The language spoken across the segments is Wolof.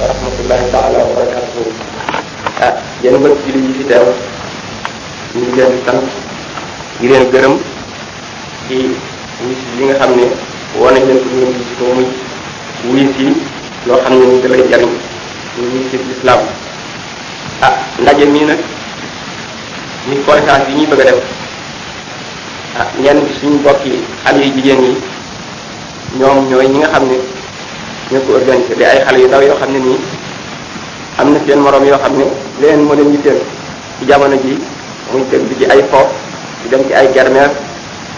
wa rahmatullahi taala wa barakatuhu ah yéen mbokk ji li ñu fi teew ñu ngi leen di sant di leen gërëm ci wuy si yi nga xam ne woo nañ leen ko ñu wuy si ko muy wuy si loo xam ne ni dalay jariñ ñu wuy si lislaam ah ndaje mii nag muy conférence yi ñuy bëgg a def ah ñenn ci suñu mbokk yi xale yu jigéen yi ñoom ñooy ñi nga xam ne ñoo ko organisé di ay xale yu ndaw yoo xam ne nii am na seen moroom yoo xam ne leneen moo leen yitteel ci jamono ji muy dem ci ay fo di dem ci ay kermesse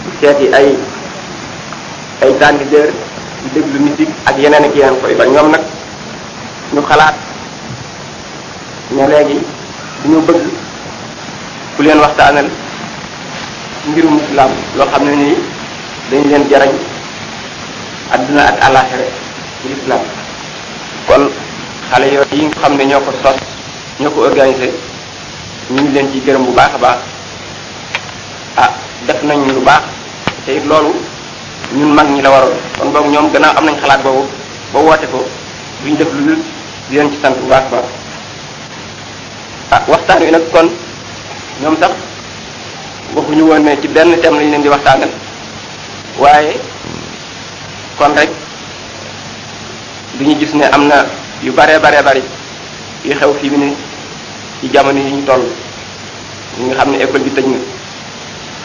di seet yi ay ay tàndideer di déglu musique ak yeneen ak yeneen koy ba ñoom nag ñu xalaat ne léegi dañoo bëgg ku leen waxtaanal mbirum islam loo xam ne nii dañ leen jarañ adduna ak àllaaxira ci islam kon xale yooyu yi nga xam ne ñoo ko sos ñoo ko organisé ñu ngi leen ci gërëm bu baax a baax ah def nañ lu baax te it loolu ñun mag ñi la waroon kon boog ñoom gannaaw am nañ xalaat boobu ba woote ko duñ def lu dul di leen ci sant bu baax baax ah waxtaan wi nag kon ñoom sax waxuñu woon ne ci benn thème lañ leen di waxtaanal waaye kon rek du ñu gis ne am na yu baree baree bari yu xew fii mu ne ci jamono yi ñu toll ñi nga xam ne école bi tëj na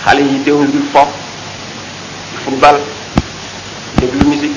xale yi teewul dul fo football déglu musique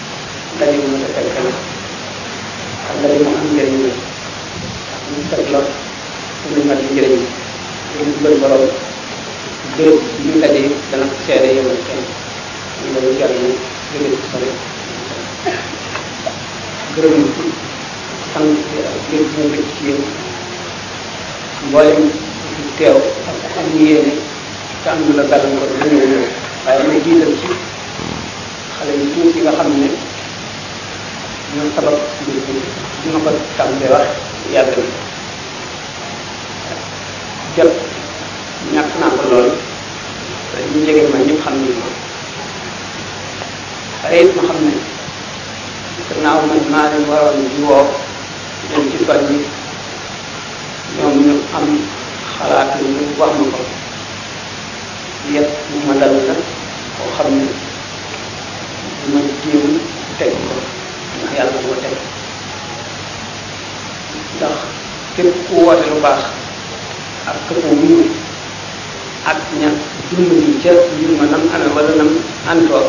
ndaje mu mën a teg kanam ak ndaje mu am njëriñ la ak mu set la suñu mat njëriñ ñu dugal borom béréb bi ñu ndaje dana ko seede yow ak kenn ñu la ñu jàll ñu jóge ci sori gërëm ñu ci sant ci ak yëpp ñu bëgg ci yéen mboolem ci teew ak am yéene te am lu la gàllankoor ñu ñëw ñëw waaye may jiital ci xale yu tuuti yi nga xam ne ñoo sabab mbir bi ñu ma ko tàmbalee wax yàgg na jot ñàkk naa ko lool ñu jege ma ñëpp xam nañu ma xale it ma xam ne gannaaw man maa leen waroon di woo leen ci fan yi ñoom ñu am xalaat lu ñu wax ma ko yet bu ma dal la koo xam ne du ma jéem teg ko ndax yàlla bu ma teg ndax képp ku woote lu baax ak ka ko wuyu ak ña dund yi ca mbir ma nam amee wala nam àndoo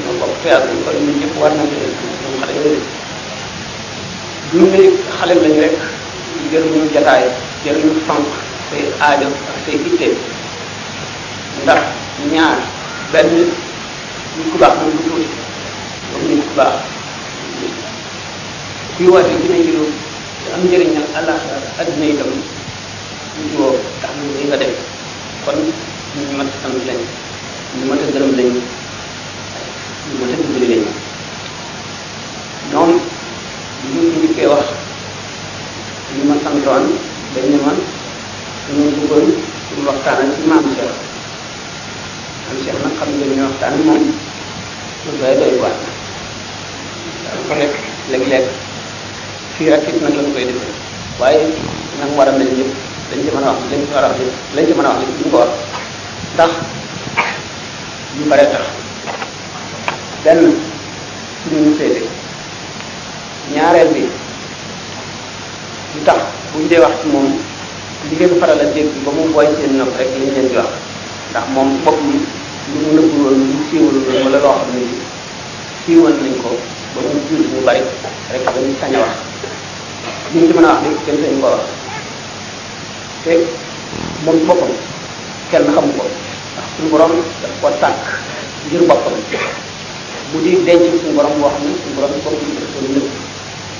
ñoo bokk tuyaab bi kon ñun ñëpp war nañ leen ñoom xale yooyu ñun de xale lañ rek jëruñu jataay jëruñu fonk say aajo ak say ittee ndax ñaar benn nit ku baax moom du tuuti moom nit ku baax kuy woote dina yilu te am njëriñal àllaxira adduna itam ñu ci woo tax mu li nga def kon ñu mat a sant lañ ñu mat a gërëm lañ ñu mat a dimbali lañ ñoom ñu ñu koy wax ñu ma santoon dañ ne man dañoo bëggoon ñu waxtaanal ci maam Cheikh maam Cheikh nag xam ngeen ne waxtaan moom lu doy doy waar daal ko nekk léeg-léeg fii rek it nag lañ koy defee waaye nag war a mel ñëpp dañ ci mën a wax lañ ci war a wax lépp lañ ci mën a wax lépp duñ ko wax ndax ñu bare tax benn suñu ñu féete ñaareel bi lu tax buñ dee wax ci moom li ngeen faral a dégg ba mu booy seen nopp rek lañ leen di wax ndax moom ci bopp mi lu mu nëbbu woon lu mu siiwal woon wala loo xam ne ni siiwal nañ ko ba mu jur ñu bari rek dañuy sañ a wax liñ ci mën a wax lépp kenn sañ ko wax te moom ci boppam kenn xamu ko ndax suñu borom daf ko tàkk ngir boppam mu di denc suñu borom boo xam ne suñu borom ci boppam dafa ko nëbb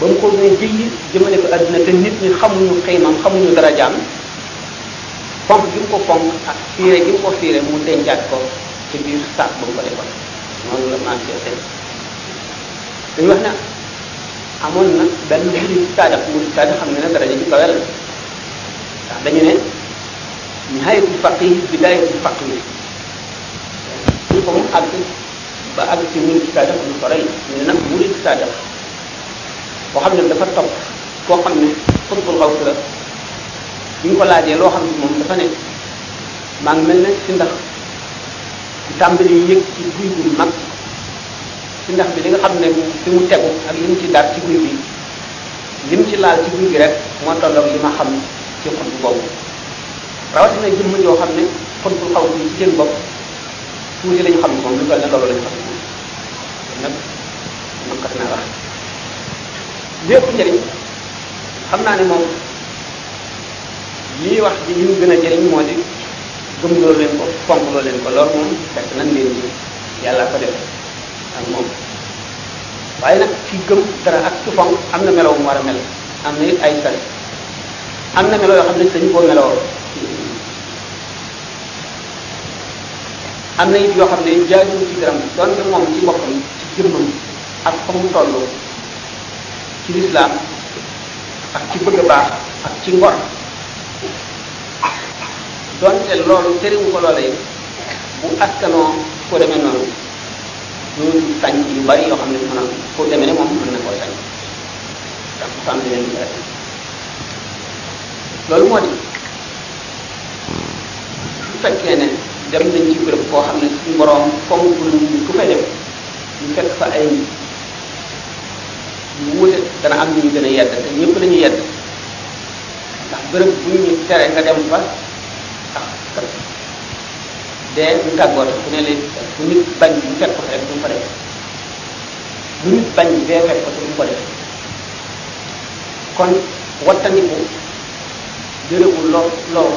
ba mu ko nee jëyyi jëmale ko adduna te nit ñi xamuñu xëymam xamuñu darajaam fonk gi mu ko fonk ak fiire gi mu ko fiire mu dencaat ko ci biir saak ba mu ko defoon noonu la maam Cheikh Sène dañu wax ne amoon na benn murid saadax murid saadax xam nga ne daraja ju kawe la ndax dañu ne nihayatul faqih bidayatul faqih ñu ko mu àgg ba àgg ci murid saadax lu sore yi ñu ne nag murid saadax koo xam ne dafa topp koo xam ne xutbul xaw si la bi ñu ko laajee loo xam ne moom dafa ne maa ngi mel ne si ndax ku tàmbali yëg ci guy bu mag si ndax bi li nga xam ne fi mu tegu ak li mu ci dar ci guy bi li mu ci laal ci guy bi rek moo tolloog li ma xam ci xutbu boobu rawatina jëmm yoo xam ne xutbul xaw si ci seen bopp tuuti lañu xam moom lu toll ne loolu lañu xam nag man xas naa wax lépp njëriñ xam naa ne moom lii wax ji li mu gën a jëriñ moo di gëm loo leen ko fonk loo leen ko loolu moom fekk nan leen ji yàlla ko def ak moom waaye nag ci gëm dara ak ci fonk am na melo mu war a mel am na it ay sare am na melo yoo xam ne dañu koo meloo am na it yoo xam ne jaaduwul ci deram donte moom ci boppam ci jëmmam ak fa mu toll ci lislaam ak ci bëgg a baax ak ci ngor donte loolu terewu ko loolee bu askanoo ko demee noonu ñu sañ yu bari yoo xam ne mën a ko demee ne moom mën na koo sañ ndax sàmm leen loolu moo di bu fekkee ne dem nañ ci béréb koo xam ne suñu borom fonk lu ñu ku fay dem ñu fekk fa ay nit ñu wuute dana am ñu gën a yedd te ñëpp la ñuy yedd ndax béréb bu ñu tere nga dem fa ndax kat dee du tàggoote ku ne leen bu nit bañ bu fekk ko rek du mu ko def bu nit bañ dee fekk ko du mu ko def kon wattandiku bérébu lor lor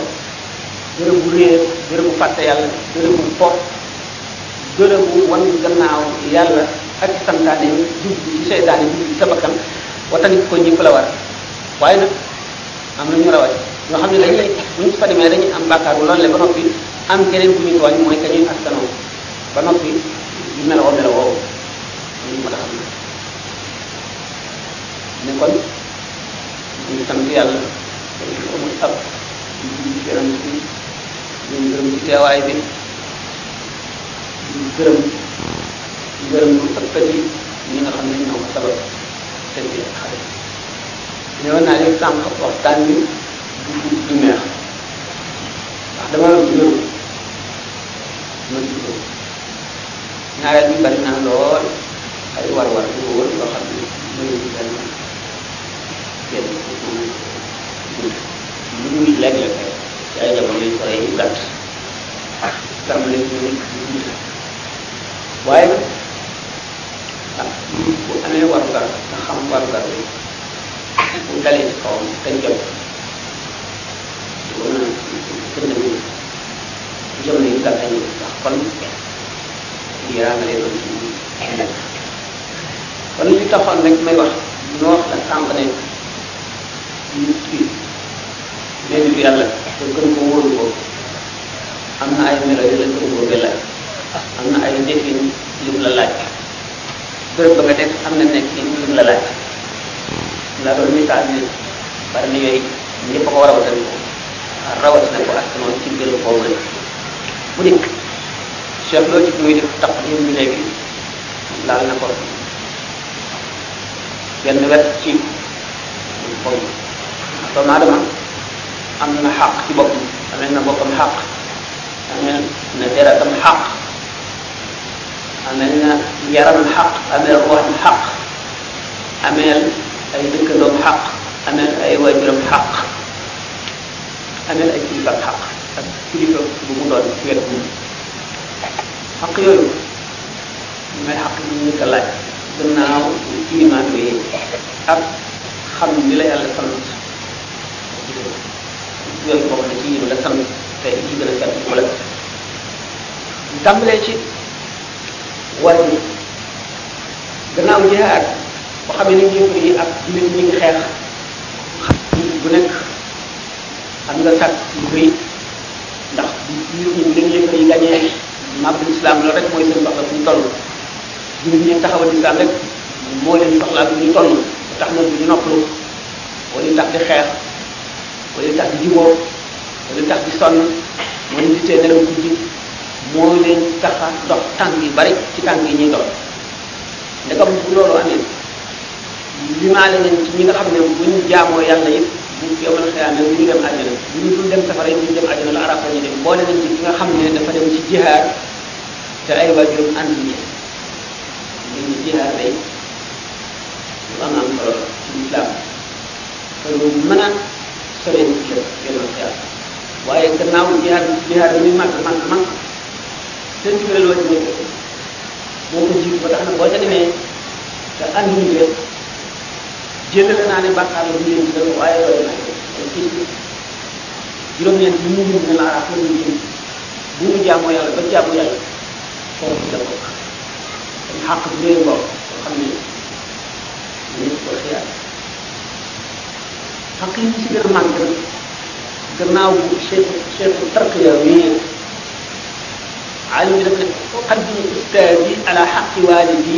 bérébu réer bérébu fàtte yàlla bérébu pop bérébu wan gannaaw yàlla ak santaane yi dugg ci seytaane dugg ci sa bakkan watani ko ñëpp la war waaye nag am na ñu rawat ñoo xam ne dañ lay buñ fa demee dañuy am bàkkaar bu loolu ba noppi am keneen bu ñu tooñ mooy ka ñuy askanoo ba noppi di meloo meloo woowu ñu mën a xam ne kon ñu ngi sant yàlla dañu amul ab di julli ci yonent bi di leen gërëm ci teewaay bi di gërëm di gërëm lu ëpp yi ñi nga xam ne ñoo ko sabab seen biir xale ñëw naa leen sànq waxtaan bi du du neex ndax dama la ñëw ma ci ko ñaareel bi bari naa lool ay war-war yu wóor yoo xam ne mënuñu benn kenn du ko dund lu dul léeg-léeg ci ay jamono yu sore yu gàtt tam lañ ko nit di dund waaye nag ah nit bu amee warugar nga xam warugar bi bu dalee ci kawam dañ jot doo mën a gën a wér jamono yu gàtt yi ndax kon yaraangalee doon ci nekk kon li ñu taxoon rek may wax ñu wax la sànq ne nit ki ne nitu yàlla te gëm ko wóolu ko am na ay melo yu la gëm ko gëla am na ay jëfin yu la laaj bërëb ba nga nekk am na nekk yu la laaj la doon misaal ne bari na yooyu ñëpp ko war a watal ko rawatina ko ak noonu ci mbiru boobu la bu dikk Cheikh loolu ci muy def taqdim bi léegi lal na ko benn wet ci boy doomu aadama am na xàq ci boppam amee na boppam xàq amee na deretam xàq amee na yaramam xàq amee ruuxam xàq amee ay dëkkandoom xàq amee ay waajuram xàq amee ay kilifaam xàq ak kilifa bu mu doon ci wet xàq yooyu may xaq ñu njëkk a laaj gannaaw imaan bi ak xam li la yàlla sant yoon bokk na ci yi la sant te ci gën a sant mu la tàmbalee ci war bi gannaaw jihaad boo xam ne ni yëpp yi ak nit ñi ngi xeex xam bu nekk xam nga sàkk lu rëy ndax nit ñi bu leen yëpp yi gañee màbb lislaam loolu rek mooy seen soxla fu ñu toll jullit ñi taxawal lislaam rek moo leen soxlaa fu ñu toll tax na bu ñu noppalu wala tax di xeex wala tax di juboo wala tax di sonn moo leen di tee nelaw guddi moo leen tax a dox tànk yu bari ci tànk yi ñuy dox ndegam bu loolu amee limaale nañ ci ñi nga xam ne bu ñu jaamoo yàlla it bu yomal xiyaame bu ñu dem àjjana bu ñu dul dem safara yi bu ñu dem àjjana la arab lañu dem boole nañ ci ki nga xam ne dafa dem ci jihaar te ay waajuram ànd ñi li ñu jihaar day lu am am solo la ci lislaam te lu mën a sore nit la yomal xiyaame waaye gannaaw jihaar jihaar bi muy màgg màgg màgg seen ci wéral wàcc nekk boo ko jiitu ba tax na boo ca demee te ànd ñu leen jëlale naa ne bàkkaar la bu leen di def waaye loolu naa ko kon gis nga juróom-ñeent bi mu mun ne la araaf la ñu jëm bu ñu jaamoo yàlla ba jaamu yàlla foofu la bokk kon xàq bu leen bokk nga xam ne nit ko xiyaat xàq yi ci gën a màgg nag gannaaw bu cheikh cheikh tarqiya wéyee alim bi daf ne qaddimu ustaadi ala xaqi waalidi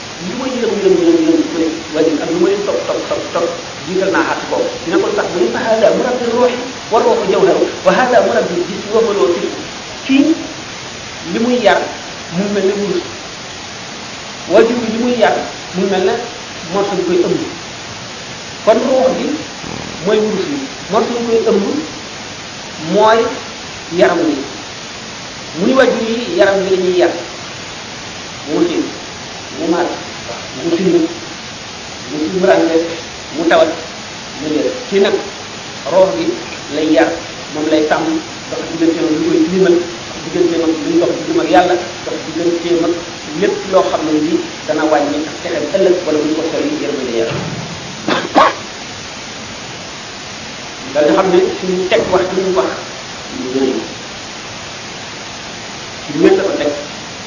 li ma yërëm yërëm yërëm yërëm mu ne wàññi ak lu ma leen topp topp topp topp jiital naa xàq boobu dina ko tax mu ne fa hada murabbi ruuxi wa ruuxu jawharu wa hada murabbi jismi wa huwa al-wasiil kii li muy yar mu mel ne wurus waajur bi li muy yar mu mel ne morso bi koy ëmb kon ruux bi mooy wurus bi morso bi koy ëmb mooy yaram bi mu ni waajur yi yaram bi la ñuy yar mu mu mar mu tilim mu tumurànke mu tawat mu wér kii nag roox gi lay yar moom lay sàmm dox digganteem ak lu koy tilimal dox digganteem ak luy dox diggam ak yàlla dox digganteem ak lépp loo xam ne lii dana wàññi ak texem ëllëg wala bu ñu ko sori yërmande yàlla da nga xam ne suñu teg wax li ñu wax lu bëri ci ñett ko teg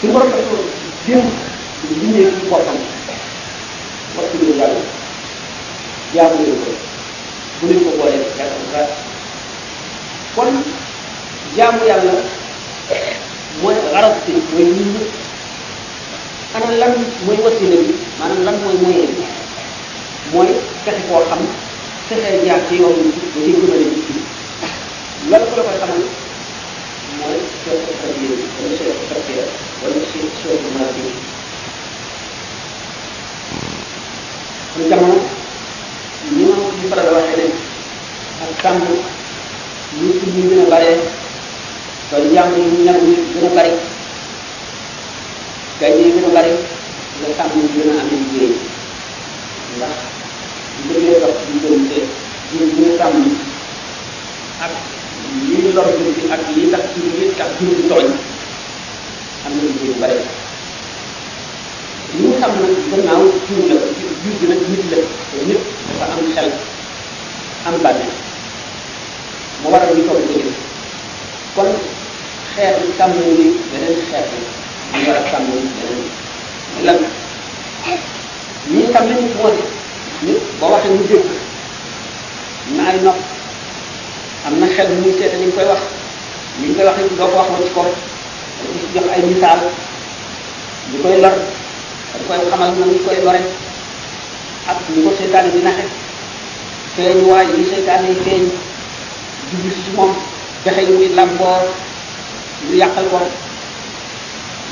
su borom dafa ko jëm liggéey ci boppam wax ci biir yàlla jaamu leen ko bu leen ko boole yàlla dara kon jaamu yàlla mooy xarab bi mooy nit ñi ana lan mooy wasila bi maanaam lan mooy moyen bi mooy fexe koo xam fexe jaar ci yoon bi ba ci gën a mooy Cheikh Xadir wala Cheikh Fatia wala Cheikh Cheikh Nabi am jamono ni ma ko ñu faral waxee ne ak tàmm ñu ci ñu gën a bare ba njàng yi ñu ñam ñu gën a bare gay yi gën a bare nga tàmm ñu gën a am ay njëriñ ndax ñu gën a dox ñu gën a ñu gën a tàmm ak lii lor jur gi ak lii tax jur gi tax jur gi tooñ am na liggéey bu bare ñu xam nag gannaaw jur la jur gi nag nit la te nit dafa am xel am bànneex mu waral ñu toog jëlee kon xeet bi sàmm ni beneen xeet bi ñu war a sàmm ni beneen lan ñi sàmm nit moo di nit boo waxee mu dégg ñaari nopp am na xel muy seeta li ñu koy wax li ñu koy wax doo ko wax wacc ko di ci jox ay misaal li koy lor dañ koy xamal na ñu koy lore ak ñu ko seytaane di naxe feeñ waay yi seytaane yi feeñ jublu si moom pexe yi muy làmboo ñu yàqal ko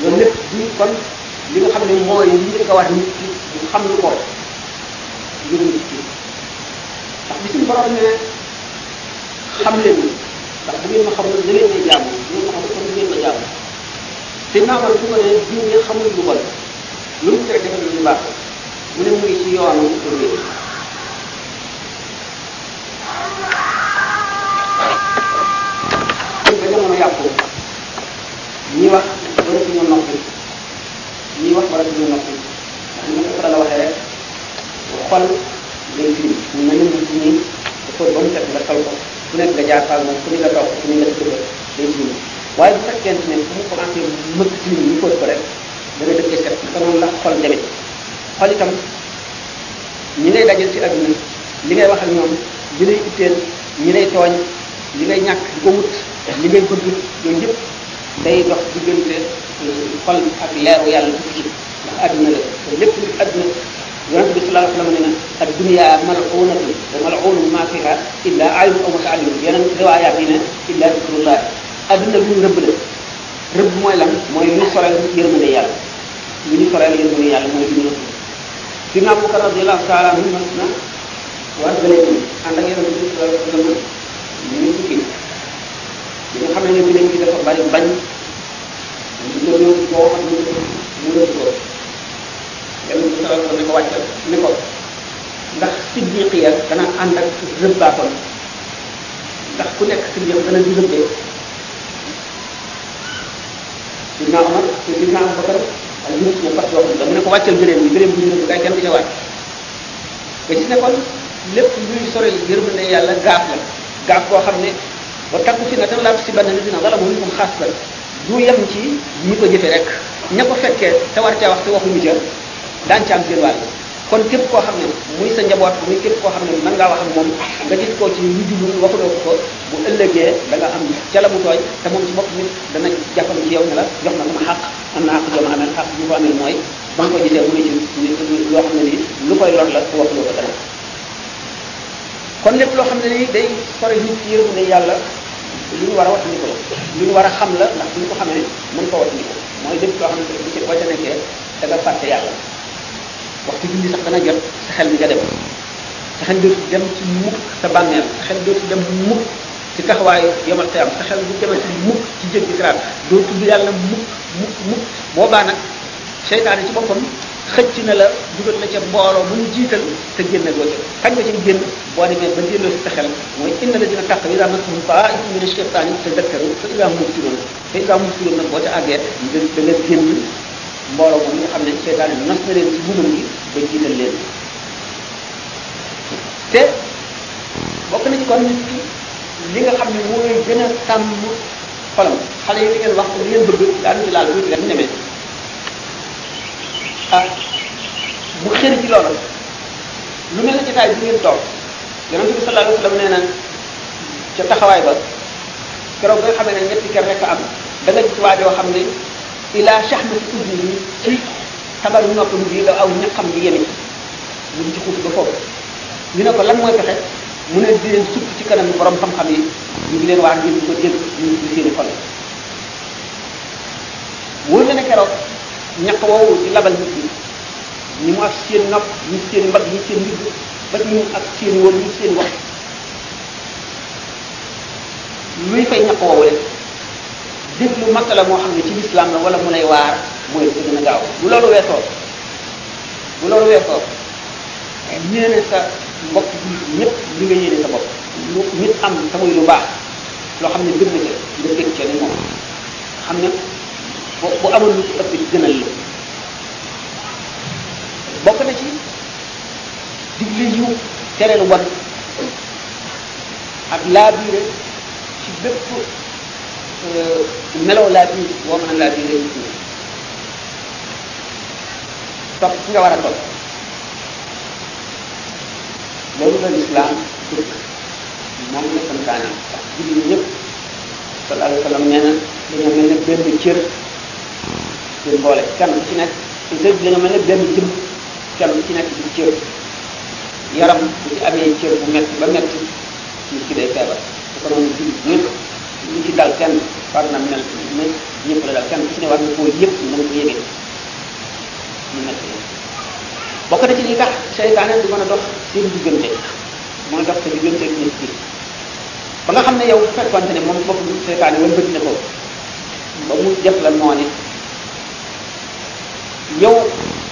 loolu lépp di kon li nga xam ne mooy li nga war nit ki xam lu ko yëngu nit ki ndax bi suñu borom ne xam leen ndax bu ngeen ma xamul da ngeen may jaamu bu ngeen ma xamul kon du ngeen ma jaamu te naa war bu ko ne jiw ne xamul lu bon lu mu tere defal lu baax mu ne mu ngi ci yoonu pour wér ba jamono yàqu ñi wax waratuñu noppi ñi wax waratuñu noppi ndax ni ma ko faral a waxee rek xol day tilim mu mel ni nit ñi nii nga fóot ba mu set nga sol ko fu nekk nga jaar faak moom fu ni nga toog fu ni nga tëdd day tilim waaye bu fekkente ne fu mu commencé mëkk tilim ñu fóot ko rek dana dëkk set naka noonu la xol demee xol itam ñi ngay dajal ci adduna li ngay wax ak ñoom li lay itteel ñi lay tooñ li ngay ñàkk di ko wut li ngay bëgg yooyu yëpp day dox diggante xol ak leeru yàlla dugg ci adduna la te lépp lu adduna yonent bi sallallahu alayhi wa sallam nee na ad dunya mal'unatun wa mal'unun ma fiha illa alim aw mutaallim yeneen riwaayaat yi ne illa zikrullah adduna lu ñu rëbb la rëbb mooy lan mooy lu ñu soreel yërmande yàlla lu ñu soreel yërmande yàlla mooy lu ñu rëbb Sidna Abubakar radiyallahu taala anhu mas na war gëlee ni ànd ak yonent bi sallallahu alayhi wa sallam ñu tukki bi nga xam ne bi lañ ci dafa bari bañ ñu ko ñëw di ko wax ñu ko mu wér ko dem ci sawal ko ne ko wàccal ne ko ndax siddiqiya dana ànd ak rëbbaakoon ndax ku nekk siddiq dana di rëbbee sidna Omar sidna Abubakar ak ñu ñu fas wax da mu ne ko wàccal gëréem yi gëréem bu ñu rëbb kay kenn di ca wàcc nga gis ne kon lépp luy sore yërmande yàlla gaaf la gaaf boo xam ne wa takku fi na tan laa si bann dina wala moom moom xaas tan du yem ci ñi ko jëfe rek ña ko fekkee te war cee wax te waxuñu ca daan ci am seen wàll kon képp koo xam ne muy sa njaboot muy képp koo xam ne mën ngaa wax ak moom nga gis koo ci lu jublu waxuloo ko ko bu ëllëgee da nga am ca la mu tooñ te moom ci bopp nit dana jàppale ci yow ne la jox na lu ma xàq am na xàq jooma amel xàq bi ko amel mooy ba nga ko gisee mu ne ci loo xam ne nii lu koy lor la waxuloo ko dara kon lépp loo xam ne nii day sore nit ci yërëm ne yàlla lu ñu war a wattandi ko la lu ñu war a xam la ndax bu ñu ko xamee mën ko wattandi ko mooy lépp loo xam ne bu ci boo ca nekkee da nga fàtte yàlla waxtu julli sax dana jot sa xel mi nga dem sa xel dootu dem ci mukk sa bàmmeel sa xel dootu dem mukk ci taxawaayu yomal xiyam sa xel bu demee ci mukk ci jéggi siraat doo tudd yàlla mukk mukk mukk boobaa nag seytaane ci boppam xëcc na la dugal la ca mbooloo bu mu jiital te génne goo ca kañ nga ciy génn boo demee ba delloo si sa xel mooy inna lazina taqaw idaa massahum taa'ifun mina shaytaani tadakkaru fa idaa hum mubsiruun fa idaa hum mubsiruun nag boo ca àggee nga da nga génn mbooloo moom nga xam ne seytaane nas na leen ci bugal gi ba jiital leen te bokk na ci kon nit ki li nga xam ne mooy gën a sàmm xolam xale yi li ngeen wax li ngeen bëgg daanu ci laal lu ci leen ñemee ah mu xër ci loolu lu mel ne jotaay bi ngeen toog yonent bi sallallahu alayhi wasallam nee na ca taxawaay ba keroog ba nga xamee ne ñetti ker rek am da nga gis waa joo xam ne ila shahmati udni yi ci tabaru noppam bi la aw ñaqam bi yemi mu ngi ci xuutu ba foofu ñu ne ko lan mooy pexe mu ne di leen sukk ci kanam borom xam-xam yi ñu ngi leen waar ngir ñu ko jël ñu ngi seen xol wóor na ne keroog ñaq woowu di labal nit ñi ñi mu ak seen nopp ñi seen mbag ñi seen ndigg ba ñu ak seen wóor ñi seen wax luy fay ñaq woowu leen déglu makka la moo xam ne ci lislaam la wala mu lay waar mooy sa gën a gaaw bu loolu weesoo bu loolu weesoo yéene sa mbokk bi ñëpp li nga yéene sa bopp lu nit am te muy lu baax loo xam ne gën na jël nga dégg ca ni moom xam ne bu bu amoon lu ci ëpp di gënal la bokk na ci digle yiw tere lu bon ak laabiire ci bépp melaw laabiire boo mën a laabiire nit ñi topp ki nga war a topp loolu la lislaam bëgg moom la santaane ndax julli ñi ñëpp sallallahu alayhi wa sallam nee na dañoo mel ne benn cër seen boole kenn ku ci nekk te sëñ bi dañoo mel ne benn jëm kenn ku ci nekk di cër yaram bu ci amee cër bu metti ba metti nit ki day feebar te ko noonu julli ñëpp li ci dal kenn war na mel ne ñëpp la dal kenn ku ci ne war na koo yëpp na nga ko yëgee ñu metti bokk na ci li tax seytaane du mën a dox seen diggante mooy dox sa diggante ak nit ki ba nga xam ne yow bu fekkonte ne moom ci boppam seytaane wala bët na ko ba mu def la noone yow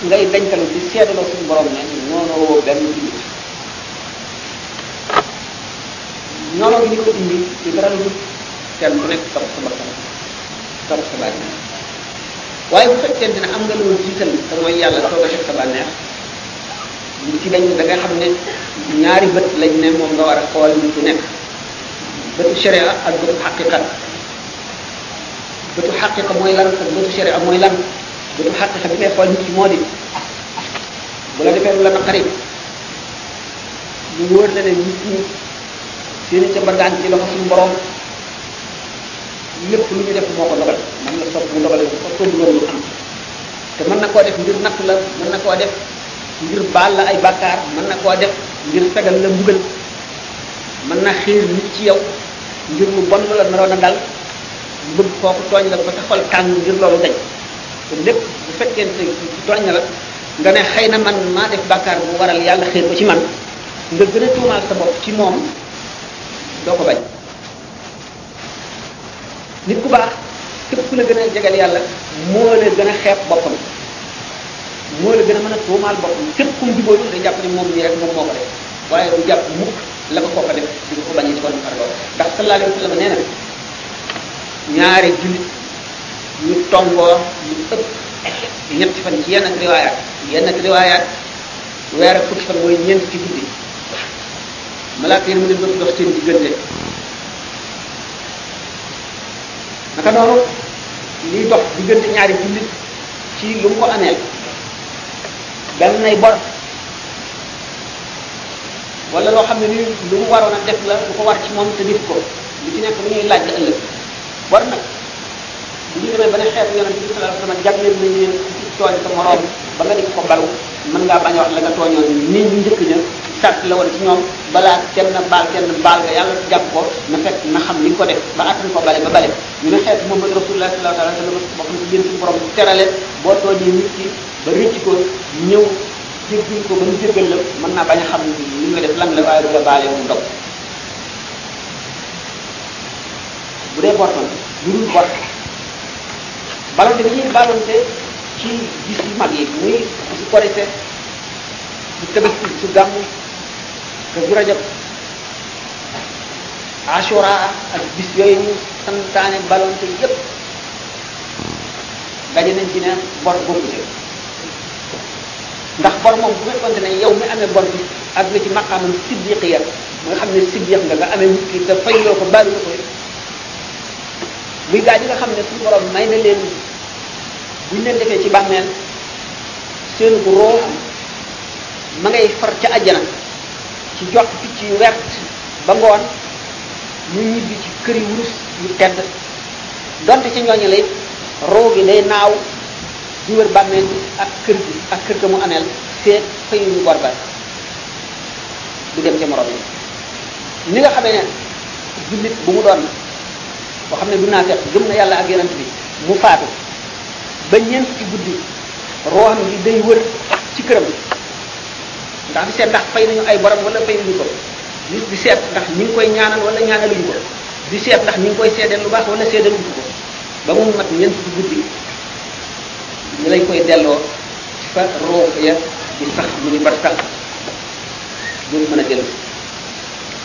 ngay dañtalu di seedaloo suñu borom ne noonu woo benn jullit noonu gi ñu ko indi ci dara lu kenn ku nekk topp sa bakkan topp sa bànneex waaye bu fekkente ne am nga loolu jiital te mooy yàlla toog a def sa bànneex nit ki dañ da nga xam ne ñaari bët lañ ne moom nga war a xool nit ku nekk bëtu sharia ak bëtu xaqiqa bëtu xaqiqa mooy lan ak bëtu sharia mooy lan bëtu xaqiqa bi ngay xool nit ki moo di bu la defee lu la naqari ñu wóor la ne nit ñi seeni ca mbandaan ci loxo suñu borom lépp lu ñu def moo ko dogal man la sopp mu dogal ko sopp mu dogal lu am te mën na koo def ngir natt la mën na koo def ngir baal la ay bàkkaar mën na koo def ngir fegal la mbugal mën na xiir nit ci yow ngir lu bon la naroon a dal bëgg kooku tooñ la ba sa xol tàng ngir loolu dañ te lépp bu fekkente tooñ na la nga ne xëy na man maa def bàkkaar bu waral yàlla xiir ko ci man nga gën a tuumaal sa bopp ci moom doo ko bañ nit ku baax képp ku la gën a jegal yàlla moo la gën a xeeb boppam moo la gën a mën a tuumaal boppam képp ku mu jubóolu day jàpp ne moom nii rek moom moo ko def waaye du jàpp mukk la ko kooka def di ko bañ di ko naqar lool ndax sallallahu alayhi wa sallam nee na ñaari jullit ñu tongoo ñu ëpp ñetti fan ci yenn ak riwaayaat yenn ak riwaayaat weer ak fukki fan mooy ñeent ci guddi malaaka yi mu ne dox seen diggante naka noonu liy dox diggante ñaari jullit ci lu mu ko ameel benn nay bor wala loo xam ne ni lu mu waroon a def la lu ko war ci moom te def ko li ci nekk lu ñuy laaj la ëllëg bor nag bu ñu demee ba ne xeetu yonent bi sallallahu alayhi wasallam jagleel nañ leen ci tooñ sa moroom ba nga di ko balu mën ngaa bañ a wax la nga tooñoon ni ñu njëkk ña sart la woon ci ñoom balaa kenn baal kenn baal nga yàlla jàpp ko na fekk na xam li nga ko def ba attan ko bale ba bale ñu ne xeet Muhammad rasulullah sallallahu alayhi wasallam bokk na ci yéen suñu borom terale boo tooñee nit ki ba rëcc ko ñëw jéggal ko ba mu jéggal la mën naa bañ a xam li nga def lan la waaye bu la baalee mu dog bu dee bor nag lu dul bor balante bi ñuy balante ci gis yu mag yi muy su korite su tabaski su gàmmu ka su rajab ashura ak bis yooyu ñu santaane balante yépp daje nañ ci ne bor boobu ci ndax bor moom bu fekkonte ne yow mi amee bor bi ak na ci maqaamam siddiqiya ba nga xam ne si jeex nga nga amee nit ki te fay loo ko baalu ko muy gaa yi nga xam ne suñu borom may na leen buñ leen defee ci bàmmeel seen bu roo ma ngay far ca àjjana ci jot picc yu wert ba ngoon ñu ñibbi ci kër yu wurus yu tedd donte ci ñooñu lay roo gi day naaw di wër bàmmeel bi ak kër gi ak kër ga mu ameel seet fayuñu bor ba du dem ca morom yi ni nga xamee ne jullit bu mu doon boo xam ne du naa fekk gëm na yàlla ak yonent bi mu faatu ba ñeent ci guddi rooxam gi day wër ci këram ndax di seet ndax fay nañu ay borom wala fay nañu ko nit di seet ndax ñi ngi koy ñaanal wala ñaanaluñu ko di seet ndax ñi ngi koy seedeel lu baax wala seedeeluñu ko ba mu mat ñeent ci guddi ñu lañ koy delloo ci fa roox ya di sax mu ni bartal duñu mën a dellu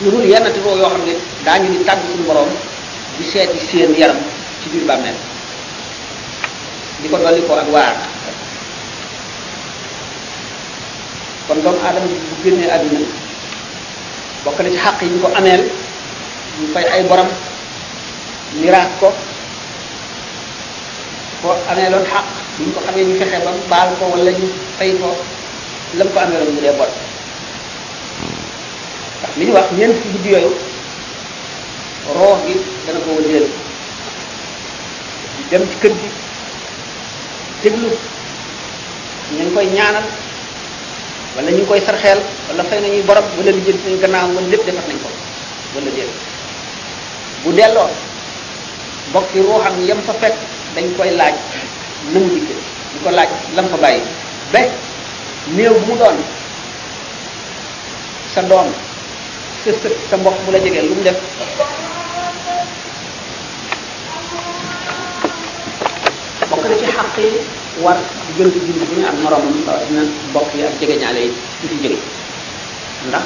lu dul yenn ti roo yoo xam ne daañu ni tàgg suñu borom di seeti seen yaram ci biir bàmmeel di ko dolli ko ak waar kon doomu aadama bi bu génnee àdduna bokk na ci xàq yi ñu ko ameel ñu fay ay borom miraas ko ko amee loon xaq bu ñu ko xamee ñu fexe ba baal ko wala ñu fay ko la mu ko amee loon mu dee bor ndax li ñu wax ñeent ci guddi yooyu roox gi dana ko wëndeel di dem ci kër gi déglu ñu ngi koy ñaanal wala ñu ngi koy sarxeel wala fay nañuy borom wala li jël suñu gannaaw wala lépp defar nañ ko wala déet bu delloo mbokki ruuxam yam fa fekk dañ koy laaj na mu dikkee di ko laaj lam fa bàyyi ba néew bu mu doon sa doom sa sët sa mbokk bu la jegee lu mu def bokk na ci xàq yi war diggante jullit bu ne ak moroomam rawatina mbokk yi ak jege ñaale yi ci fi jóge ndax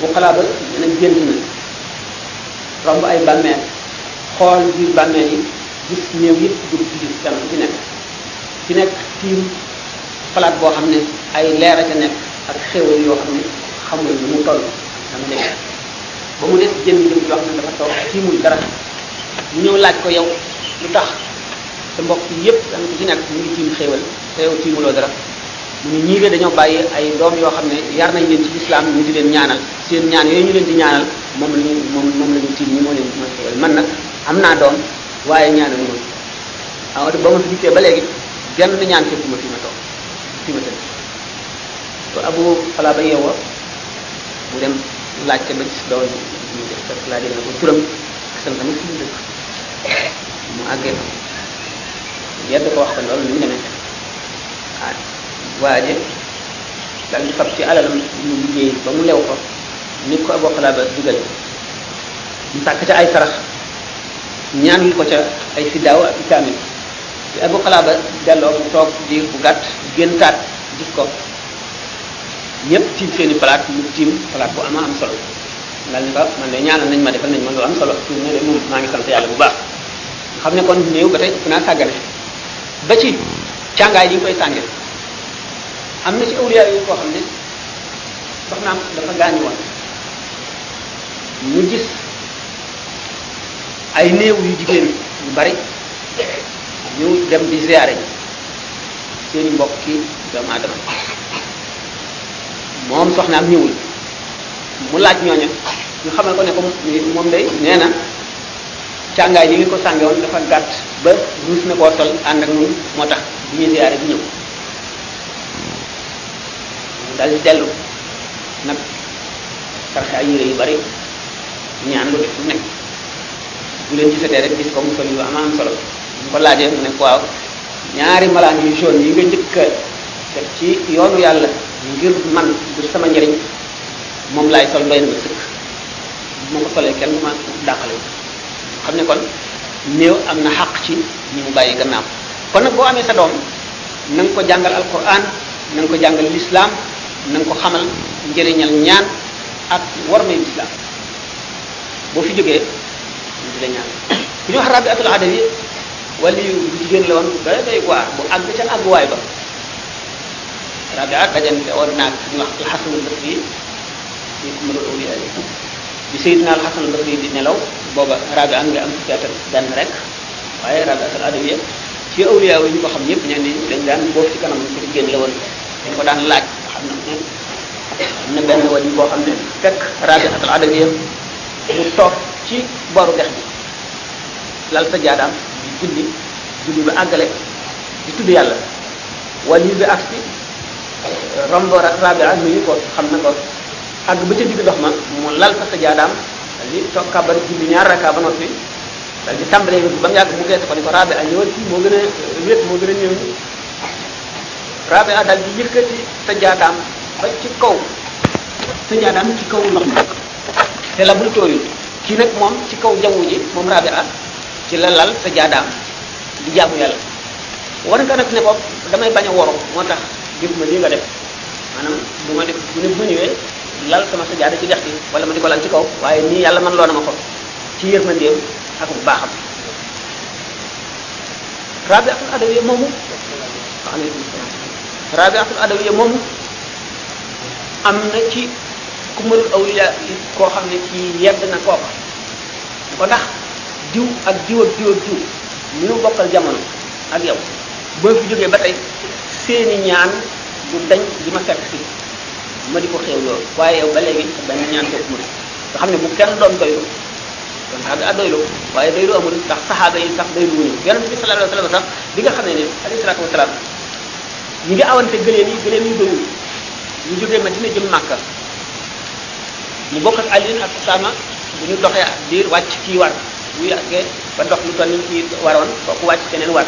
bu xalaa ba dina gént na romb ay bàmmeel xool biir bàmmeel yi gis néew yëpp dugg ci gis kenn ku ci nekk ci nekk tiim palaat boo xam ne ay leer a ca nekk ak xéwal yoo xam ne xamul lu mu toll dama nekk ba mu des jën yi yoo xam ne dafa toog tiimul dara ñu ñëw laaj ko yow lu tax sa mbokk yépp dana ko ci nekk mu ngi tiim xéwal te yow tiimuloo dara mu ne ñii de dañoo bàyyi ay doom yoo xam ne yar nañ leen ci lislaam ñu di leen ñaanal seen ñaan yooyu ñu leen di ñaanal moom la ñu moom moom la ñu tiim ñi moo leen mooy xéwal man nag am naa doom waaye ñaanal moom Amadou ba ma fi dikkee ba léegi genn ñaan fekk ma fi ma toog fi ma tëdd ba abu falaa ba yeewoo mu dem laajte ba gis doom bi ñu def fekk laa dégg na ko turam ak sant tamit fi mu dëkk mu àggee ko yedd ko wax ko loolu ni mu demee ah waaje daal di fab ci alalam ñu liggéey ba mu lew ko nit ko aboo falaa ba digal mu sàkk ca ay sarax ñaanul ko ca ay fiddaaw ak i kaamil bi Abu Qalaaba delloo mu toog diir bu gàtt géntaat gis ko ñëpp tiim seeni palaat mu tiim palaat bu ama am solo dal ni ko man de ñaanal nañ ma defal nañ ma lu am solo fi mu ne de moom maa ngi sant yàlla bu baax nga xam ne kon néew ba tey fu naa sàggane ba ci càngaay li ñu koy sànge am na ci awliya yi koo xam ne soxnaam dafa gaañu woon ñu gis ay néew yu jigéen yu bari ñu dem di ziyaare ji seeni mbokk ki doomu aadama moom soxnaam ñëwul mu laaj ñooñu ñu xamal ko ne ko moom day nee na càngaay yi nga ko sànge woon dafa gàtt ba ruus na koo sol ànd ak ñun moo tax bu ñuy ziyaare bi ñëw dal dellu nag sarxe ay yére yu bari ñaan lu def lu nekk bu leen gisatee rek gis ko mu sol yu am am solo mu ko laajee mu ne ko waaw ñaari malaan yu jaune yi nga njëkk a def ci yoonu yàlla ngir man ngir sama njëriñ moom laay sol doy na ma sëkk bu ma ko solee kenn du ma dàqale xam ne kon néew am na xàq ci ñi mu bàyyi gannaaw kon nag boo amee sa doom na nga ko jàngal alquran na nga ko jàngal lislaam na nga ko xamal njëriñal ñaan ak war may lislaam boo fi jógee ñu di la ñaan ku ñu wax rabi atul adawi wala yu bu jigéen la woon bu doy doy waar bu àgg ca àgguwaay ba rabi at dajante woon naag ñu wax alxasan al basri ñu ko mënul awliya yi bi sayidina alxasan al basri di nelaw booba rabi at nga am fukki at ak benn rek waaye rabi atul adawi ci awliya yi ñu ko xam ñëpp ñenn ñi dañ daan boof ci kanam ku jigéen la woon dañ ko daan laaj xam na am na benn wàll boo xam ne fekk rajo ak al adawiya mu toog ci boru dex bi lal sa jaadaam di julli julli ba àggale di tudd yàlla wàll bi ak si rombo rabia nuyu ko xam na ko àgg ba ca digg ndox ma mu lal fa sa jaadaam li toog kàbbar julli ñaar raka ba noppi dal di tàmbalee ba mu yàgg mu gees ko ni ko rabia ñëwal fii moo gën a wéet moo gën a ñëw Rabia daal di yëkkati sa jaataam ba ci kaw sa jaataam ci kaw ndox mi te la bul tooyul kii nag moom ci kaw jaww ji moom Rabia ci la lal sa jaadaam di jaamu yàlla war nga nag ne ko damay bañ a woro moo tax def ma lii nga def maanaam bu ma def bu ne bu ñëwee lal sama sa jaada ci dex gi wala ma di ko lal ci kaw waaye nii yàlla man loo na ma ko ci yërmandeem ak bu baaxam rabiatul adawiya moomu aleykum salaam rabiatul adawiya moomu am na ci ku mënul awliya koo xam ne ci yedd na kooka ko ndax diw ak diw ak diw ak diw ñu nu bokkal jamono ak yow boo fi jógee ba tey seeni ñaan du dañ di ma fekk si ma di ko xew loolu waaye yow ba léegi benn ñaan boobu mu nga xam ne bu kenn doon doylu kon daa nga doylu waaye doylu amul ndax saxaaba yi sax doylu wuñu yonent bi sallallahu alayhi wasallam sax bi nga xamee ne alayhi salaatu wasalaam ñu ngi awante gëléem yi gëléem yi doyul ñu jógee Madina jëm Màkka mu bokk ak Alioune ak Osama bu ñu doxee ak diir wàcc kii war bu yàggee ba dox lu toll ni kii waroon kooku wàcc keneen war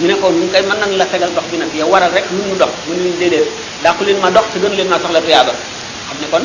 ñu ne ko ñu kay mën nañ la fegal dox bi nag yow waral rek ñun ñu dox mu ne leen déedéet dàqu leen ma dox te gën leen ma soxla tuyaaba xam ne kon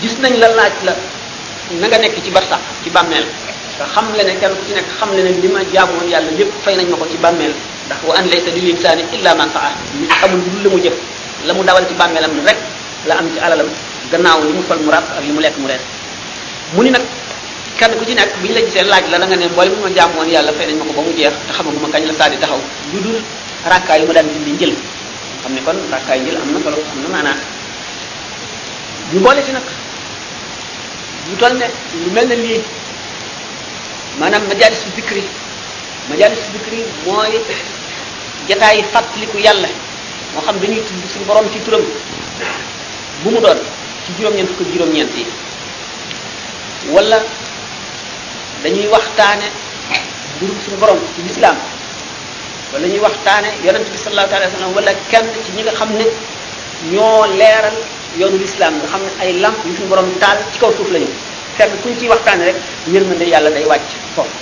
gis nañ la laaj la na nga nekk ci barsax ci bàmmeel nga xam le ne kenn ku ci nekk xam le ne li ma jaamoon yàlla lépp fay nañ ma ko ci bàmmeel ndax wa an laysa lil insaani illa ma saa nit xamul lu la mu jëf la mu dawal ci bàmmeelam rek la am ci alalam gannaaw li mu fal mu ràpp ak li mu lekk mu rees mu ni nag kenn ku ci nekk bi ñu la gisee laaj la da nga ne mboole mu ma jaamoon yàlla fay nañ ma ko ba mu jeex te xamaguma kañ la saa di taxaw lu dul rakkaa yu ma daan julli njël xam ne kon rakkaa yi njël am na solo am na maanaa ñu boole ci nag lu toll ne lu mel ne lii maanaam majalis su zikri majalis su zikri mooy jataay fàttaliku yàlla moo xam dañuy tudd suñu borom ci turam bu mu doon ci juróom-ñeent fukk juróom-ñeent yi wala dañuy waxtaane mbirum suñu borom ci lislaam wala ñuy waxtaane yonent bi sallallahu alayhi wa sallam wala kenn ci ñi nga xam ne ñoo leeral yoonu lislaam nga xam ne ay lamp yu suñu borom taal ci kaw suuf lañu fenn kuñ ciy waxtaane rek yërmande yàlla day wàcc foofu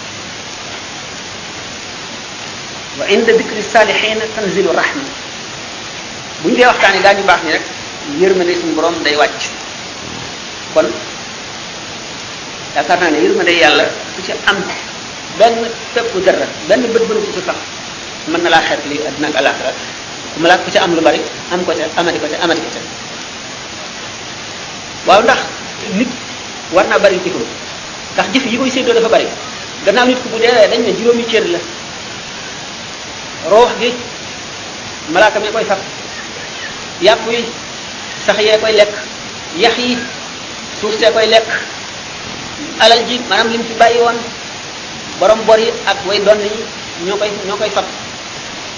wa inda dikri saalihiina tanzilu rahma bu ñu dee waxtaane gaa ñu baax ñi rek yërmande suñu borom day wàcc kon yaakaar naa ne yërmande yàlla ku ci am benn fépp dara benn bët bënu ko sax mën na laa xeet li àddina ak alaxira mu laaj ko ca am lu bari am ko ca amati ko ca amati ko ca waaw ndax nit war naa bari jëfam ndax jëf yi koy séddoo dafa bari gannaaw nit ku bu deewee dañ ne juróomi cër la roox gi malaaka mi koy fab yàpp yi sax yee koy lekk yax yi suuf see koy lekk alal ji maanaam lim fi bàyyi woon borom bor yi ak way donn yi ñoo koy ñoo koy fab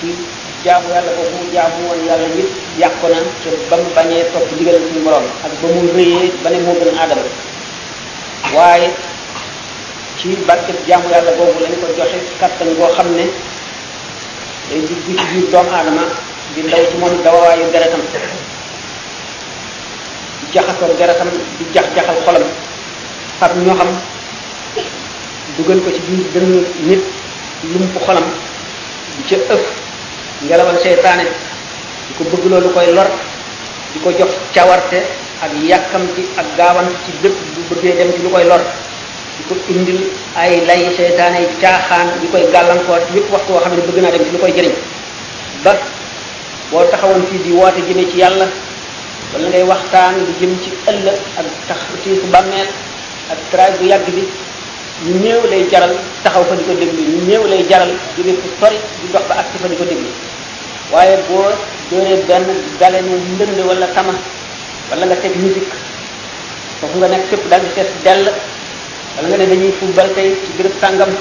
ci jaamu yàlla boobu mu jaamu woon yàlla yëpp yàqu na te ba mu bañee topp digal suñu borom ak ba mu rëyee ba ne moo gën aadama waaye ci barke jaamu yàlla boobu lañ ko joxe kattan boo xam ne day dugg ci biir doomu aadama di ndaw ci moom dawawaayu deretam di jaxasoo deretam di jax-jaxal xolam fab ñoo xam dugal ko ci biir dënn nit lump xolam di ca ëf ngelawal seytaane di ko bëgg loolu koy lor di ko jox cawarte ak yàkkamti ak gaawan ci lépp bu bëggee dem ci lu koy lor di ko indil ay lay seytaane yi caaxaan di koy gàllankoor yépp waxtu woo xam ne bëgg naa dem ci lu koy jëriñ ba boo taxawoon fii di woote jëme ci yàlla wala ngay waxtaan lu jëm ci ëllëg ak tax tiisu bàmmeel ak traay bu yàgg bi ñu néew lay jaral taxaw fa di ko déglu ñu néew lay jaral jóge fu sori di dox ba ak ci fa di ko déglu waaye boo dooree benn dale nu ndënd wala tama wala nga teg musique foofu nga nekk fépp daal di fees dell wala nga ne dañuy football tey ci béréb sàngam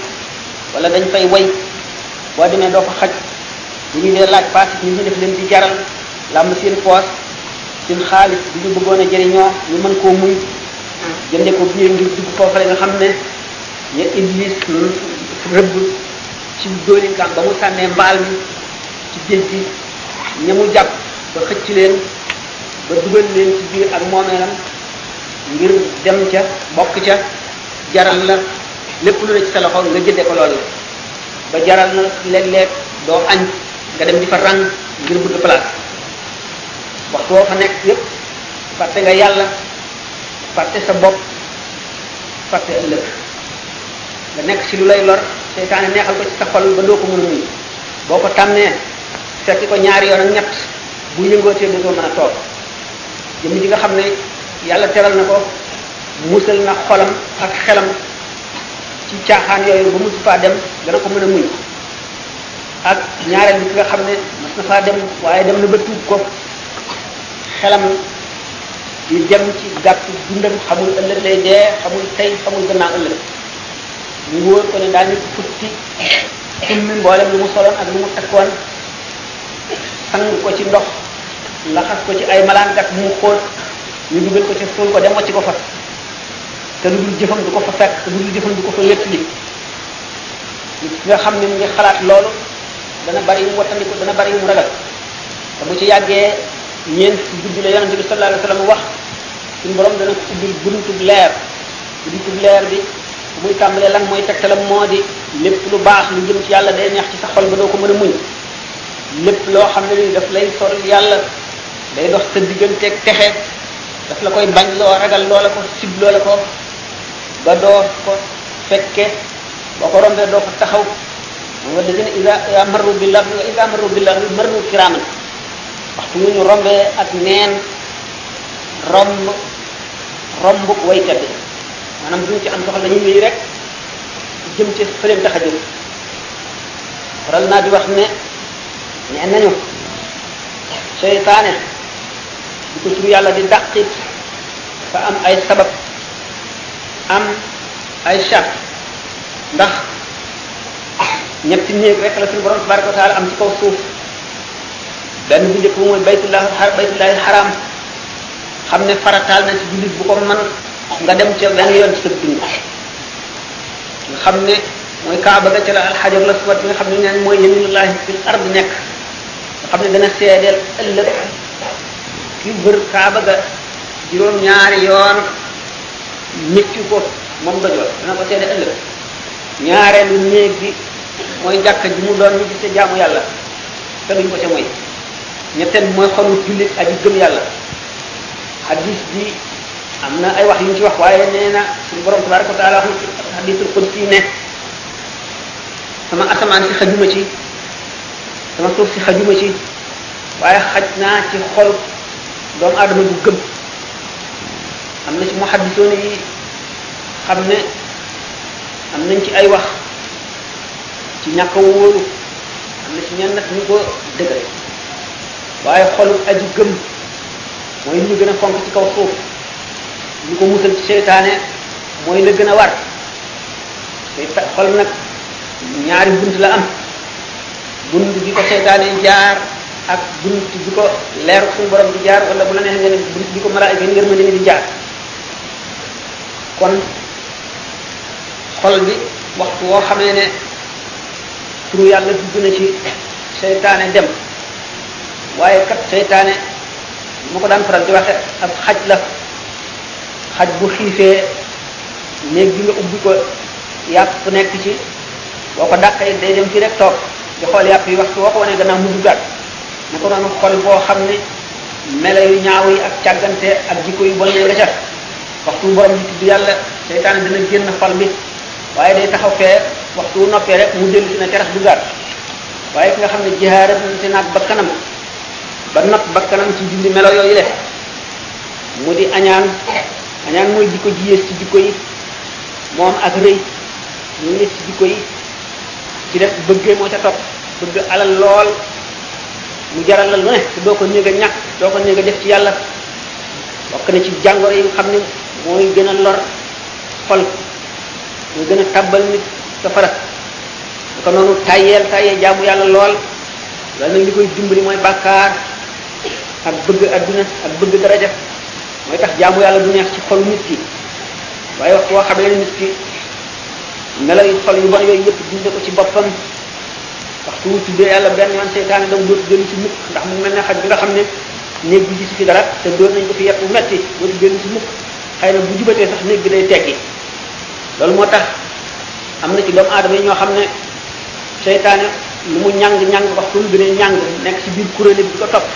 wala dañ fay way boo demee doo ko xaj bu ñu dee laaj paas ñu ñu def leen di jaral làmb seen poos seen xaalis bi ñu bëggoon a jëriñoo ñu mën koo muñ jënde ko biir ngir dugg foofu la nga xam ne ya iblis rëbb ci dóolinkaan ba mu sànnee mbaal mi ci géej gi ña mu jàpp ba xëcc leen ba dugal leen ci biir ak moomeelam ngir dem ca bokk ca jaral la lépp lu ne ci sa loxo nga jënde ko loolu ba jaral na léeg-léeg doo añ nga dem di fa rang ngir bëgg place waxtu woo fa nekk yépp fàtte nga yàlla fàtte sa bopp fàtte ëllëg nga nekk ci lu lay lor seytaane neexal ko ci sa xol ba doo ko mën a muñ boo ko tàmmee fekki ko ñaari yoon ak ñett bu yëngootee dootoo mën a toog jëm ji nga xam ne yàlla teral na ko musal na xolam ak xelam ci caaxaan yooyu ba musu faa dem dana ko mën a muñ ak ñaareel bi ki nga xam ne mas na faa dem waaye dem na ba tuub ko xelam di dem ci gàtt dundam xamul ëllëg lay dee xamul tey xamul gannaaw ëllëg mu wóor ko ne daañu futti ummi mboolem lu mu soloon ak lu mu takkoon sang ko ci ndox laxas ko ci ay malaan gat mu xóot ñu dugal ko ci suul ko dem wacc ko fa te lu dul jëfam du ko fa fekk te lu dul jëfam du ko fa wétt li nga xam ne mu ngi xalaat loolu dana bari mu wattandiku dana bari mu ragal te bu ci yàggee ñeent guddi la yonente bi sallallahu alayhi wa sallam wax suñu borom dana ko ubbil buntu leer buntu leer bi bu muy tàmbalee lan mooy tegtalam moo di lépp lu baax lu jëm ci yàlla day neex ci sa xol ba doo ko mën a muñ lépp loo xam ne ni daf lay soril yàlla day dox sa digganteeg texe daf la koy bañ loo ragal loola ko sib loola ko ba doo ko fekke boo ko rombee doo ko taxaw walladina ida marru bi laghwi wa ida marru bi laghwi marru kiraman waxtu wu ñu rombee ak neen romb romb waykat bi maanaam duñ ci am soxla ñu ngi rek jëm ci fëleen tax a jëm waral naa di wax ne nee nañu seytaane di ko tur yàlla di dàqit fa am ay sabab am ay char ndax ñetti néeg rek la suñu borom tabaraka wa taala am ci kaw suuf benn bu njëkk mooy baytullah baytullahi xaraam xam ne farataal na ci jullit bu ko mën nga dem ca benn yoon ci sa dund nga xam ne mooy kaaba ga ca la alxajar la suwat bi nga xam ne neen mooy yaminullahi fil ard nekk nga xam ne dana seedeel ëllëg ki wër kaaba ga juróom ñaari yoon métti ko moom doj wa dana ko seede ëllëg ñaareelu néeg bi mooy jàkka ji mu doon ñu di ca jaamu yàlla te duñ ko ca mooy ñetteel bi mooy xolu jullit aji gëm yàlla hadis bi am na ay wax yu ñu ci wax waaye nee na suñu borom tabaraka wa taala wax na ci hadisul qudsi ne sama asamaan si xajuma ci sama suuf si xajuma ci waaye xaj naa ci xol doomu aadama bu gëm am na ci muhaddisoon yi xam ne am nañ ci ay wax ci ñàkk a wóolu am na ci ñenn nag ñu ko dëgëre waaye xolu aji gëm mooy li ñu gën a fonk ci kaw suuf ñu ko musal ci seytaane mooy la gën a war te xol nag ñaari bunt la am bunt bi ko seytaane jaar ak bunt bi ko leer suñu borom di jaar wala bu la neexee nga ne bunt bi ko maraayka ngir ma ne di jaar kon xol bi waxtu woo xamee ne turu yàlla dugg na ci seytaane dem waaye kat seytaane mu ko daan faral di waxe ab xaj la xaj bu xiifee néeg bi nga ubbi ko yàpp nekk ci boo ko dàqee day dem fii rek toog di xool yàpp yi waxtu woo ko wanee gannaaw mu duggaat na ko noonu xol boo xam ne melo yu ñaaw yi ak càggante ak jikko yu bon yi nga ca waxtu borom bi tudd yàlla seytaane dina génn xol bi waaye day taxaw fee waxtu wu noppee rek mu dellu si ne kerex duggaat waaye ki nga xam ne jihaara te naag bakkanam ba not bakkanam ci dindi melo yooyu le mu di añaan añaan mooy jikko ji yées ci jikko yi moom ak rëy ñu yées ci jikko yi ci def bëggee moo ca topp bëgg alal lool mu jaral la lu ne te doo ko néeg a ñàkk doo ko néeg a def ci yàlla bokk na ci jàngoro yi nga xam ne mooy gën a lor xol mooy gën a tàbbal nit safara da ko noonu tàyyeel tàyyee jaamu yàlla lool loolu nag li koy dimbali mooy bàkkaar ak bëgg adduna ak bëgg daraja mooy tax jaamu yàlla du neex ci xolu nit ki waaye waxtu woo xamee ne nit ki melo yu xol yu bon yooyu yëpp dindi ko ci boppam waxtu wu tuddee yàlla benn yoon seytaane daw dootu dellu si mukk ndax mu mel ne xaj bi nga xam ne néeg bi gisu fi dara te door nañ ko fi yet bu metti dootu dellu si mukk xëy na bu jubatee sax néeg bi day teggi loolu moo tax am na ci doomu aadama yi ñoo xam ne seytaane lu mu ñàng-ñàng waxtu mu gën a ñàng nekk ci biir kuréel bi ko topp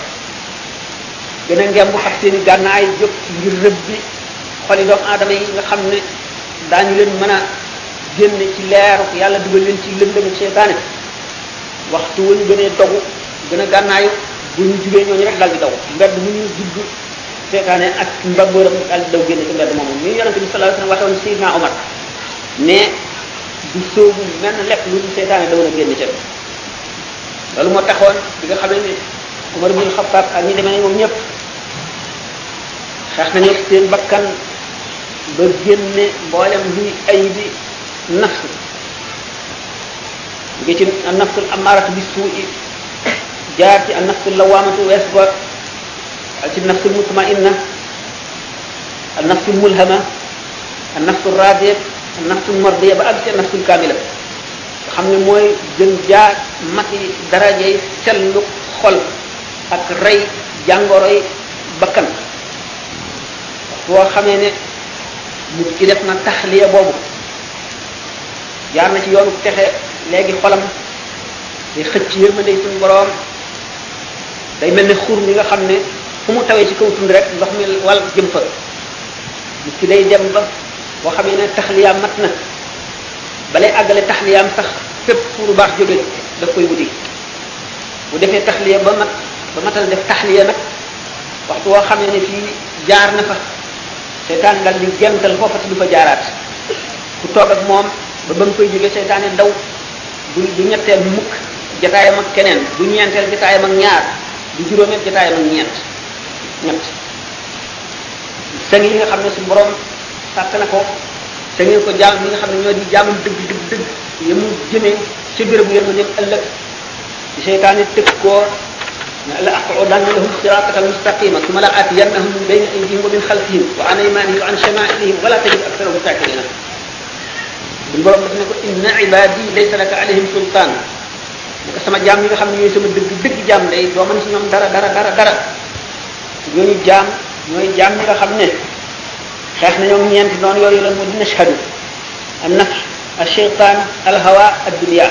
gën a ngemb xam seeni gànnaay jóg ngir rëbb bi xoli doomu aadama yi nga xam ne daañu leen mën a génne ci leeru yàlla dugal leen ci lëndëm ak seytaane waxtu wu ñu gënee dogu gën a gànnaayu bu ñu jugee ñooñu rek dal di daw mbedd mu ñu dugg seytaane ak mbabëram dal di daw génne ci mbedd moomu ñu yonente bi sallallahu alayhi wasallam waxoon Seydina Omar ne du soobu menn lekk lu ñu seytaane daw na génn ca loolu moo taxoon bi nga xam ne Omar bin Xattaab ak ñi demee moom ñëpp xeex nañu seen bakkan ba génne mboolem luy ay bi nafs nga ci nafsul amaaratu bi suu i jaar ci nafsul lawaamatu wees ba ak ci nafsul mutmainna ak nafsul mulhama ak nafsul raadiya ak nafsul mardiya ba ak ci nafsul kaamila nga xam ne mooy gën jaar mati darajay sellu xol ak rey jàngoroy bakkan boo xamee ne nit ki def na taxliya boobu jaar na ci yoonu texe léegi xolam day xëcc yërmande suñu borom day mel ne xur mi nga xam ne fu mu tawee ci kaw tund rek ndox mi wal jëm fa nit ki day dem ba boo xamee ne taxliyaam mat na balay àggale taxliyaam sax fépp fu lu baax jóge daf koy wuti bu defee taxliya ba mat ba matal def taxliya nag waxtu woo xam ne ne fii jaar na fa seytaane dal di gental foofa te du fa jaaraat ku toog ak moom ba ba nga koy jóge seytaane daw du du ñetteel mukk jataayam ak keneen du ñeenteel jataayam ak ñaar du juróomeel jataayam ak ñeent ñett sëñ yi nga xam ne su borom sàkk na ko te ngeen ko jaam ñi nga xam ne ñoo di jaamam dëgg dëgg dëgg ya mu jëmee ca bérébu yërmandeem ëllëg seytaane tëkk koo la aqudanna lahum siraataka almustaqima summa la aatiyannahum min bayni aydihim wa min xalfihim wa an aymanihim wa an shamaa'ilihim wala tajid aktharahum shaakirina suñu borom daf ne ko inna ibadi laysa laka alayhim sultaan naka sama jaam yi nga xam ne ñooy sama dëgg dëgg jaam day doo mën si ñoom dara dara dara dara ñooñu jaam ñooy jaam ñi nga xam ne xeex na ñoom ñeenti noonu yooyu la mu dina shahadu an nafs al shaytan al hawa ad dunya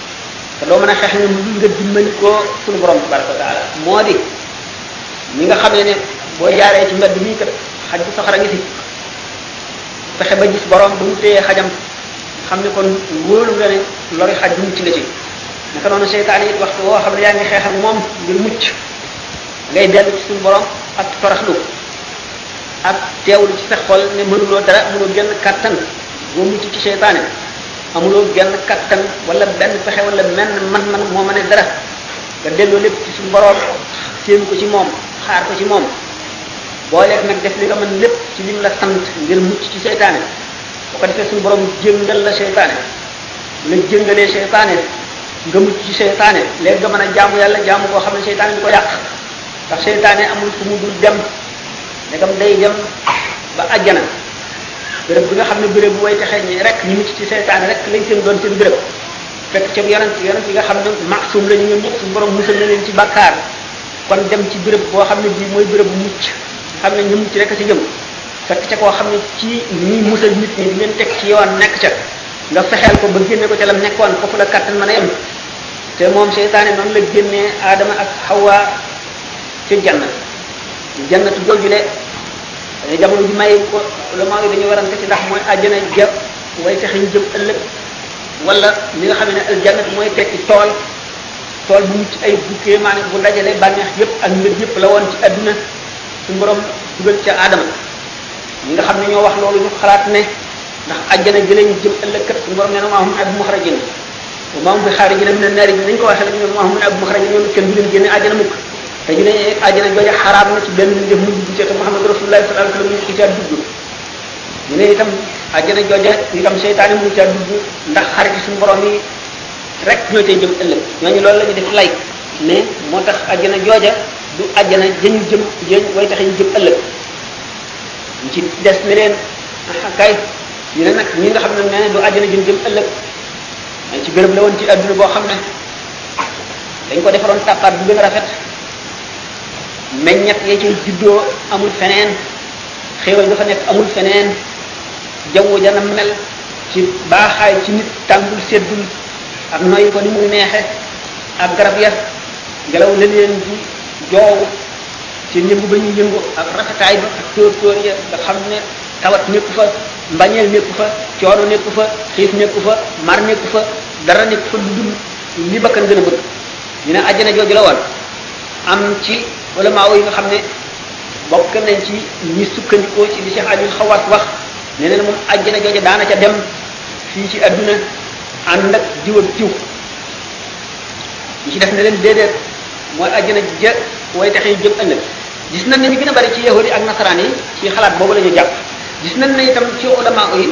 te doo mën a xeex ñoom lu nga dimbali ko suñu borom tabaraka wa taala moo di ñi nga xamee ne boo jaaree ci mbedd mii kat xaj bu soxara ngi fi fexe ba gis borom ba mu téyee xajam xam ne kon wóolu nga ne lori xaj bu mucc nga ci naka noonu seytaan it waxtu woo xam ne yaa ngi xeex ak moom ngir mucc ngay dellu ci suñu borom ak toraxlu ak teewlu ci sa xol ne mënuloo dara mënoo genn kàttan boo mucc ci seytaane amuloo genn kattan wala benn pexe wala menn man-man moo mën a dara nga delloo lépp ci suñu boroom séen ko ci moom xaar ko ci moom booleeg nag def li nga mën lépp ci lim la sant ngir mucc ci seytaane bu ko defee suñu borom jëngal la seytaane la jëngalee seytaane nga mucc ci seytaane léegi nga mën a jaamu yàlla jaamu koo xam ne seytaane du ko yàq ndax seytaane amul fu mu dul dem ndegam day dem ba àjjana béréb bi nga xam ne béréb bu way texee ñi rek ñu mucc ci seytaane rek lañ seen doon seen béréb fekk ca yonent yonent yi nga xam ne maasum lañu ñoom ñëpp suñu borom musal na leen ci bàkkaar kon dem ci béréb boo xam ne bii mooy béréb bu mucc xam ne ñu mucc rek a ci jëm fekk ca koo xam ne ci ñi musal nit ñi di leen teg ci yoon nekk ca nga fexeel ko ba génne ko ca lam nekkoon foofu la kàttan mën a yem te moom seytaane noonu la génnee aadama ak xawaa ca janna jannatu jojule dañu jamono ji may ko la maa ngi dañu warante ci ndax mooy àjjana ja way tax ñu jëm ëllëg wala li nga xam ne aljannat mooy tekki tool tool bu mucc ay bukkee maanaam bu dajale bànneex yépp ak mbir yépp la woon ci àdduna su borom dugal ca aadama ñi nga xam ne ñoo wax loolu ñu xalaat ne ndax àjjana ji lañu jëm ëllëg kat su borom nee na maa hum ab muxrajin wa maa hum bi xaarijin min an-naar nañ ko waxee la ñu ne maa hum ab muxrajin ñoom kenn du leen génne àjjana mukk te ñu ne àjjana jooju xaraam na ci benn mbindeef mu dugg ci te Muhammad rasulullah sallallahu alayhi wasallam mu ci caa dugg ñu ne itam àjjana jooju itam seytaane mu caa dugg ndax xarit suñu borom yi rek ñoo cay jëm ëllëg ñooñu loolu la ñu def lay mais moo tax àjjana jooja du àjjana jëñu jëm jëñ way tax ñu jëm ëllëg ñu ci des ne leen kay ñu ne nag ñi nga xam ne nee du àjjana jëm jëm ëllëg ci béréb la woon ci adduna boo xam ne dañ ko defaroon tàppaat bu gën a rafet meññat ya ci juddoo amul feneen xéewal dafa nekk amul feneen jaww ja na mel ci baaxaay ci nit tàngul seddul ak noyyi ko ni muy neexe ak garab ya ngelaw la leen di joow ci yëngu ba ñuy yëngu ak rafetaay ba ak tóor tóor ya nga xam ne tawat nekku fa mbañeel nekku fa coono nekku fa xiif nekku fa mar nekku fa dara nekk fa lu dul li bakkan gën a bëgg ñu ne àjjana jooju la woon am ci wala maawo yi nga xam ne bokk nañ ci ñi sukkandikoo ci li Cheikh Aliou Xawaas wax nee na moom àjjana jooju daana ca dem fii ci adduna ànd ak diw ak diw ñi ci def ne leen déedéet mooy àjjana ja way tax yi jëm ëllëg gis nañ ne ñu gën a bari ci yahudi ak nasaraan yi ci xalaat boobu la ñu jàpp gis nañ ne itam ci ulama yi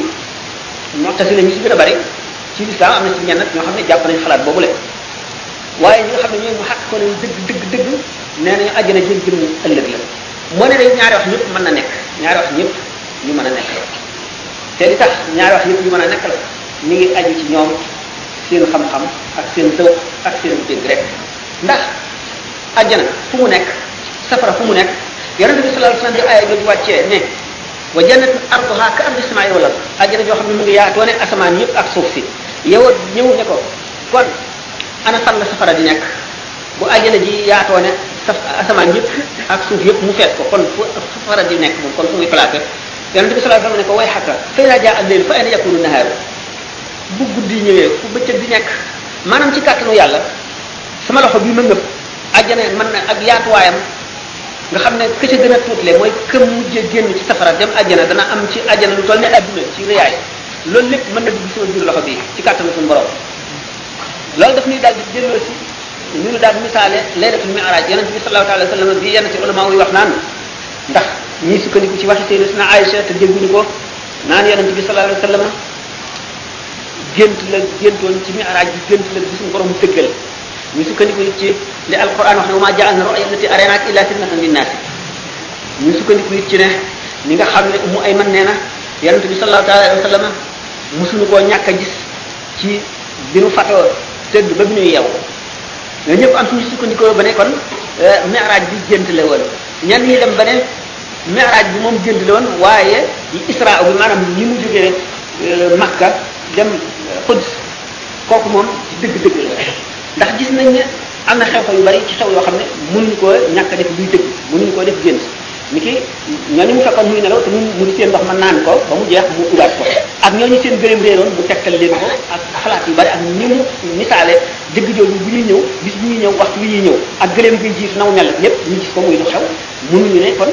mu'tazila ñu ci gën a bari ci lislaam am na ci ñenn ñoo xam ne jàpp nañ xalaat boobu la waaye ñi nga xam ne ñooy mu xàq ko nañ dëgg dëgg dëgg nee nañu àjjana jën jëm ëllëg la moo ne day ñaari wax ñëpp mën na nekk ñaari wax ñëpp ñu mën a nekk la te li tax ñaari wax yëpp ñu mën a nekk la mi ngi aju ci ñoom seen xam-xam ak seen dëw ak seen dégg rek ndax àjjana fu mu nekk safara fu mu nekk yonente bi sallallahu alayhi wasallam bi aaya jooju wàccee ne wa jannatu arduha ka ardi samaai wal ard àjjana joo xam ne mu ngi yaatoo ne asamaan yëpp ak suuf si yow ñëw ne ko kon ana fan la safara di nekk bu àjjana ji yaatoo ne sa asamaan yëpp ak suuf yëpp mu feet ko kon fu safara di nekk moom kon fu muy placé yonente bi sallallahu alayhi wasallam ne ko way xakka fa ida jaa al-layl fa ayna yakunu nahaar bu guddi ñëwee fu bëccëg di nekk maanaam ci kàttanu yàlla sama loxo bi ma ngëpp àjjana mën na ak yaatuwaayam nga xam ne ka ca gën a tuutle mooy këm mujje génn ci safara dem ajjana dana am ci ajjana lu toll ne adduna ci réyaay loolu lépp mën na dugg sama biir loxo bi ci kàttanu suñu borom loolu daf ñuy daal di delloo si ñu ngi daal misaale laylatul mi'raj yonent bi sallallahu alayhi wa sallam bi yenn ci ulama yi wax naan ndax ñii sukkandiku ci waxi sayyidatuna Aïcha te dégguñu ko naan yonent bi sallallahu alayhi wa sallam gént la géntoon ci mi'raj bi gént la bi suñu borom dëggal ñu sukkandiku it ci li alquran wax ne wa maa ja'alna ru'ya allati araynaaka illa fitnatan linnaas ñu sukkandiku it ci ne ni nga xam ne mu ay man nee na yonent bi sallallahu taala alayhi wa sallam musuñu koo ñàkk a gis ci bi nu fatoo tëdd ba bi ñuy yeewu ñoo ñëpp am suñu sukkandikoo ba ne kon miraaj bi gént la woon ñenn ñi dem ba ne miraaj bi moom gént la woon waaye isra bi maanaam ni mu jógee Makka dem Quds kooku moom dëgg-dëgg la ndax gis nañ ne am na xew-xew yu bari ci xew yoo xam ne mënuñu koo ñàkk a def luy dëgg mënuñu koo def gént ni ki ñooñu mu fekkoon muy nelaw te mu mu seen ndox ma naan ko ba mu jeex mu ubaat ko ak ñooñu seen gëléem réeroon mu tegtal leen ko ak xalaat yu bari ak ni mu misaale jëgg jooju bu ñuy ñëw bis bu ñuy ñëw waxtu bi ñuy ñëw ak gëléem gi jiitu naw mel yépp ñu gis ko muy lu xew mënuñu ne kon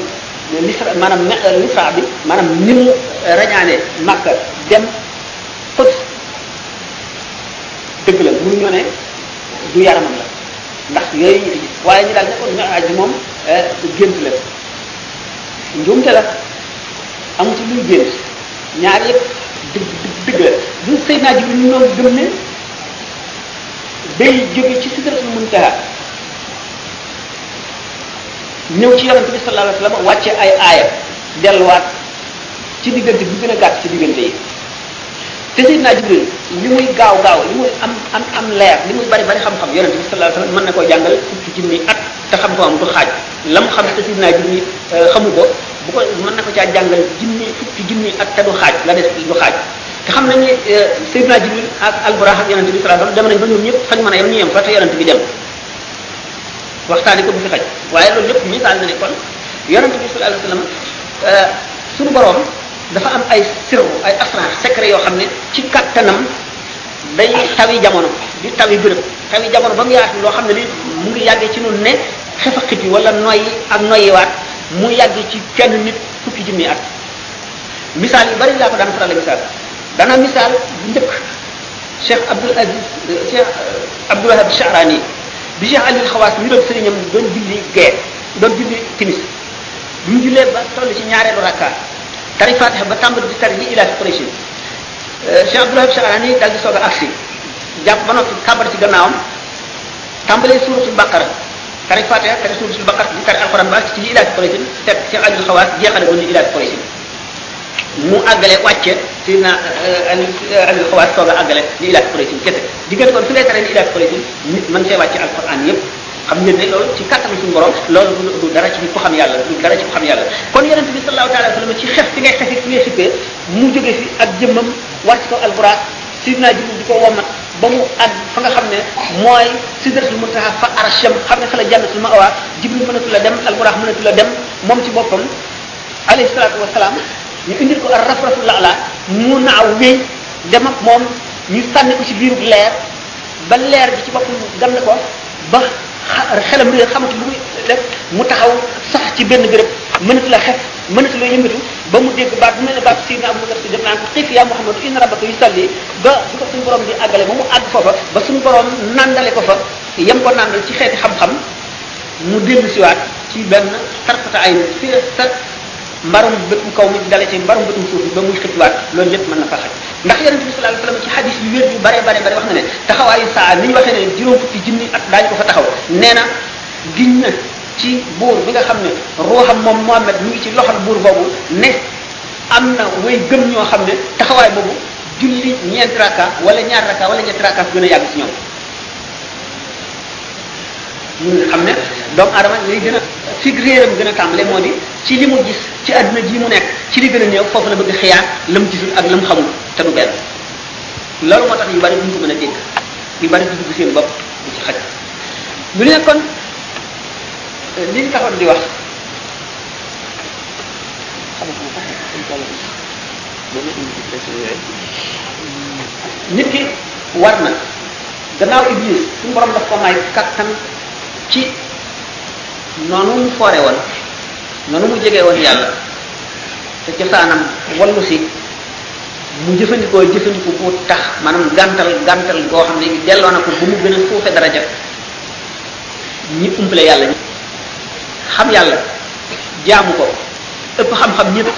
lisra maanaam lisra bi maanaam ni mu rañaane màkka dem xut dëgg la mun ñoo ne du yaramam la ndax yooyu ñu indi waaye ñu daal ne kon miraaj bi moom gént la njuumte la amu ci luy gént ñaar yëpp dëgg dëgg la bu Seydina Jibril ñu noonu gëm ne day jóge ci sidratul muntaha ñëw ci yonente bi sallallahu alayhi wa sallam wàcce ay aaya delluwaat ci diggante bi gën a gàtt ci diggante yi te Seydina Jibril li muy gaaw gaaw li muy am am am leer li muy bari bari xam-xam yonente bi sallallahu alayhi wasallam mën na koo jàngal fukki junni at te xam ko am du xaaj lam xam te Seydina Jibril euh, xamu ko bu ko mën na ko caa jàngal junni fukki junni at te du xaaj la des du xaaj te xam nañ ne euh, Seydina Jibril ak Alburax ak yonente bi sallallahu alayhi wasallam dem nañ ba ñoom ñëpp fañ mën a yem ñu yem fa te yonente bi dem waxtaani ko bu fi xaj waaye loolu lépp misaal na ne kon yonente bi sallallahu alayhi wasallam euh, suñu boroom dafa am ay sirru ay asrar secret yoo xam ne ci kattanam day tawi jamono di tawi bërëb tawi jamono ba mu yaatu loo xam ne li mu ngi yàggee ci nun ne xefa xit yi wala noyyi ak noyyiwaat mu yàgg ci kenn nit fukki junni at misaal yu bari laa ko daan faral misaal dana misaal bu njëkk Cheikh Abdul Aziz Cheikh Abdul Wahab Sha'rani bi Cheikh Ali Xawaas mi doon sëriñam doon julli gee doon julli timis bi mu jullee ba toll ci ñaareelu rakka tari fatiha ba tàmbali di tari li ilaa fi Quraysh Cheikh Abdoulaye Charani dal di soog a agsi jàpp ba noppi kàbbar ci gannaawam tàmbalee suuratul baqara tari fatiha tari suuratul baqara di tari alxuraan ba ci li ilaa fi Quraysh fekk Cheikh Abdul Xawaas jeexale woon li ilaa fi Quraysh mu àggale wàcce si na Abdul Xawaas soog a àggale li ilaa fi Quraysh kese diggante kon su ngay tari li ilaa fi Quraysh nit mën see wàcce alxuraan yépp xam ngeen ne loolu ci kàttanu suñu borom loolu du du dara ci nit ku xam yàlla du dara ci ku xam yàlla kon yonente bi sallallahu taala wa sallam ci xef fi ngay xefi fi ngay xippee mu jóge fi ak jëmmam war ci kaw alburaak sidna jibril di ko womat ba mu àgg fa nga xam ne mooy sidratul muntaha fa arsham xam ne fa la jannatul ma'wa jibril mënatu la dem alburaak mënatu la dem moom ci boppam alayhi salaatu wasalaam ñu indil ko ar rafratul ala mu naaw wéy dem ak moom ñu sànni ko ci biiru leer ba leer bi ci boppam dem na ko ba xelam réer xamatu lu muy def mu taxaw sax ci benn béréb mënatu la xef mënatu la yëngatu ba mu dégg baat bu mel ne baat si na am nga si def naan xiif yaa Muhammadu inna rabbaka yusalli ba bu ko suñu borom di àggale ba mu àgg foofa ba suñu borom nandale ko fa yem ko nandal ci xeeti xam-xam mu dellu siwaat ci benn tarfata ay fi sa mbarum bëtum kaw mi dale ci mbarum bëtum suuf bi ba muy xëtwaat loolu lépp mën na fa xaj ndax yonent bi sallallahu alayhi wasallam ci xadis yu wér yu bare bare bare wax na ne taxawaayu saa ni ñu waxee ne juróom fukki junni at daañu ko fa taxaw nee na giñ na ci buur bi nga xam ne ruuxam moom Muhammad mu ngi ci loxol buur boobu ne am na way gëm ñoo xam ne taxawaay boobu julli ñeenti raka wala ñaar raka wala ñetti raka gën a yàgg ci ñoom ñun xam ne doomu aadama lay gën a fig réeram gën a tàmbale moo di ci li mu gis ci àdduna ji mu nekk ci li gën a néew foofu la bëgg xiyaar la mu gisul ak la mu xamul te du benn loolu moo tax yu bari duñ ko mën a dégg yu bari du dugg seen bopp du ci xaj ñu ne kon li ñu taxoon di wax xam nit ki war na gannaaw iblis suñu borom daf ko may kattan ci noonu mu foore woon noonu mu jege woon yàlla te cosaanam wallu si mu jëfandikoo jëfandiku bu tax maanaam gàntal gàntal goo xam ne ni delloo na ko bu mu gën a suufe daraja ñi umpale yàlla ñi xam yàlla jaamu ko ëpp xam-xam ñëpp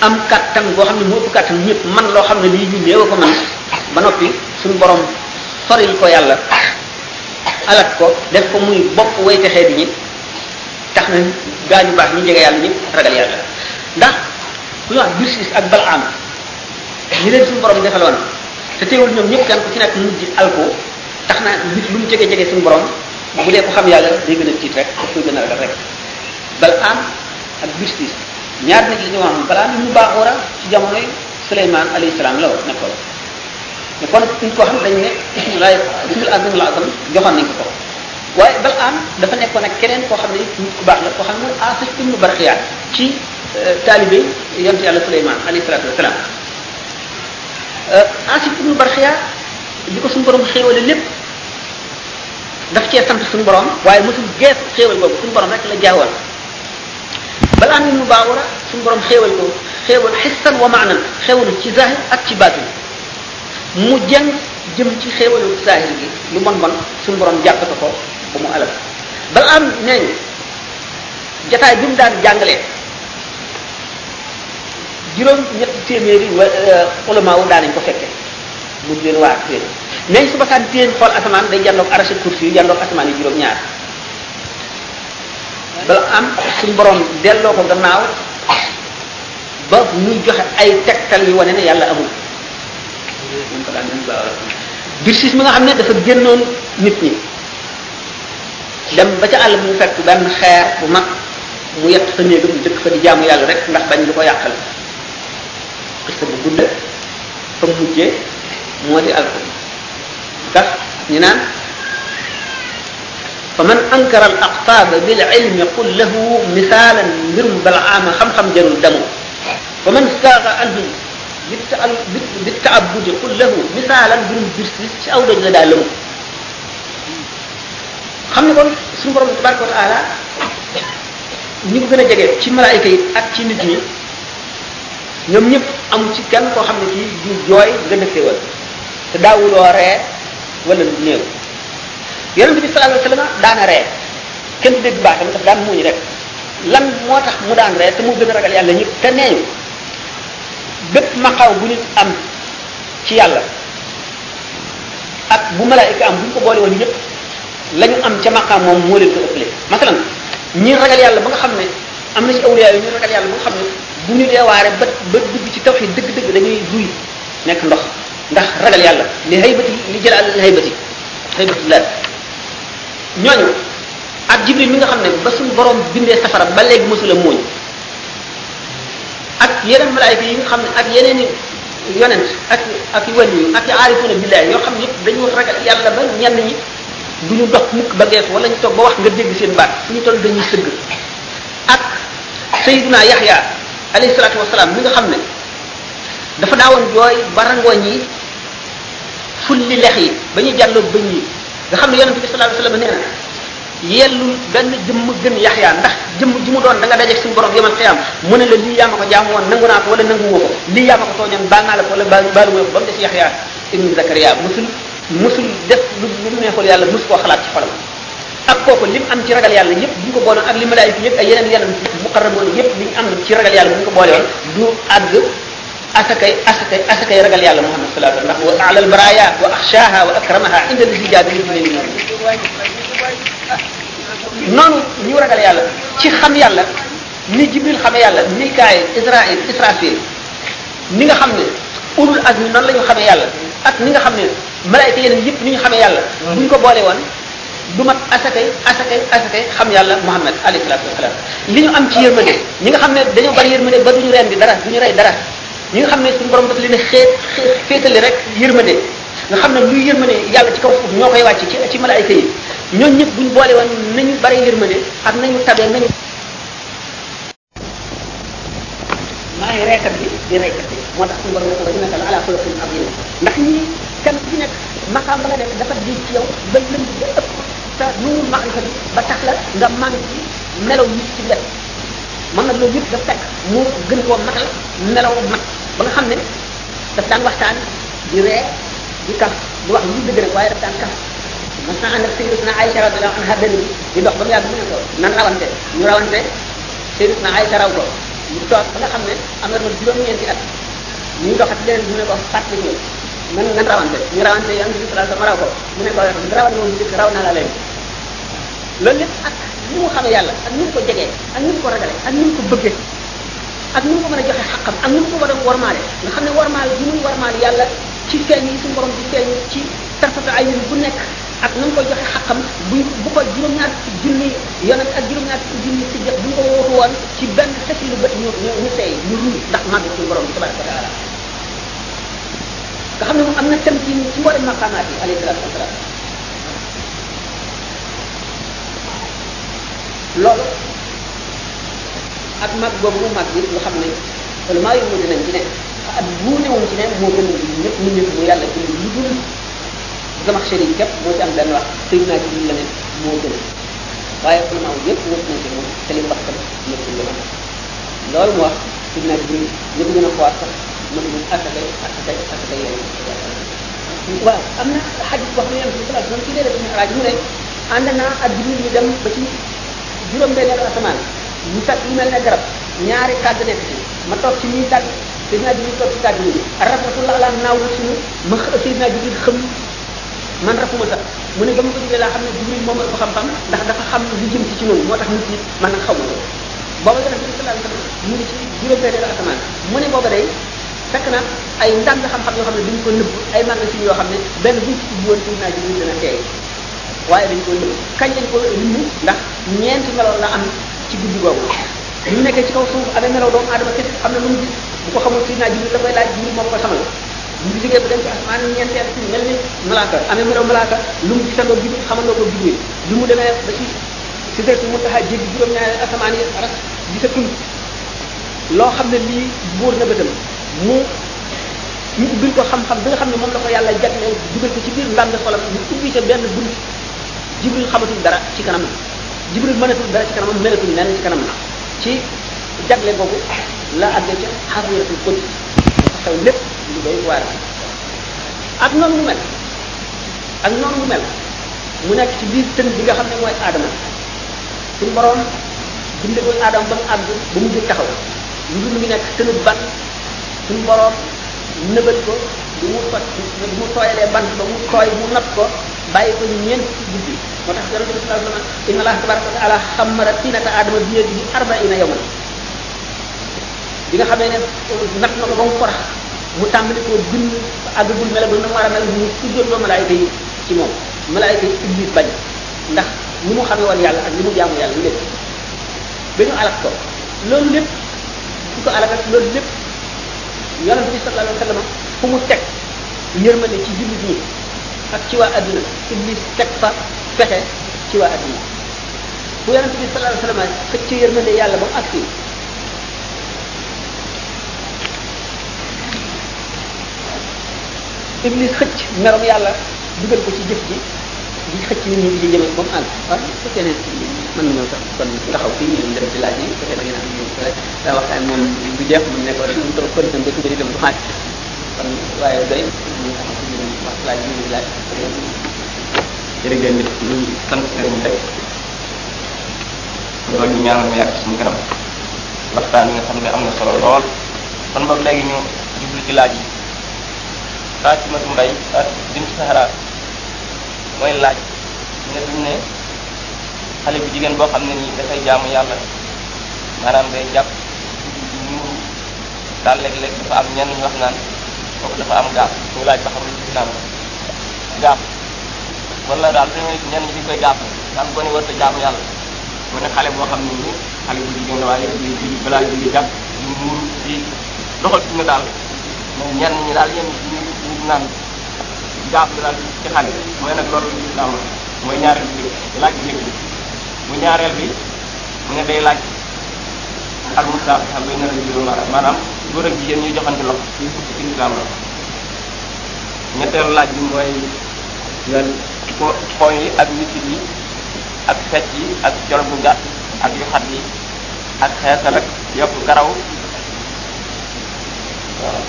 am kàttan goo xam ne mu ëpp kàttan ñëpp man loo xam ne lii ñu néew a ko man ba noppi suñu borom soril ko yàlla alak ko def ko muy bopp way texee di ñi tax na gaa ñu baax ñu jege yàlla ñëpp ragal yàlla ndax ku ñu wax Birsis ak Balaam ñi leen suñu borom defaloon te teewul ñoom ñëpp kenn ku ci nekk mujj alko tax na nit lu mu jege jege suñu borom bu dee ko xam yàlla day gën a tiit rek daf koy gën a ragal rek Balaam ak Birsis ñaar nit li ñu wax Balaam ñu baaxoora ci jamonoy Suleymaan alayhi salaam la woon nekkoon te kon nit koo xam ne dañ ne ismu laay ismul azim la azam joxoon nañ ko ko waaye bal am dafa nekkoon ak keneen koo xam ne nit ku baax la koo xam ne Asif ibnu Barxiya ci taalibe yonte yàlla Suleymaan alayhi salaatu wasalaam Asif ibnu Barxiya li ko suñu borom xéewale lépp daf cee sant suñu borom waaye mosul gees xéewal boobu suñu borom rek la jaawal balaa min mu baa war a suñu borom xéewal ko xéewal xistan wa maanan xéewal ci zahir ak ci baatin mu jeng jëm ci xéewalu zahir gi lu bon bon suñu borom jàpp ko ko ba mu alal bala am nee ñu jataay bi mu daan jàngalee juróom ñett téeméeri wa ulama wu daanañ ko fekke mu di leen waar téen nee ñu su basaan téen xool asamaan day jandoog arachid kursi yu jandoog asamaan yi juróom ñaar bala am suñu borom delloo ko gannaaw ba muy joxe ay tegtal yu wane ne yàlla amul ñu ko daan nañ ba Birsis mi nga xam ne dafa génnoon nit ñi dem ba ca àll mu fekk benn xeer bu mag mu yett fa néegam mu dëkk fa di jaamu yàlla rek ndax bañ lu ko yàqal parce que bu gudd fa mu mujjee moo di alko tax ñu naan fa man ankara al aqtaaba bil ilmi qul lahu misaalan mbirum balaama xam-xam jarul damu fa man staaga anhum bi taabudi qul lahu misaalan mbirum bir si ci aw doj la daa lëmu xam ne kon suñu borom tabaraka wa taala ñi ko gën a jege ci malaayika yi ak ci nit ñi ñoom ñëpp amu ci kenn koo xam ne kii du jooy nga dëkkewal te daawuloo ree wala néew yonent bi sallallahu alayhi wasallam daana ree kenn du dégg baatam daf daan muuñ rek lan moo tax mu daan ree te mu gën a ragal yàlla ñëpp te nee ñu bépp maqaw bu nit am ci yàlla ak bu malaayika am bu ñu ko boole woon ñëpp la ñu am ca maqaam moom moo leen ko ëppale masalan ñi ragal yàlla ba nga xam ne am na ci awliya yi ñu ragal yàlla ba nga xam ne bu ñu deewaare ba ba dugg ci tawhid dëgg-dëgg dañuy duy nekk ndox ndax ragal yàlla li haybati li jëlaal li haybati haybati la ñooñu ak jibril mi nga xam ne ba suñu borom bindee safara ba léegi mosula mooñ ak yeneen malaayika yi nga xam ne ak yeneen i yonent ak ak i wàllu ak i aarifuna billahi yoo xam ne yëpp dañu ragal yàlla ba ñenn ñi du ñu dox mukk ba gees wala ñu toog ba wax nga dégg seen baat fu ñu toll dañuy sëgg ak sayyiduna yaxya alayhi salaatu wasalaam mi nga xam ne dafa daawoon jooy ba rangooñ yi fulli lex yi ba ñu jàlloog bëñ yi nga xam ne yonent bi sallallahu alayhi wasallam nee na yellul benn jëmm gën yaxyaa ndax jëmm ji mu doon da nga dajeeg suñu borom yomal xiyaam mu ne la lii yaa ma ko jaamu woon nangu naa ko wala nangu woo ko lii yaa ma ko tooñoon baal naa la ko wala baal baalu woo ko ba mu des yaxyaa ibnu zakaria musul musul def lu lu neexul yàlla mus koo xalaat ci xolam ak kooku lim am ci ragal yàlla yëpp bu ñu ko boole ak li malaayika yëpp ay yeneen yeneen muqarraboon yëpp li ñu am ci ragal yàlla bu ñu ko boole woon du àgg asakay asakay asakay ragal yàlla Muhammad sallallahu alayhi wa sallam ndax wa alal baraya wa axshaaha wa akramaha inda lisi jaabi li dina liggéey noonu ñu ragal yàlla ci xam yàlla ni Jibril xame yàlla Mikaayil Israayil Israfil ni nga xam ne ulul azmi noonu la ñu xamee yàlla ak ni nga xam ne malaayika yeneen yëpp ni ñu xamee yàlla bu ñu ko boole woon du mat asakay asakay asakay xam yàlla Muhammad alayhi salaatu wasalaam li ñu am ci yërmande ñi nga xam ne dañoo bari yërmande ba duñu rendi dara duñu rey dara ñi nga xam ne suñu borom daf leen a xeet féetale rek yërmande nga xam ne luy yërmande yàlla ci kaw suuf ñoo koy wàcc ci ci malaayka yi ñooñu ñëpp buñ boole woon nañu bari yërmande ak nañu tabee nañu maay reekat bi di reykat bi moo tax suñu borom ne ko wa innaka la ala xuluqin azim ndax ñii kenn ku ci nekk maqaam ba nga nekk dafa diis ci yow ba lënd ba ëpp sa nuuru maarifa bi ba tax la nga man ci melaw nit ci def man nag loolu yëpp daf fekk mu gën koo matal melaw mat ba nga xam ne daf daan waxtaan di ree di kaf di wax lu dëgg rek waaye daf daan kaf mas naa ànd ak sayyidatuna Aïcha radiyallahu anha benn bi di dox ba mu yàgg mu ne ko nan rawante ñu rawante Sayyidatuna Aïcha raw ko mu toog ba nga xam ne am na doon juróom-ñeenti at ñu ngi doxat leen mu ne ko fàttali ñu nan nan rawante ñu rawante yan bi sallallahu alayhi wasallam raw ko mu ne ko rawante moom njëkk raw naa la leen loolu lépp ak ni mu xamee yàlla ak ni mu ko jegee ak ni mu ko ragalee ak ni mu ko bëggee ak ni mu ko mën a joxe xaqam ak ni mu ko mën a warmaale nga xam ne warmaal bi muy warmaal yàlla ci feeñ yi suñu borom di feeñ ci tarfata ay bu nekk ak na mu koy joxe xaqam bu bu ko juróom-ñaar ci junni yonent ak juróom-ñaar ci junni si jot bu ñu ko wootu woon ci benn xesi lu bët ñu ñu seey ñu ruuy ndax màgg suñu borom bi tabaraka wa taala nga xam ne moom am na tam ci ci mboolem maqaamaat yi alayhi salaatu wasalaam loolu ak mag boobu mu mag bi nga xam ne wala maa yóbbu dinañ ci ne ak bu newoon ci ne moo gën a ñëpp nit ñi mu yàlla ci lu dul dama xëy na képp moo ci am benn wax xëy naa ci la ne moo gën waaye pour ma yëpp wut na ci moom te li mu wax tam lépp lu am loolu mu wax xëy naa ci ñu ko gën a xool sax mën nañu asaka asaka asaka yooyu waaw am na xadis wax na yéen si salaat moom ci dee dafa raaj mu ne ànd naa ak jibril ñu dem ba ci juróom benneelu asamaan ñu fekk lu mel ne garab ñaari kàddu nekk ci ma toog ci ñuy tàgg Seydina Jibril toog ci kàddu yi arrafatu la la naaw suñu ma Seydina Jibril xam man rafuma sax mu ne ba ma ko gisee laa xam ne Jibril moom ëpp xam-xam ndax dafa xam lu jëm ci ci noonu moo tax nit yi man nag xaw ma ko booba yonent bi sallallahu alayhi wasallam mu ngi ci juróom-benneelu asamaan mu ne booba day fekk na ay ndànd xam-xam yoo xam ne dañ ko nëbb ay magasin yoo xam ne benn buñ ci ubbi woon Seydina Jibril dana teey waaye dañ ko nëbb kañ lañ ko nëbb ndax ñeenti meloon la am ci guddi googu bi mu nekkee ci kaw suuf amee melaw doomu aadama kese xam ne lu mu gis bu ko xamul Seydina Jibril la koy laaj Jibril moo ko xamal bu ñu jógee ba dem ci asmaan ñeenteel ci mel ni malaaka amee melaw malaaka lu mu gisandoo Jibril xamandoo ko Jibril bi mu demee ba ci Sidratul Muntaha jéggi juróom-ñaari asamaan yi ras gisatul loo xam ne lii buur na bëtam mu ñu ubbil ko xam-xam bi nga xam ne moom la ko yàlla jagleel dugal ko ci biir ndànd xolam ñu ubbi ca benn bunt jibril xamatul dara ci kanam jibril mënatul dara ci kanamam melatul lenn ci kanamam ci jagle boobu la àggee ca xasiratul qudus xew lépp lu doy waar ak noonu mu mel ak noonu mu mel mu nekk ci biir tën bi nga xam ne mooy aadama suñu borom bindagul aadama ba mu àgg ba mu jël taxaw lu dul mi nekk tënu ban suñu borom nëbal ko bu mu fat bu mu tooyalee ban ba mu tooy mu nat ko bàyyi ko ñeent guddi moo tax yonente bi sallallahu alayhi wa sallam inna allaha tabaraka wa taala xammara tinata adama bi yadihi arbaina yawman bi nga xamee ne natt na ko ba mu farax mu tàmbali koo bind ba àggagul mel ba na mu war a mel mu sujjoon ba malaayika yi ci moom malaayika yi iblis bañ ndax ni mu xamee woon yàlla ak li mu jaamu yàlla lu lépp ba ñu alak ko loolu lépp su ko alak ak loolu lépp yonente bi sallallahu alayhi wa sallam fu mu teg yërmande ci jullit ñi ak ci waa adduna iblis teg fa fexe ci waa adduna bu yonent bi sallallahu alayhi wasallam xëcc yërmande yàlla ba mu agsi iblis xëcc merom yàlla dugal ko ci jëf ji di xëcc nit ñi di ci jëme ba mu àgg waaw bu fekkee ne mën nañoo sax kon taxaw fii ñu dem ci laaj yi bu fekkee da ngeen am ñu daa waxtaan moom du jeex mën ne ko rek mu toog kon dem ba suba di dem du xaaj kon waaye doy ñu xam ci ñu wax laaj ñu ñu laaj jërëjëf ñu sant sëriñ rek loolu ñu ñaanal mu yàgg suñu kanam waxtaan yi nga xam ne am na solo lool kon boog léegi ñu jublu ci laaj yi Fatimatu Mbay ak Bintu Sahara mooy laaj nga duñ ne xale bu jigéen boo xam ne nii dafay jaamu yàlla maanaam day jàpp daal léeg-léeg dafa am ñenn ñu wax naan kooku dafa am gaaf ñu laaj ba xam ne islam gaaf wala daal dañuy ñenn ñi di koy gaaf daal gone war a jaamu yàlla mu ne xale boo xam ne nii xale bu jigéen la waaye di di balaa di jàpp di muuru di doxal suñu daal mais ñenn ñi daal yéen ñu ñu naan gaaf la daal ci xale mooy nag loolu islam mooy ñaareel bi laaj bi njëkk bi mu ñaareel bi mu ne day laaj al musaafaha bayna rajuli wal mar'a maanaam góor ak jigéen ñuy joxante loxo ci lislaam la ñetteelu laaj bi mooy lan po po yi ak wisit yi ak fecc yi ak col bu gàtt ak yu xat yi ak xeesal ak yokk karaw waaw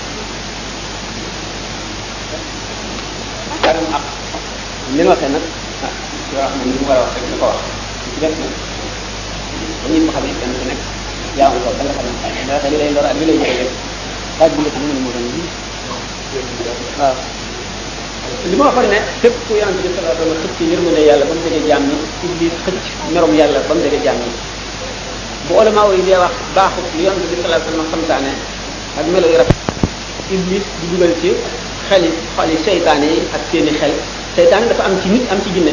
karim ak li nga waxee nag ah yoo xam ne li mu war a wax rek li ko wax def na ba ñëpp xam ne kenn ku nekk yaa ngi ko da nga xam ne da nga li lay lor ak li lay jëriñ yëpp xaaj bu njëkk bi mu ne moo doon lii waaw li ma waxoon ne képp ku yonent bi sallallahu alayhi wa sallam xëcc yërmande yàlla ba mu dajee jaam ñi iblis xëcc merum yàlla ba mu dajee jaam ñi bu ulama yi dee wax baaxu li yonent bi sallallahu alayhi wa sallam santaane ak melo yu rafet iblis di dugal ci xel yi xol yi seytaane yi ak seeni xel seytaane dafa am ci nit am ci jinne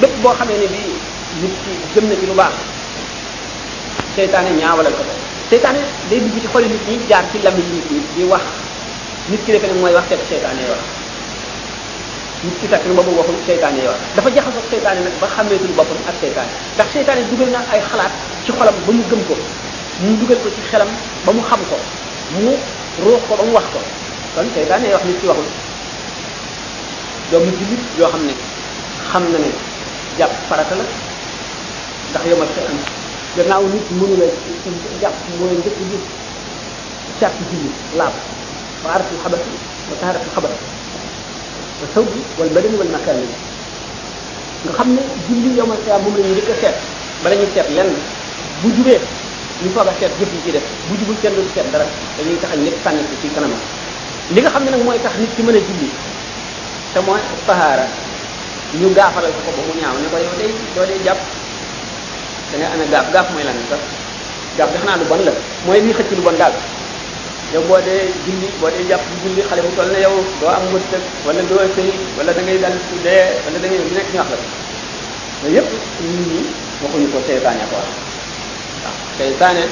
bépp boo xamee ne bii nit ki jëm na ci lu baax seytaane ñaawalal ko ko seytaane day dugg ci xoli nit ñi jaar ci lamiñ nit ñi di wax nit ki defe ne mooy wax fekk seytaane wax nit ki fekk ne boobu waxul seytaane wax dafa jaxasoo seytaane nag ba xàmmeetul boppam ak seytaane ndax seytaane dugal na ay xalaat ci xolam ba mu gëm ko mu dugal ko ci xelam ba mu xam ko mu ruux ko ba mu wax ko kon seytaane wax nit ki waxul doomu jullit yoo xam ne xam na ne jàpp farata la ndax yow ak sa am gannaaw nit mënu la jàpp mooy njëkk ji càpp julli laab wa aratu xabat wa taharatu xabat wa sawb wal badan wal makaan yi nga xam ne julli yow ak sa am moom la ñu njëkk a seet bala ñu seet lenn bu jubee ñu soog a seet jëf yi ci def bu jubul kenn du seet dara dañuy taxañ lépp sànni ko ci kanamam li nga xam ne nag mooy tax nit ki mën a julli te mooy tahaara ñu gaafaral ko ba mu ñaaw ne ko yow day doo dee jàpp da ngay amee gaaf gaaf mooy lan sax gaaf def naa lu bon la mooy lii xëcc lu bon daal yow boo dee julli boo dee jàpp julli xale bu toll na yow doo am wërsëg wala doo sëy wala da ngay dal su dee wala da ngay nekk ñu wax la mais yëpp nit ñi waxuñu ko seytaane ko wax waaw seytaane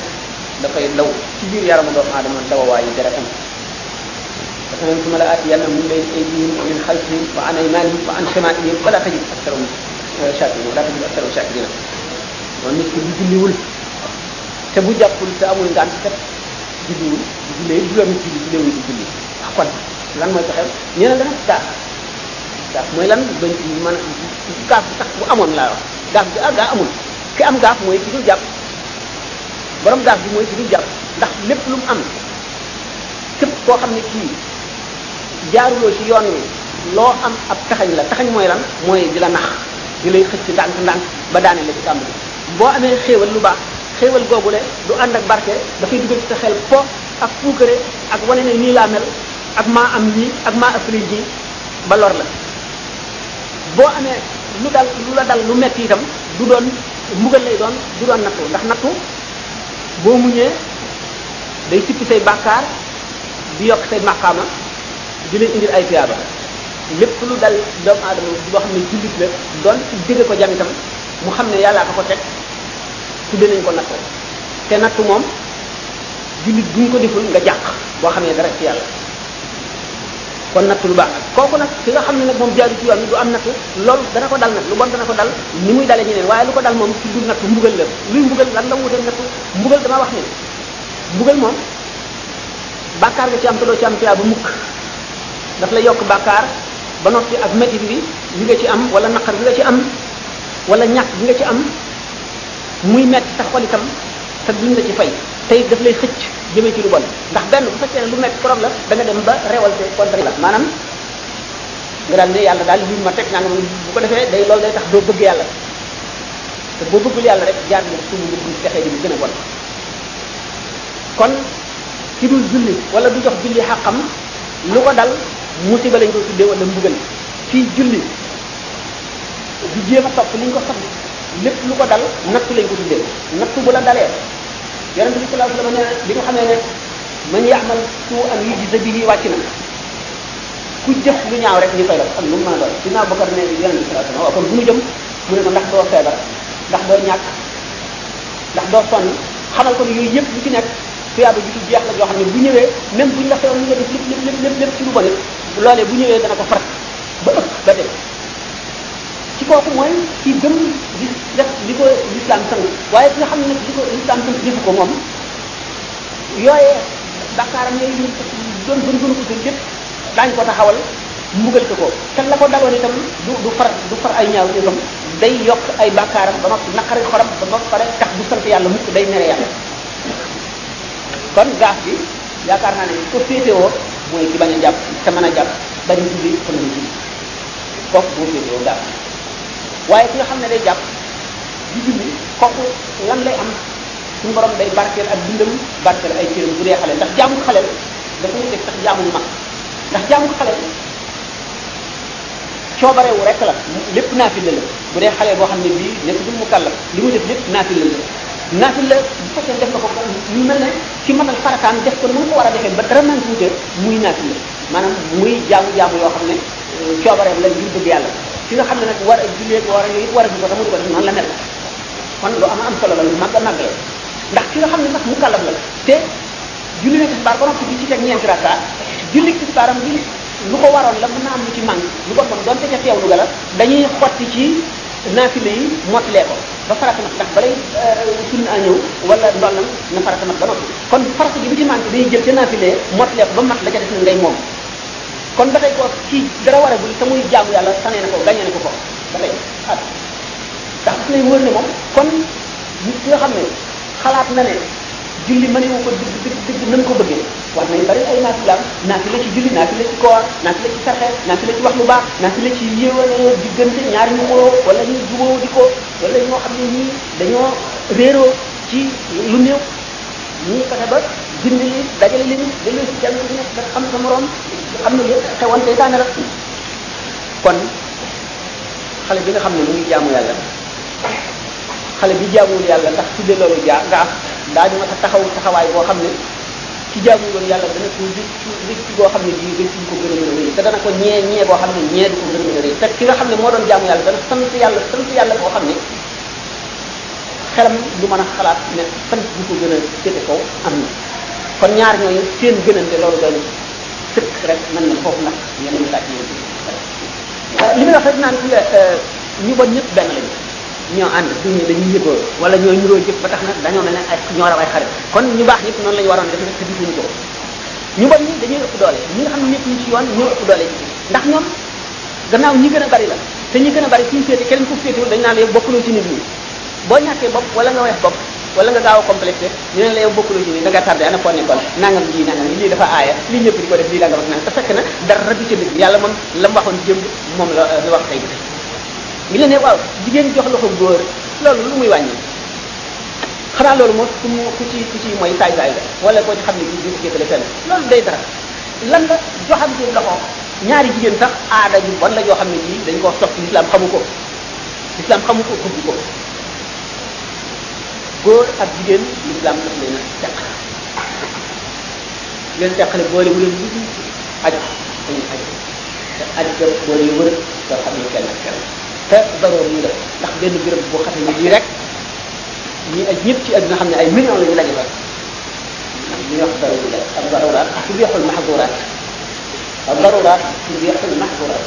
dafay law ci biir yaramu doomu aadama dawawaay yi deretam dafa leen su ma la aati yàlla min bayni aydihim wa min xalfihim wa an aymanihim wa an shamaa'ilihim wala tajid aktarahum shakirin wala tajid aktarahum shakirin moom nit ki bu julliwul te bu jàppul te amul ngant kat julliwul bu jullee du la nit julli bu léewul du julli wax kon lan mooy taxew ñu ne dana gaaf gaaf mooy lan bañ mën gaaf bi sax bu amoon laa wax gaaf bi ah gaa amul ki am gaaf mooy ki dul jàpp borom gaaf bi mooy ki dul jàpp ndax lépp lu mu am képp koo xam ne kii jaaruloo ci yoon wi loo am ab taxañ la taxañ mooy lan mooy di la nax di lay xëcc ndànk ndànk ba daane la ci tàmbali boo amee xéewal lu baax xéewal googu le du ànd ak barke dafay dugal ci sa xel po ak puukare ak wane ne nii laa mel ak maa am lii ak maa ëppale ji ba lor la boo amee lu dal lu la dal lu metti itam du doon mbugal lay doon du doon nattu ndax nattu boo muñee day sippi say bàkkaar di yokk say maqaama di la indil ay tiyaaba lépp lu dal doomu aadama boo xam ne jullit la doon ci dégg ko jam itam mu xam ne yàllaa ko ko teg tudde nañ ko nattu te nattu moom jullit bu ñu ko deful nga jàq boo xam ne dara ci yàlla kon nattu lu baax nag kooku nag ki nga xam ne nag moom jaaru ci yoon du am nattu loolu dana ko dal nag lu bon dana ko dal ni muy dale ñeneen waaye lu ko dal moom ci dul nattu mbugal la luy mbugal lan la wuutee nattu mbugal dama wax ne mbugal moom bàkkaar nga ci am te doo ci am tuyaaba mukk daf la yokk bàkkaar ba noppi ak métit bi bi nga ci am wala naqar bi nga ci am wala ñàkk bi nga ci am muy metti sa xol itam te duñ la ci fay tey daf lay xëcc jëmee ci lu bon ndax benn bu fekkee ne lu metti trop la da nga dem ba révolté contre la maanaam nga daal ne yàlla daal lii ma teg naa nga bu ko defee day loolu day tax doo bëgg yàlla te boo bëggul yàlla rek jaar na suñu mbir bu texee di bu gën a bon kon ki dul julli wala du jox julli xaqam lu ko dal musiba lañ ko tuddee wala mbugal kii julli di jéem a topp li ñu ko sant lépp lu ko dal nattu lañ ko tuddee nattu bu la dalee yonent bi sallallahu alayhi wasallam nee na bi nga xamee ne man ya'mal su'an yujza bihi wàcc na ku jëf lu ñaaw rek ñu koy def ak lu mu mën a doon dinaa bokkar ne yonent bi sallallahu alayhi wasallam waaw kon bu ñu jëm mu ne ko ndax doo feebar ndax doo ñàkk ndax doo sonn xamal ko ne yooyu yëpp lu ci nekk tuyaaba ji du jeex la joo xam ne bu ñëwee même buñ la xewoon li nga def lépp lépp lépp lépp lépp ci lu bon it loolee bu ñëwee dana ko farat ba ëpp ba dem ci kooku mooy ci gëm di def li ko lislaam sant waaye ki nga xam ne nag li ko lislaam sant defu ko moom yooyee bàkkaaram yooyu doon gën gën ko lépp daañ ko taxawal mbugal ko ko te la ko daloon itam du du far du far ay ñaaw itam day yokk ay bàkkaaram ba noppi naqari xoram ba noppi pare tax du sant yàlla mukk day mere yàlla kon gaaf bi yaakaar naa ne ko féetewoo mooy ki bañ a jàpp te mën a jàpp bañ a julli te mën a julli kooku moo féetewoo gaaf bi waaye ki nga xam ne day jàpp di julli kooku lan lay am suñu borom day barkeel ak dundam barkeel ay cëram bu dee xale ndax jaamu xale dafa wuteeg sax jaamu mag ndax jaamu xale coobare wu rek la lépp naafila la bu dee xale boo xam ne bii nekk du mu kàllaf li muy def lépp naafila la naafila bu fekkee def na ko ñu mel ne ci mënal farataam def ko nu mu ko war a defee ba dara man tuute muy naafila maanaam muy jaamu jaamu yoo xam ne coobareem la ngir bëgg yàlla ki nga xam ne nag war a jullee war a yooyu war a di ko tamu di ko def noonu la mel kon lu am am solo la lu màgg a màgg la ndax ki nga xam ne sax mu kàllaf la te julli na tisbaar ba noppi di ci teg ñeenti rakka julli tisbaaram bi lu ko waroon la mën naa am lu ci manque lu ko bon donte ca teewlu ga la dañuy xotti ci naafile yi mottalee ko ba farata nag ndax balay sunna ñëw wala ndollam na farata nag ba noppi kon farata ji bi ci manque dañuy jël ca naafile mottalee ko ba mat la ca def na ngay moom kon ba tey ko kii dara war a bul te muy jaamu yàlla sanee na ko gañee na ko ko ba tey ah ndax daf lay wóor ne moom kon nit ki nga xam ne xalaat na ne julli mënewu ko dëgg dëgg dëgg na mu ko bëggee war nay bari ay naafilaam naafila ci julli naafila ci koor naafila ci sarxe naafila ci wax lu baax naafila ci yéewale diggante ñaari ñu xuloo wala ñu juboo di ko wala ñoo xam ne ñii dañoo réeroo ci lu néew ñii fexe ba dindi li dajale leen delloo si kenn ku nekk nga xam sa morom nga xam ne yëpp xewoon tey daana la kon xale bi nga xam ne mu ngi jaamu yàlla xale bi jaamuwul yàlla ndax tudde loolu jaa gaaf daañu ma sa taxaw taxawaay boo xam ne ci jaamuwul woon yàlla dana ko rëccu rëccu boo xam ne bii rëccu ko gën a mën a rëy te dana ko ñee ñee boo xam ne ñee du ko gën a mën a rëy te ki nga xam ne moo doon jaamu yàlla dana sant yàlla sant yàlla boo xam ne xelam du mën a xalaat ne sant bu ko gën a féete kaw am na kon ñaar ñooñu seen gënante loolu doon sëkk rek mën na foofu nag yeneen laaj yi li may wax rek naan ñu bon ñëpp benn lañu ñoo ànd du ñu dañuy yëgoo wala ñoo ñuroo jëf ba tax na dañoo mel ne ay ñoo raw ay xarit kon ñu baax ñëpp noonu la ñu waroon def nag te defuñu ko ñu bon ñi dañuy ëpp doole ñi nga xam ne ñëpp ñu ci yoon ñoo ëpp doole ci ndax ñoom gannaaw ñi gën a bari la te ñi gën a bari suñu féete keneen ku féetewul dañ naan la yow bokkuloo ci nit ñi boo ñàkkee bopp wala nga weex bopp wala nga gaaw a complexé ñu ne la yow bokkuloo ci nit da nga tardé ana foo nekkoon nangam ji nangam lii dafa aaya lii ñëpp di ko def lii nangam ak nangam te fekk na dara du ca dëgg yàlla moom la mu waxoon jëmb moom la ñu wax tey ñu la ne waaw jigéen jox loxo góor loolu lu muy wàññi xanaa loolu moo ku mu ku ci ku ci mooy saay saay la wala koo ci xam ne bi duñ ko jëkkale fenn loolu day dara lan la joxante loxo ñaari jigéen sax aada ju bon la joo xam ne bii dañ koo sopp lislaam xamu ko lislaam xamu ko bëgg ko góor ak jigéen lislaam daf leen a teq leen teqale boole wu leen lu dul aju dañuy aju te aj ga boo dee wër doo xam ne kenn ak kenn te daroo nii la ndax benn béréb boo xam ne bii rek ñi aj ñëpp ci àdduna xam ne ay millions la ñu lañu fa li ñuy wax daruri la ak daruraat ak tubiixul maxduraat ak daruraat tubiixul maxduraat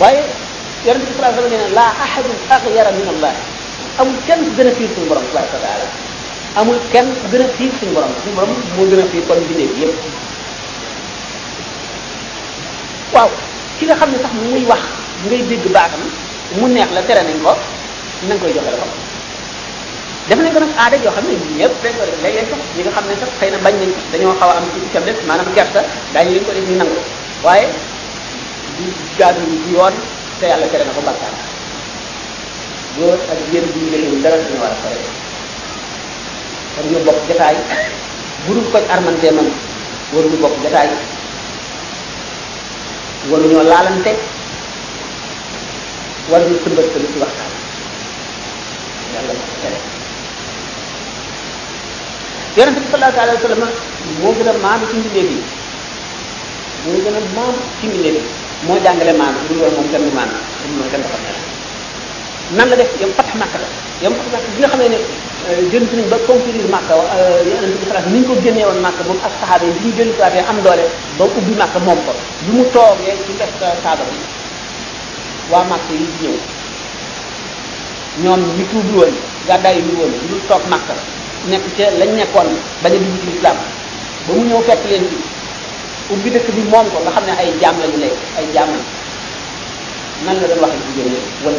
waaye yonent bi sallallahu alayhi wa sallam nee na laa ahadun axyara min allah amul kenn ku gën a fiir suñu borom tabaraka wa taala amul kenn ku gën a fiir suñu borom suñu borom moo gën a fiir kon bindee bi yëpp waaw ki nga xam ne sax muy wax ngay dégg baatam mu neex la tere nañ ko na nga koy joxe loxo def nañ ko nag aada yoo xam ne ñëpp dañ ko def léeg-léeg sax ñi nga xam ne sax xëy na bañ nañ ko dañoo xaw a am ci faiblesse maanaam gerte daañu leen ko def ñu nangu waaye du jaadu du yoon te yàlla tere na ko bàkkaar góor ak jigéen bu ñu jëlee dara suñu war a sore kon ñu bokk jotaay bu dul koy armantee man waruñu bokk jataay waruñoo laalante waruñu tëmbal tëmb ci waxtaan yàlla moo ko tere yonent bi sallallahu alayhi wa sallam moo gën a maanu ci mbindeef yi moo gën a maanu ci mbindeef yi moo jàngale maanu bu loolu moom kenn du maanu bu loolu kenn dafa mel nan la def yow fatax màkk la yam ko nag bi nga xamee ne jënd nañ ba conquérir Màkka yonent bi sallallahu ni ñu ko génnee woon Màkka moom ak saxaaba yi bi ñu dellu siwaatee am doole ba ubbi Màkka moom ko bi mu toogee ci mbes saaba bi waa Màkka yi ñëw ñoom ñi tuubi woon gàddaay yi ñu woon ñu toog Màkka nekk ca lañ nekkoon bañ a dugg ci lislaam ba mu ñëw fekk leen bi ubbi dëkk bi moom ko nga xam ne ay jaam lañu léegi ay jaam lañu nan la doon wax ak jigéen ñi wala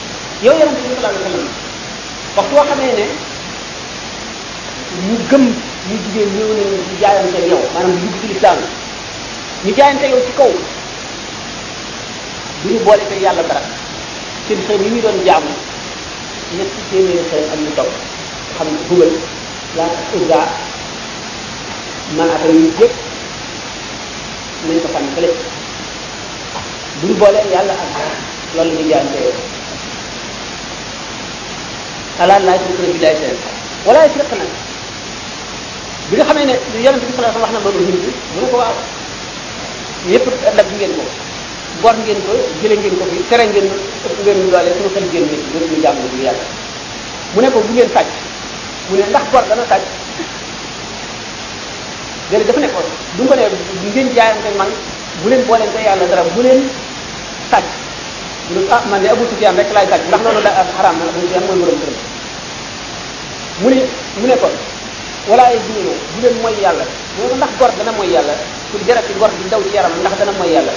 yow yonent bi sallallahu alayhi wa sallam waxtu woo xamee ne ñu gëm ñu jigéen ñëw nañu di jaayante ak yow maanaam di dugg ci lislaam ñu jaayante yow ci kaw du ñu boole te yàlla dara seen xeet yi ñu doon jaamu ñetti téeméeri xeet am ñu topp xam ne dugal laa ak Uzza manaata yi yëpp nañ ko sànni fële duñ boole yàlla ak dara loolu la ñuy jaar ci yow ala laa yusrikuna billahi shay'an wala yusrikuna bi nga xamee ne yonente bi sallallahu alayhi wasallam wax na loolu Hind mu ne ko waaw yépp dagg ngeen ko bor ngeen ko jële ngeen ko fi tere ngeen ëpp ngeen ñu doole suñu xel génn ci ngeen ñu jàmm ñu yàlla mu ne ko bu ngeen sàcc mu ne ndax bor dana sàcc léegi dafa nekkoon du ko ne ngeen jaayante man bu leen booleen te yàlla dara bu leen sàcc mu ne ah man de Abu Sufyaan rek laay sàcc ndax loolu da xaraam na Abu Sufyaan mooy borom këram mu ne mu ne ko wala ay dina bu leen mooy yàlla mu ne ko ndax gor dana mooy yàlla pour deret ci gor di daw ci yaram ndax dana mooy yàlla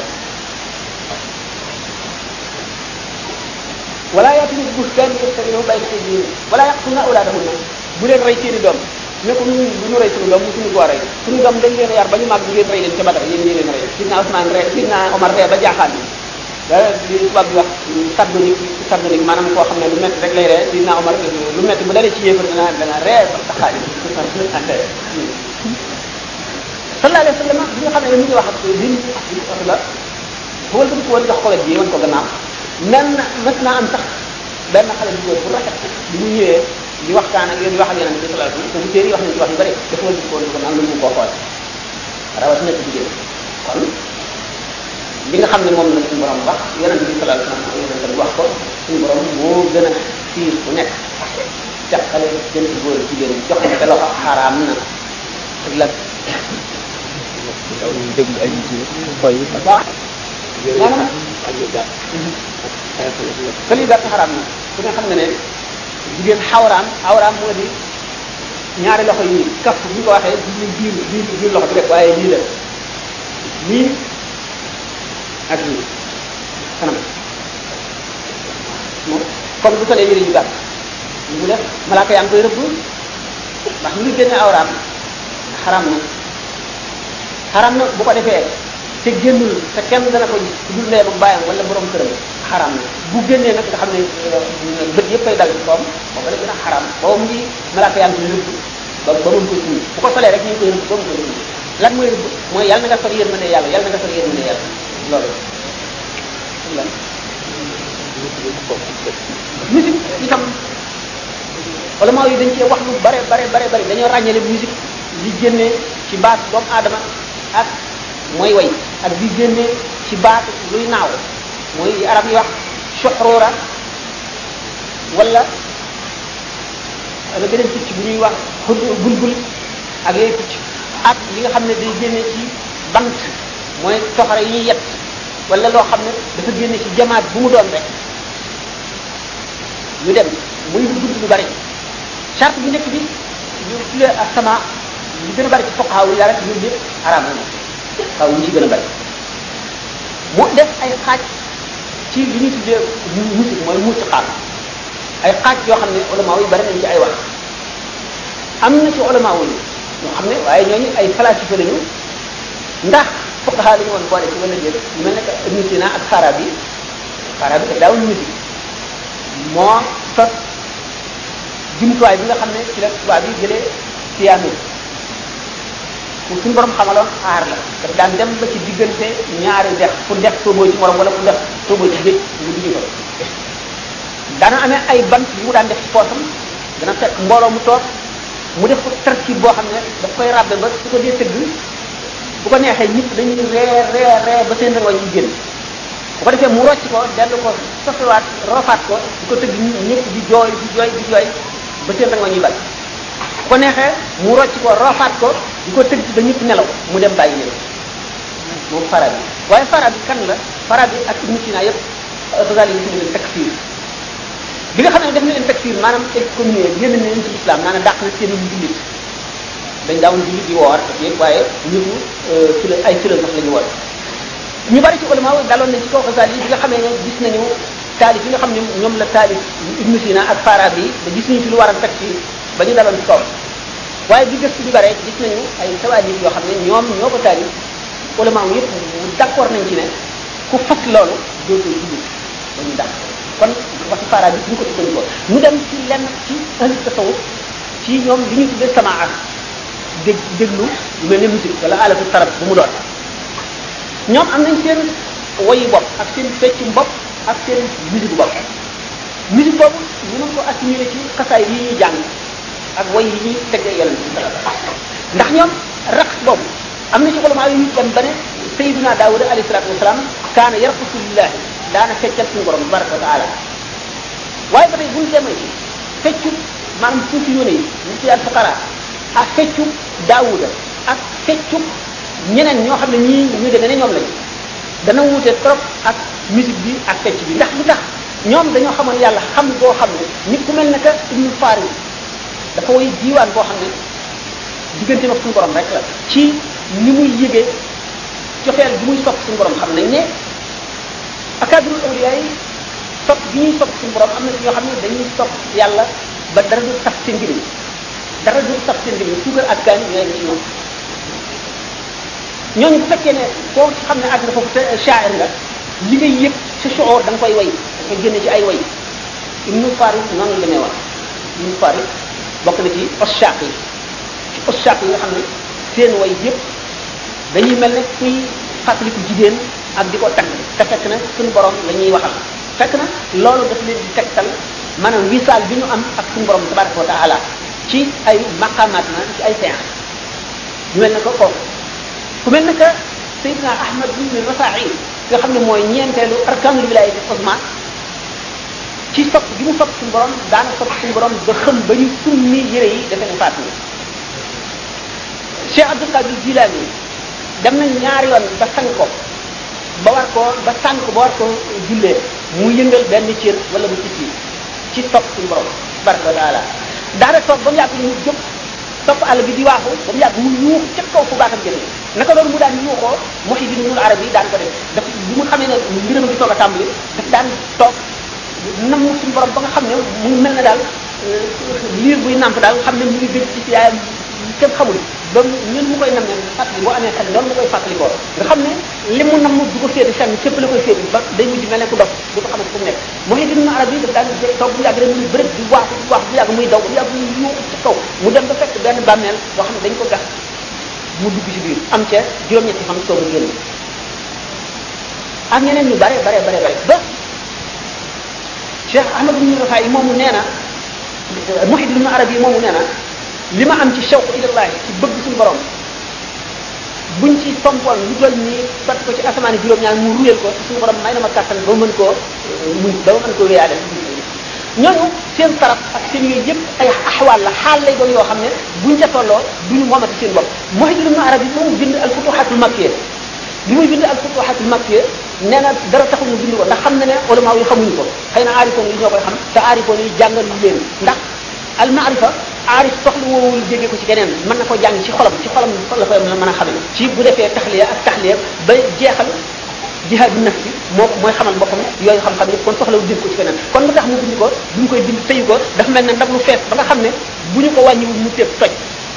wala yaatini buhtaan yaftarinahu bayna aydihim wala yaqtuluna awlaadahunna bu leen rey seeni doom ne ko ñun bu ñu rey suñu doom musuñu koo rey suñu doom dañ leen yar ba ñu màgg ngeen rey leen ca Badar yéen ñi leen rey sidna Ousmane rey sidna Omar rey ba jaaxaan bi da li tubaab bi wax kaddu ni kaddu ni maanaam koo xam ne lu métti rek lay ree sidna Omar lu métti bu dalee ci yéefar dana dana ree ba taxaali sallallahu alayhi wa sallam bi nga xam ne mi ngi wax ak li wax la wala ko woon jox ko wet bi woon ko gannaaw mel na mës naa am sax benn xale bu góor bu rafet bu ñëwee di waxtaan ak yéen di wax ak yonent bi sallallahu alayhi wasallam te téere yi wax nañ ci wax yu bari dafa wëlbati ko woon ko naan lu mu koo xool rawatina ci jigéen kon li nga xam ne moom la suñu borom wax yonent bi sallallahu alayhi wasallam yonent bi wax ko suñu borom moo gën a fiir ku nekk jàppale gën ci góor jigéen joxe te loxo xaraam na ak la déglu ay nit yi koy baax maanaam xel yi gàtt xaraam na ku ne xam ne ne jigéen xawraam xawraam moo di ñaari loxo yi kaf bu ñu ko waxee ñu biir biir biir loxo bi rek waaye lii la lii ak lii kanam moom comme bu solee yére yu gàtt li mu def malaaka yaa ngi koy rëbb ndax lu ñu génne awraam xaram na xaram na bu ko defee te génnul te kenn dana ko gis ku dul ndeyam ak bàyyam wala borom këram xaram na bu génnee nag nga xam ne bët yëpp ay dal ci koom booba la gën a xaram booba mu ngi malaaka yaa ngi koy rëbb ba ba mën ko tuur bu ko solee rek ñu ngi koy rëbb ba mën ko tuur lan mooy rëbb mooy yàlla na nga sori yërmande yàlla yàlla na nga sori yërmande yàlla loolu lan musique itam wala maa yi dañ cee wax lu bare bare bare bare dañoo ràññale musique li génnee ci baat doomu aadama ak mooy way ak li génnee ci baat luy naaw mooy li arab yi wax soxroora wala la beneen picc bu ñuy wax xud bulbul ak yooyu picc ak li nga xam ne day génne ci bant mooy soxara yi ñuy yet wala loo xam ne dafa génne ci jamaat bu mu doon rek ñu dem muy gudd lu bari charte bu njëkk bi ñu tuddee ak sama li gën a bari ci foqaaw yi daanaka ñun ñëpp araam na kaw ñu ci gën a bari mu def ay xaaj ci li ñu tuddee musique mooy musiqaat ay xaaj yoo xam ne ulama yi bari nañ ci ay wax am na ci ulama yi ñoo xam ne waaye ñooñu ay falasifa lañu ndax fuqaha lañu woon boole ci wala déet ñu mel ne que Ibn Sina ak Farabi yi Farabi daf daawul musique moo sos jumtuwaay bi nga xam ne ci la tubaab yi jëlee piano ku suñu borom xamaloon aar la daf daan dem ba ci diggante ñaari dex fu dex tooboo ci morom wala fu dex tooboo ci géej mu dugg fa dana amee ay bant yu mu daan def ci poosam dana fekk mbooloo mu toog mu def ko tartib boo xam ne daf koy ràbbe ba su ko dee tëgg bu ko neexee ñëpp dañuy ree ree ree ba seen rangoñ yi génn bu ko defee mu rocc ko dellu ko sofiwaat roofaat ko di ko tëgg ñëpp di jooy di jooy di jooy ba seen rangoñ yi bal bu ko neexee mu rocc ko roofaat ko di ko tëgg ba ñëpp nelaw mu dem bàyyi leen moom fara bi waaye fara bi kan la fara bi ak ibnu sina yëpp Ghazali yi tudd leen takfir bi nga xam ne def na leen takfir maanaam excommunié génn na leen ci islam maanaam dàq na seen jullit dañ daawoon jullit di woor ak yëpp waaye ñëpp ci la ay ci la sax la ñu woor ñu bari ci ulama daloon na ci kaw Ghazali yi bi nga xamee ne gis nañu taalif yi nga xam ne ñoom la taalif Ibn Sina ak Farabi yi da gis nañu ci lu war a fekk ci ba ñu daloon ci kaw waaye bi gëstu bi bare gis nañu ay tawaalif yoo xam ne ñoom ñoo ko taalif ulama yi yëpp d'accord nañ ci ne ku fas loolu dootul jullit ba ñu dàq kon waxi Farabi yi duñ ko sukkandikoo ñu dem ci lenn ci ahlu tasawuf ci ñoom li ñu tuddee samaa dég déglu lu mel ne musique wala alatu tarab bu mu doon ñoom am nañ seen woyu bopp ak seen feccum bopp ak seen musique bopp musique boobu ñu mën ko assimilé ci xasaay yi ñuy jàng ak woy yi ñuy tegge yonent bi sallallahu alayhi wasallam ndax ñoom raq boobu am na ci xulamaa yu ñu dem ba ne sayyidina daawuda alayhi salaatu wasalaam kaana yarqusu lillahi daana feccal suñu borom tabaraka wa taala waaye ba tey bu ñu demee ci feccu maanaam suufi yoone yi ñu ci yàlla fuqara ak feccu daawuda ak feccu ñeneen ñoo xam ne ñii ñu demee ne ñoom lañu dana wuute trop ak musique bi ak fecc bi ndax lu tax ñoom dañoo xamoon yàlla xam boo xam ne nit ku mel ne que ibnu faar yi dafa woy diiwaan boo xam ne diggante ma suñu borom rek la ci ni muy yëgee cofeel bi muy sopp suñu borom xam nañ ne akabirul awliya yi sopp bi ñuy sopp suñu borom am na ci ñoo xam ne dañuy sopp yàlla ba dara du saf seen ngir dara du saf seen ngir suukar ak gaañ ñooy ci ñoom ñooñu bu fekkee ne koo ci xam ne àgg nga foofu te shaa'ir nga li ngay yëg sa shoor da nga koy way da koy génne ci ay way ibnu farid noonu la demee woon ibnu farid bokk na ci oshaaq yi ci oshaaq yi nga xam ne seen way yëpp dañuy mel ne kuy fàttaliku jigéen ak di ko tagg te fekk na suñu borom la ñuy waxal fekk na loolu daf leen di tegtal maanaam wisaal bi ñu am ak suñu borom tabaraka wa taala ci ay maqaamaat na ci ay séance ñu mel ne ko kooku ku mel ne que Seydina Ahmad bin Rafa'i nga xam ne mooy ñeenteelu arkaanul wilaaya bi uzma ci sopp gi mu sopp suñu borom daana sopp suñu borom ba xam ba ñu summi yére yi defe ne faatu na Cheikh Abdul Qadir Jilani dem nañ ñaari yoon ba sang ko ba war koo ba sànk ba war koo jullee mu yëngal benn cër wala mu ci ci sopp suñu borom barka taala daana toog ba mu yàgg mu jóg topp àll bi di waaxu ba mu yàgg mu yuux ca kaw fu baatam jëlee naka doon mu daan yuuxoo moxi bi ñun arab yi daan ko def daf bu mu xamee ne mbiram di toog a tàmbali daf daan toog nam suñu borom ba nga xam ne mu mel ne daal liir buy nàmp daal xam ne mu ngi gëj ci yaayam kenn xamul ba ñun mu koy nam ne fàttali boo amee xel loolu mu koy fàttali ko nga xam ne li mu nam du ko féete fenn fépp la koy féete ba day mujj mel ne ku dof du ko xamante fu mu nekk Muhyidd Ibn Arabi daf daan jël toog bu yàgg rek muy bërëb di waaxu di waaxu bu yàgg muy daw bu yàgg muy yuuxu ci kaw mu dem ba fekk benn bàmmeel boo xam ne dañ ko gas mu dugg ci biir am ca juróom-ñetti fan soog a génn ak ñeneen ñu bare bare bare bare ba Cheikh Ahmad ibn Rafa yi moomu nee na Muhyidd Ibn Arabi yi moomu nee na li ma am ci shawq ilallahi ci bëgg suñu borom buñ ci tompoon lu toll nii sat ko ci asamaani juróom-ñaar mu ruyal ko suñu borom may na ma kàttan ba mën koo muñ ba ma mën koo wéyaale ñooñu seen taraf ak seen yooyu yëpp ay axwaal la xaal lay doon yoo xam ne buñ ca tolloo duñu moomati seen bopp Muhyiddin Ibn Arabi moom bind al futuhatul makkiyya li muy bind al futuhatul makkiyya nee na dara taxul mu bind ko ndax xam na ne ulama yi xamuñu ko xëy na aarifoon yi ñoo koy xam te aarifoon yi jàngal leen ndax al maarifa aarif soxla woowul jege ko ci keneen mën na ko jàng ci xolam ci xolam la koy mën a xamee ci bu defee taxliya ak taxliya ba jeexal jihaadu nafs bi moo mooy xamal boppam yooyu xam-xam yëpp kon soxlawul dégg ko ci feneen kon lu tax mu bind ko bu ñu koy bind tëyu ko dafa mel ne ndab lu fees ba nga xam ne bu ñu ko wàññiwul mu téeb toj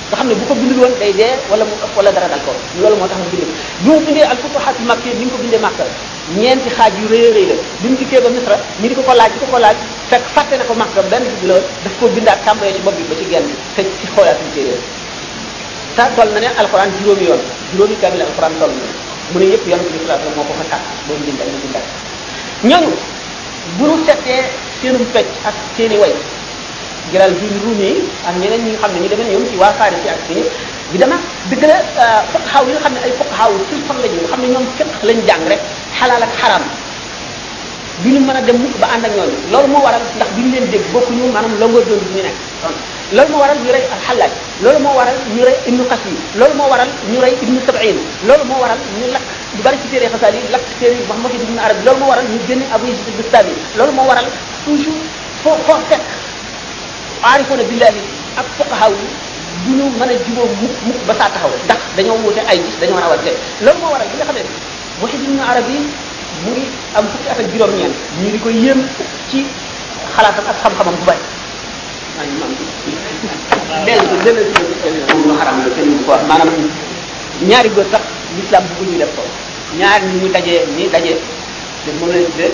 nga xam ne bu ko bindul woon day dee wala mu ëpp wala dara dal ko loolu moo tax mu bind ko bi mu bindee al futuhaat makki ni nga ko bindee màkka ñeenti xaaj yu rëy a rëy la bi mu dikkee ba misra ñu di ko ko laaj di ko ko laaj fekk fàtte na ko makka benn bi la daf ko bindaat tàmbalee ci bopp bi ba ci genn te ci xoolaat ñu téere te toll na ne alxuraan juróomi yoon juróomi kamil alxuraan toll na mu ne yëpp yonent bi sallallahu alayhi wasallam moo ko fa tàkk doon bind ak ñu bindaat ñooñu bu ñu settee seenum pecc ak seeni way Jalaal Diin Ruumi yi ak ñeneen ñi nga xam ne ñu demee ñoom ci waa Faris ak fii bi dama dëgg la fokk xaw yi nga xam ne ay fokk xaw ci fan lañu nga xam ne ñoom fekk lañ jàng rek xalaal ak xaraam du ñu mën a dem mukk ba ànd ak ñooñu loolu moo waral ndax bi ñu leen dégg bokkuñu maanaam longoo doon bi ñu nekk loolu moo waral ñu rey al xallaaj loolu moo waral ñu rey ibnu xas yi loolu moo waral ñu rey ibnu sabain loolu moo waral ñu lakk lu bari ci téere xasaal yi lakk téere yi Muhammad ibn Arab loolu moo waral ñu génne Abu Yazid Bistami loolu moo waral toujours foo foo fekk aarifoona billahi ak fuqahaa yi du ñu mën a jubóo mukk mukk ba saa taxaw ndax dañoo wuute ay gis dañoo rawante loolu moo waral bi nga xam ne Muhyiddin Ibn Arabi mu ngi am fukki at ak juróom-ñeent ñu di ko yéem ci xalaatam ak xam-xamam bu bari waaye maam del bi gën a moom lu xaram la kenn du ko wax maanaam ñaari góor sax l'islam bëggul ñu def ko ñaar ñu ñu dajee ñi dajee te moom lañ tuddee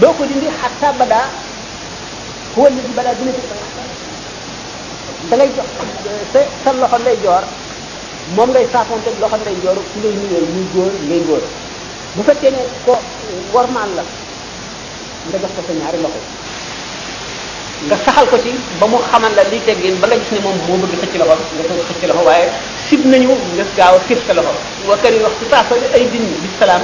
doo ko dindi xatta badaa huwa alladi badaa dina ci da ngay jox sa sa loxo lay joor moom ngay saafonte loxo lay joor ci ngay nuyoo muy góor ngay góor bu fekkee ne ko warmaan la nga jox ko sa ñaari loxo nga saxal ko ci ba mu xamal la liy teggin ba nga gis ne moom moo bëgg xëcc loxo nga ko xëcc loxo waaye sib nañu nga gaaw a sib sa loxo wa kari wax ci saa sa ay din bi salaam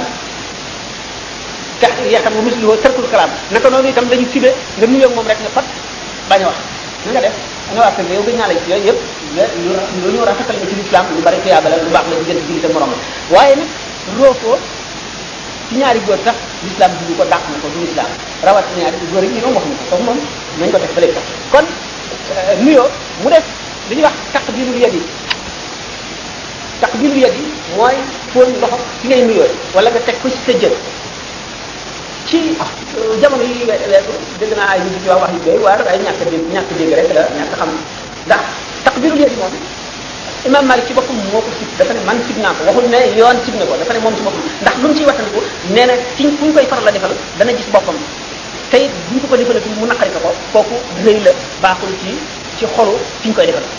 te yaxam wa misluhu tarkul kalaam naka noonu itam dañu sibe nga nuyoo moom rek nga fat bañ a wax na nga def ana waa kër yow gëj naa la ci yooyu yëpp lu ñu rafetal la ci lislaam lu bari tuyaaba la lu baax la diggante jullit ak morom la waaye nag roofoo ci ñaari góor sax lislaam du ko dàq na ko du lislaam rawat ñaari góor yi ñoom waxuñu ko foofu moom nañ ko def ba léegi sax kon nuyoo mu def li ñuy wax taq biirul yadi taqbilu yad yi mooy fóon loxo ki ngay nuyoo wala nga teg ko ci sa jël ci jamono yi weesu dégg naa ay nit ci wax wax yu doy waar ay ñàkk a dégg ñàkk a dégg rek la ñàkk a xam ndax taqbilu yad yi moom imam Malik ci boppam moo ko sib dafa ne man sib naa ko waxul ne yoon sib na ko dafa ne moom ci boppam ndax lu mu ciy wattandiku nee na ci fu ñu koy faral la defal dana gis boppam tey bu ñu ko ko defalatul mu naqari ko ko kooku rëy la baaxul ci ci xolu fi ñu koy defal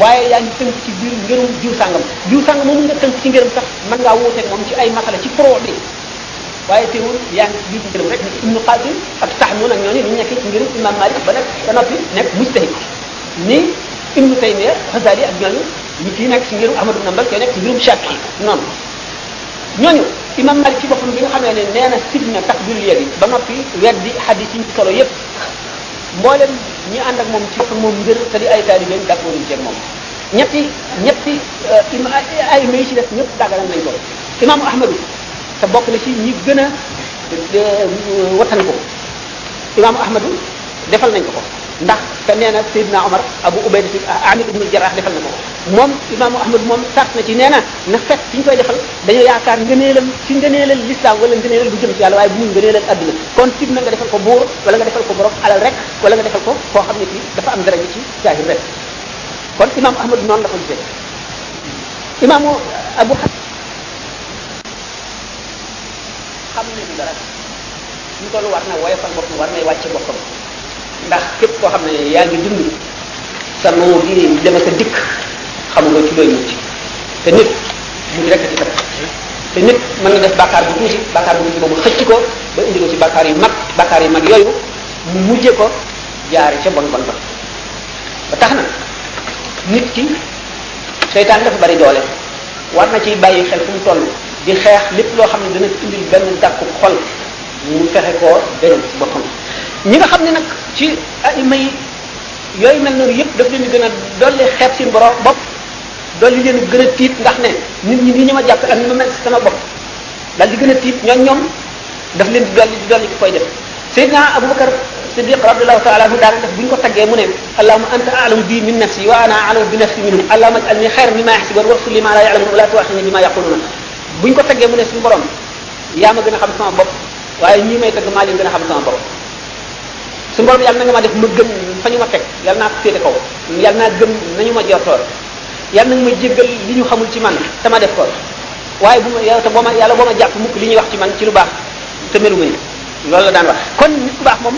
waaye yaa ngi tënk ci biir ngërum jiw sàngam jiw sàngam moom nga tënk ci ngërum sax mën ngaa wuuteeg moom ci ay masala ci pro bi waaye teewul yaa ngi ci biir ngërum rek ibnu qasim ak tahmun ak ñooñu ñu nekkee ci ngërum imam malik ba nag ba noppi nekk mujtahid ni ibnu taymiya xasali ak ñooñu ñi kii nekk ci ngërum ahmadu ibn hanbal kee nekk ci ngërum shafi noonu ñooñu imam malik ci boppam bi nga xamee ne nee na sib na takbirul yadi ba noppi weddi xadis yi ñu solo yépp mboolem ñi ànd ak moom ci bokk moom ngir te di ay taalibeem d'accord ñu ceeg moom ñetti ñetti euh, ima ay ma yi ci def ñëpp dàggalan nañ ko imam ahmadu te bokk na ci ñi gën a euh, watan ko imam ahmadu defal nañ ko ko ndax te nee na Seydina Omar Abu Ubayda Amir ibnu Jarrah defal na ko ko moom imaamu ahmadu moom sart na ci nee na na fekk fi ñu koy defal dañoo yaakaar ngëneelam ci ngëneelal lislaam wala ngëneelal bu jëm ci yàlla waaye bu muy ngëneelal adduna kon sib na nga defal ko buur wala nga defal ko borom alal rek wala nga defal ko koo xam ne kii dafa am daraja ci saahir rek kon imam ahmad noonu la ko gisee imaamu abu xas xam ne du dara ñu toll war na woyofal boppam war nay wàcce boppam ndax képp koo xam ne yaa ngi dund sa noo gi di dem ak a dikk xamuloo ci looy mucc te nit mucc rek a ci tëb te nit mën na def bàkkaar bu tuuti bàkkaar bu tuuti boobu xëcc ko ba indi ko ci bàkkaar yu mag bàkkaar yu mag yooyu mu mujje ko jaare ca bon bon ba ba tax na nit ki seytaan dafa bari doole war na ciy bàyyi xel fu mu toll di xeex lépp loo xam ne dana indil benn dàkku xol mu fexe koo denc boppam ñi nga xam ne nag ci aima yi yooyu mel noonu yëpp daf leen di gën a dolli xeeb seen borom bopp dolli leen gën a tiit ndax ne nit ñi ni ñu ma jàpp ak ni ma mel ci sama bopp daal di gën a tiit ñoom ñoom daf leen di dolli di dolli ki koy def Seydina Aboubacar Siddiq radiyallahu taala anhu daana def bu ñu ko taggee mu ne allahuma anta alamu bi min nafsi wa ana alamu bi nafsi minhum allahuma ajalni xayran mimma yaxsibuun waghfir li ma la ya'lamuun wa la tu'akhidhni bima yaquluun bu ñu ko taggee mu ne suñu borom yaa ma gën a xam sama bopp waaye ñii may tagg maa leen gën a xam sama bopp su borom yàlla na nga ma def ma gën fa ñu ma teg yàlla naa féete kaw yàlla naa gën nañu ma jortoor yàlla na nga ma jéggal li ñu xamul ci man te ma def ko waaye bu ma yow te boo ma yàlla boo ma jàpp mukk li ñuy wax ci man ci lu baax te melu ma ni loolu la daan wax kon nit ku baax moom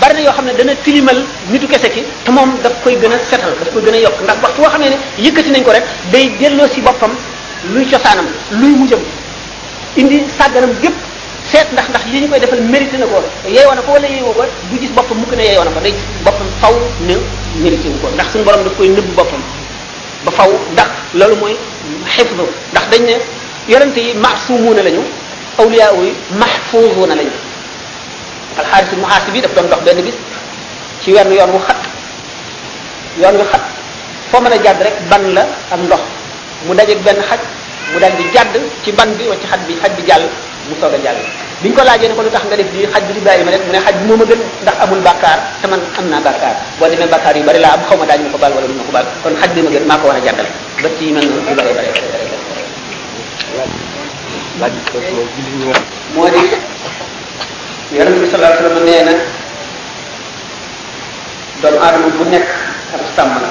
bari na yoo xam ne dana tilimal nitu kese ki te moom daf koy gën a setal daf koy gën a yokk ndax waxtu boo xamee ne yëkkati nañ ko rek day delloo si boppam luy cosaanam luy mujjam indi sàgganam gépp seet ndax ndax li ñu koy defal mérité na ko yeyoon na ko wala yeyoo ko du gis boppam mukk ne yeyoon na ko day gis boppam faw ne mérité wu ko ndax suñu borom daf koy nëbb boppam ba faw ndax loolu mooy xifdu ndax dañ ne yonente yi maasumuuna lañu awliyaa yi mahfuuzuuna lañu alxaarisul muhaasib yi daf doon dox benn bis ci wenn yoon wu xat yoon wu xat foo mën a jàdd rek ban la ak ndox mu dajeeg benn xaj mu daal di jàdd ci ban bi wacc xaj bi xaj bi jàll mu soog a jàll bi ñu ko laajee ne ko lu tax nga def lii xaj bi di bàyyi ma rek mu ne xaj bi moo ma gën ndax amul bàkkaar te man am naa bàkkaar boo demee bàkkaar yu bari laa am xaw ma daañu ma ko baal wala du ma ko baal kon xaj bi ma gën maa ko war a jàddale ba ci yu mel noonu yu bari bari bari laaj bi foofu mooy jullit ñi nga moo di yonent bi sallallahu alayhi wa sallam nee na doomu aadama bu nekk ab sàmm la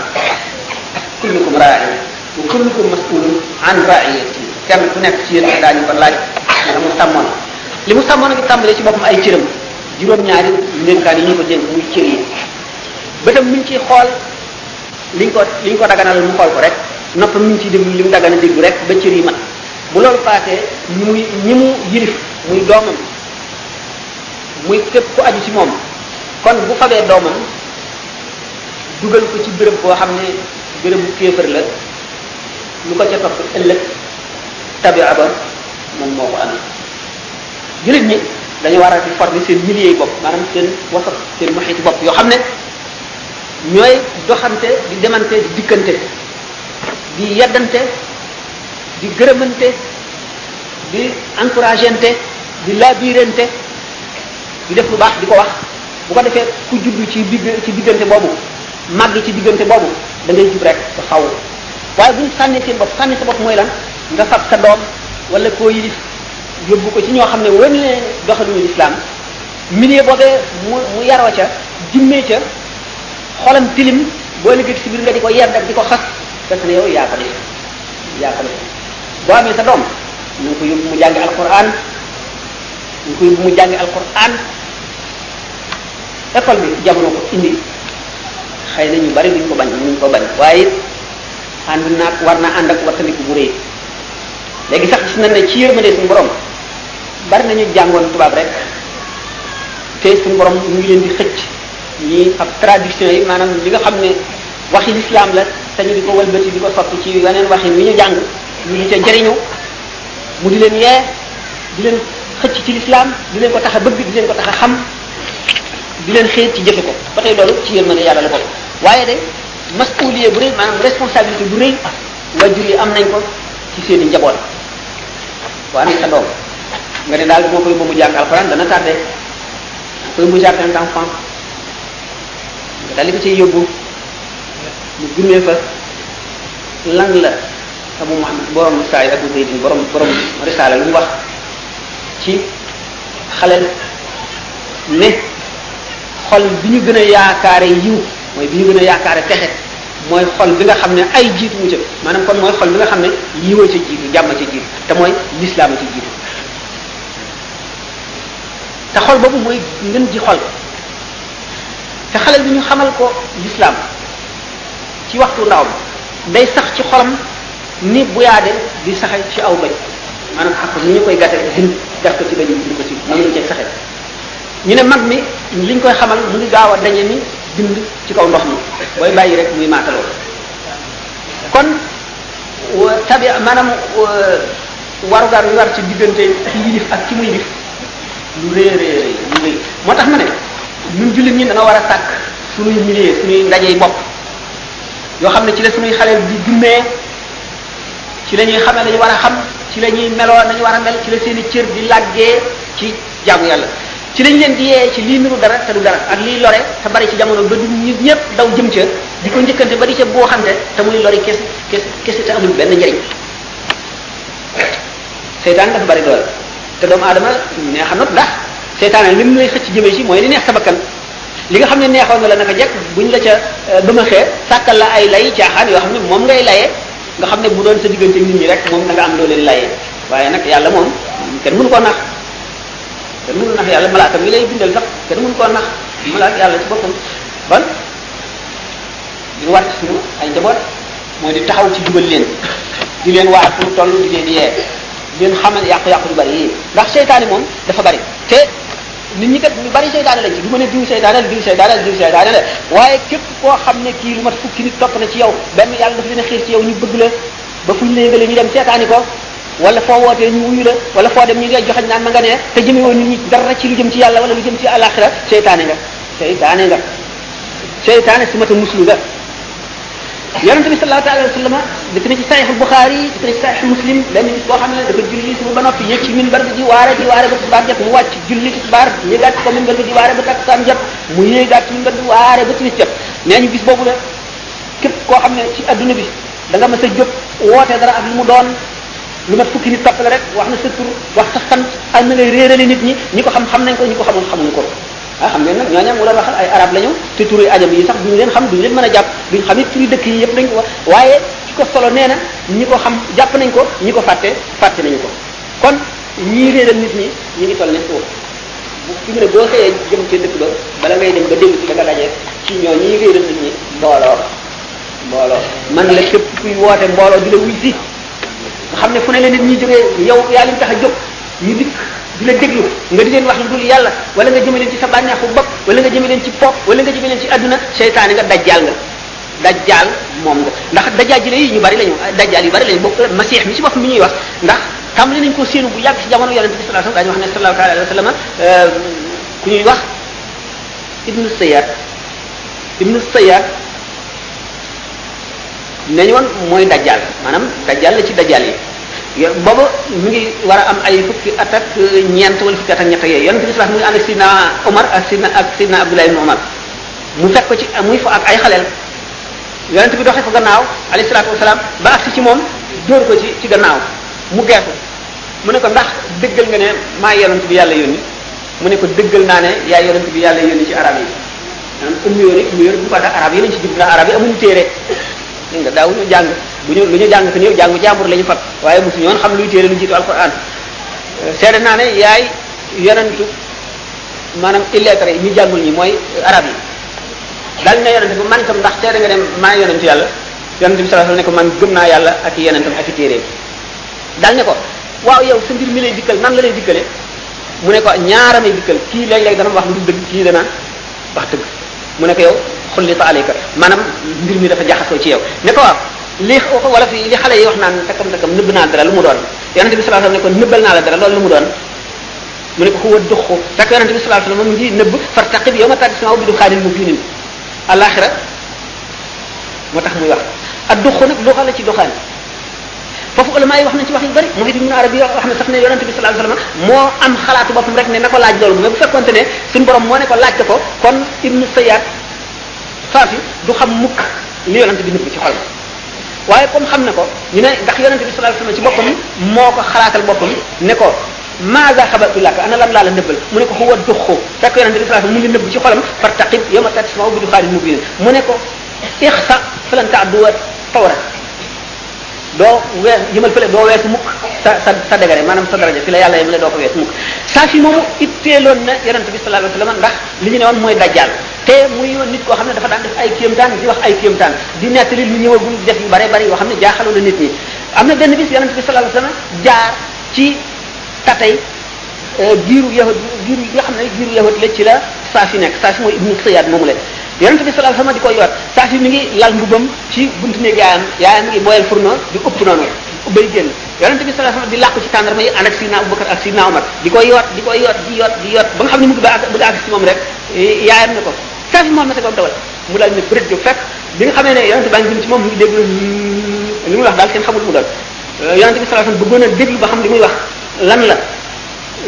kullukum raa'i wa kullukum mas'ulun an ra'iyati kenn ku nekk ci yéen daañu ko laaj la mu sàmmoon li mu sàmmoon ngi tàmbalee ci boppam ay cëram juróom-ñaari ndénkaan yi ñu ko dénk muy cër yi bëtam mi ngi ciy xool liñ ko liñ ko daganal mu xool ko rek noppam mi ngi ciy déglu li mu dagana déglu rek ba cër yi mat bu loolu paasee ñi muy ñi mu yilif muy doomam muy képp ku aju ci moom kon bu fabee doomam dugal ko ci béréb boo xam ne béréb bu kéefër la lu ko ca topp ëllëg tabia ba moom moo ko amee jullit ñi dañu war a di former seen milieu yi bopp maanaam seen wasat seen muhit bopp yoo xam ne ñooy doxante di demante di dikkante di yeddante di gërëmante di encouragente di labirante di def lu baax di ko wax bu ko defee ku juddu ci digg ci diggante boobu màgg ci diggante boobu da ngay jub rek ba xaw waaye bu ñu sànnee seen bopp sànni sa bopp mooy lan nga fab sa doom wala koo yilif yóbbu ko ci ñoo xam ne wër na leen doxaluñu lislaam milieu boobee mu mu yaroo ca jimmee ca xolam tilim boo liggéey si biir nga di ko yedd ak di ko xas fekk na yow yaa ko def yaa ko def boo amee sa doom na nga ko yóbbu mu jàngi alquran na nga ko yóbbu mu jàngi alquran école bi jamono ko indi xëy na ñu bari duñ ko bañ duñ ko bañ waaye ànd naag war na ànd ak wattandiku bu rëy léegi sax gis nañ ne ci yërmande suñu borom bari nañu jàngoon tubaab rek te suñu borom ñu ngi leen di xëcc ñi ab traduction yi maanaam li nga xam ne waxi lislaam la te ñu di ko walbati di ko soppi ci yeneen waxin wi ñu jàng ñu di ca jëriñu mu di leen yee di leen xëcc ci lislaam di leen ko tax a bëgg di leen ko tax a xam di leen xëy ci jëfe ko ba tey loolu ci yërmande yàlla la ko waaye de masuuliye bu rëy maanaam responsabilité bu rëy wajur yi am nañ ko ci seen i njaboot boo amee sa doom nga ne daal bu ma koy ba mu jàng alxuraan dana tardé koy mu jardin d'enfant nga daal di ko ciy yóbbu mu gummee fa lan la abu muhammad borom saay abu zaydin borom borom risaala lu mu wax ci xalel ne xol bi ñu gën a yaakaare yiw mooy bi ñu gën a yaakaare texe mooy xol bi nga xam ne ay jiitu mu ca maanaam kon mooy xol bi nga xam ne yiwa ca jiitu jàmm ca jiitu te mooy lislaam ca jiitu te xol boobu mooy ngën ji xol te xale bi ñu xamal ko lislaam ci waxtu ndaw day sax ci xolam ni bu yaade di saxe ci aw doj maanaam xam ni ñu koy gàttal din def ko ci doj bi ko ci moom lañ cay saxe ñu ne mag mi liñ koy xamal mu ngi gaaw a dañe ni bind ci kaw ndox mi booy bàyyi rek muy maataloo kon tabi maanaam warugar wi war ci diggante ci yilif ak ci muy yilif lu rëy rëy rëy lu rëy moo tax ma ne ñun jullit ñi dana war a sàkk suñuy milieu suñuy ndajey bopp yoo xam ne ci la suñuy xale di jummee ci la ñuy xamee lañu war a xam ci la ñuy meloo nañu war a mel ci la seen i cër di làggee ci jaamu yàlla ci lañ leen di yee ci lii niru dara te du dara ak lii lore te bari ci jamono ba du nit ñëpp daw jëm ca di ko njëkkante ba di ca boo xamte te muy lori kese kese kese te amul benn njëriñ seytaan dafa bari doole te doomu aadama neex a not ndax seytaane li mu lay xëcc jëme ci mooy li neex sa bakkan li nga xam ne neexoon na la naka jekk buñ la ca ba ma xee sàkkal la ay lay caaxaan yoo xam ne moom ngay layee nga xam ne bu doon sa diggante nit ñi rek moom da nga am loo leen layee waaye nag yàlla moom kenn mënu koo nax kenn mënu nax yàlla malaaka mi lay bindal sax kenn mënu koo nax malaaka yàlla ci boppam ban di war ci suñu ay njaboot mooy di taxaw ci jubal leen di leen waar fu mu toll di leen yee di leen xamal yàqu-yàqu yu bari yi ndax seytaane moom dafa bari te nit ñi kat ñu bari seytaane lañ ci du ma ne diw seytaane la diw seytaane la diw seytaane la waaye képp koo xam ne kii lu mat fukki nit topp na ci yow benn yàlla dafa leen a xiir ci yow ñu bëgg la ba fu ñu la yëgalee ñu dem seetaani ko wala foo wootee ñu wuyu la wala foo dem ñu ngay joxañ naan ma nga ne te jëme woon nit ñi dara ci lu jëm ci yàlla wala lu jëm ci àllaaxira seytaane nga seytaane nga seytaane su mata muslu nga yonente bi sallallahu alayhi wa sallam dëkk na ci saxiix Buxaari dëkk na ci saxiix Muslim benn bis boo xam ne dafa julli suba ba noppi yëg ci minbar bi di waare di waare ba tisbaar jot mu wàcc julli tisbaar yéegaat ci ko minbar bi di waare ba takkusaan jot mu yéegaat ci minbar bi waare ba timis jot nee ñu bis boobu la képp koo xam ne ci adduna bi da nga mës a jóg woote dara ak lu mu doon lu mat fukki nit topp la rek wax na sa tur wax sa sant ak na ngay réerale nit ñi ñi ko xam xam nañ ko ñi ko xamul xamuñ ko ah xam ngeen nag ñooñam mu doon waxal ay arab lañu te turi ajam yi sax duñ leen xam duñ leen mën a jàpp duñ xam it turi dëkk yi yëpp dañ ko waaye ki ko solo nee na ñi ko xam jàpp nañ ko ñi ko fàtte fàtte nañu ko kon ñii réeral nit ñi ñu ngi toll ne suuf bu fi mu ne boo xëyee jëm ci dëkk ba bala ngay dem ba dellu si da nga daje ci ñoo ñii réeral nit ñi mbooloo mbooloo man la képp kuy woote mbooloo di la wuy si nga xam ne fu ne la nit ñi jógee yow yaa leen tax a jóg ñu dikk di la déglu nga di leen wax lu dul yàlla wala nga jëme leen ci sa bànneexu bopp wala nga jëme leen ci pop wala nga jëme leen ci àdduna seytaane nga dajjaal nga dajjaal moom nga ndax dajjaal ji la yi ñu bari lañu dajjaal yu bari lañu bokk masiix mi ci bopp mi ñuy wax ndax tàmbali nañ ko séenu bu yàgg ci jamono yonente bi sallallahu alayhi wasallam daañu wax ne sallallahu taala alayhi wasallam ku ñuy wax ibnu sayyad ibnu sayyad nee ñu woon mooy dajjal maanaam dajjal la ci dajjal yi yo booba mi ngi war a am ay fukki at ak ñeent wala fukki at ak ñett yooyu yonent bi sax mu ngi ànd ak sidna Omar ak sidna ak sidna Abdullah ibn Omar mu fekk ko ci muy fa ak ay xaleel yonent bi doxee ko gannaaw alayhi salaatu wasalaam ba agsi ci moom dóor ko ci ci gannaaw mu geesu mu ne ko ndax dëggal nga ne maa yonent bi yàlla yónni mu ne ko dëggal naa ne yaa yonent bi yàlla yónni ci arab yi maanaam ummi yoon yi ummi yoon bu ko tax arab yi lañ ci jublu ndax arab yi amuñu téere dégg nga daaw ñu jàng bu ñu lu ñu jàng fi néew jàngu jàmbur la ñu fab waaye mosu ñoon xam luy téere lu jiitu alquran seede naa ne yaay yonentu maanaam illettré yi ñu jàngul ñi mooy arab yi daal ne yonent bi man itam ndax seede nga dem maa yonent yàlla yonent bi sallallahu alayhi wasallam ne ko man gëm naa yàlla ak i yonentam ak i téeréem daal ne ko waaw yow sa mbir mi lay dikkal nan la lay dikkale mu ne ko ñaara may dikkal kii léeg-léeg dana wax lu dul dëgg kii dana wax dëgg mu ne ko yow xullita alayka maanaam mbir mi dafa jaxasoo ci yow ne ko waaw li wala fi li xale yi wax naan takkam takkam nëbb naa dara lu mu doon yonente bi sallallahu alayhi wasallam ne ko nëbbal naa la dara loolu lu mu doon mu ne ko huwa duxu fekk yonente bi sallallahu alayhi wasallam mu ngi nëbb fartaqib yawma tadisma'u bi duxaanin mubiinin alaxira moo tax muy wax ak duxu nag luxa la ci duxaan foofu ulama yi wax nañ ci wax yu bari muhit ibn arabi yoo xam ne sax ne yonente bi sallallahu alayhi wasallam moo am xalaatu boppam rek ne na ko laaj loolu mais bu fekkonte ne suñu borom moo ne ko laaj ko kon ibnu sayyad faafi du xam mukk li yonente bi nëbb ci xol waaye comme xam na ko ñu ne ndax yonente bi sallallahu alayhi wasallam ci boppam moo ko xalaatal boppam ne ko maada xabaltu laka ana lan laa la nëbbal mu ne ko huwa duxu fekk yonente bi sallallahu alayhi wasallam mu ngi nëbb ci xolam fartaqib yawma tatisma'u bi duxaanin mubin mu ne ko ixsa falan ta'duwa tawra doo wees jëmal fële doo wees mukk sa sa sa degare maanaam sa daraja fi la yàlla yemale doo ko wees mukk saa fi moomu itteeloon na yonente bi sallallahu alayhi wasallam ndax li ñu ne woon mooy dajjal te muy yoon nit koo xam ne dafa daan def ay kéemtaan di wax ay kéemtaan di nettali lu ñëwagul di def yu bare bari yoo xam ne jaaxaloon na nit ñi am na benn bis yonente bi sallallahu alayhi wasallam jaar ci tatay euh, giiru yahud giiru yi nga xam ne giiru yahud la ci la saa si nekk saa si mooy ibnu sayaad moomu la yonente bi sallallahu alayhi wasallam di ko yoot saa si mi ngi lal mbubam ci buntu néeg yaayam yaayam mi ngi boyal furno di upp noonu ubbay génn yonente bi sallallahu alayhi wasallam di làqu ci tàndarma yi ànd ak sidna abubakar ak sidna omar di ko yoot di ko yoot di yoot di yoot ba nga xam ne mu ngi ba àgg bëgg a àgg si moom rek eh, yaayam ne ko saa si moom na sa ko dawal mu daal ne bërëj jóg fekk bi nga xamee ne yonente baa ngi jëm ci moom mu ngi déglu li mu wax daal kenn xamul mu doon yonent bi sallallahu alayhi wasallam bëggoon a déglu ba xam li muy wax lan la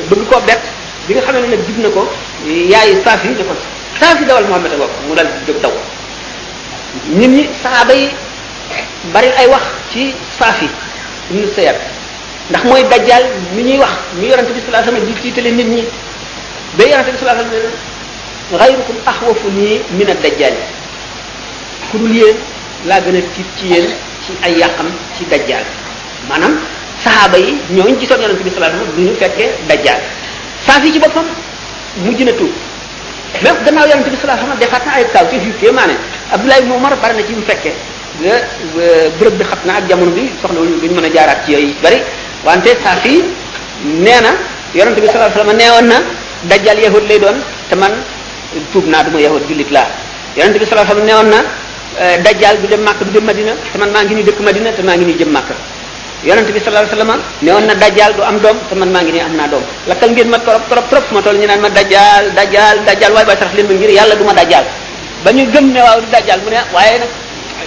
bëgg koo bett bi nga xamee ne nag jub na ko yaayu saaf yi ne ko saaf yi dawal Muhammad a ngoog mu dal jóg daw nit ñi saaba yi bari ay wax ci saaf yi ibnu sayat ndax mooy dajjal mi ñuy wax mi yonent bi sallallahu alayhi wasallam di tiitale nit ñi ba yonent bi sallallahu alayhi wasallam ghayrukum akhwafu nii min ad-dajjal ku dul yéen laa gën a tiit ci yéen ci ay yàqam ci dajjaal maanaam saxaaba yi ñooñu gisoon yonent bi sallallahu alayhi wasallam du ñu fekkee dajjaal saaf yi ci boppam mujj na tuub même gannaaw yonent bi sallallahu alayhi wasallam defaat na ay kaw te yu kéemaane Abdullah ibn Umar bari na ci mu fekkee nga bërëb bi xat na ak jamono bi soxla wuñu duñ mën a jaaraat ci yooyu bari wante saaf yi nee na yonent bi sallallahu alayhi wasallam nee woon na dajjaal yahud lay doon te man tuub naa du ma yahud jullit laa yonent bi sallallahu alayhi wasallam nee woon na dajjal du dem màkk du jëm madina te man maa ngi ni dëkk madina te maa ngi ni jëm màkk yonente bi sallallahu alayhi wasallam ne woon na dajjal du am doom te man maa ngi ni am naa doom lakkal ngeen ma trop trop trop ma toll ñu naan ma dajjal dajjal dajjal waaye ba sarax leen ma ngir yàlla du ma dajjal ba ñu gëm ne waaw du dajjal mu ne waaye nag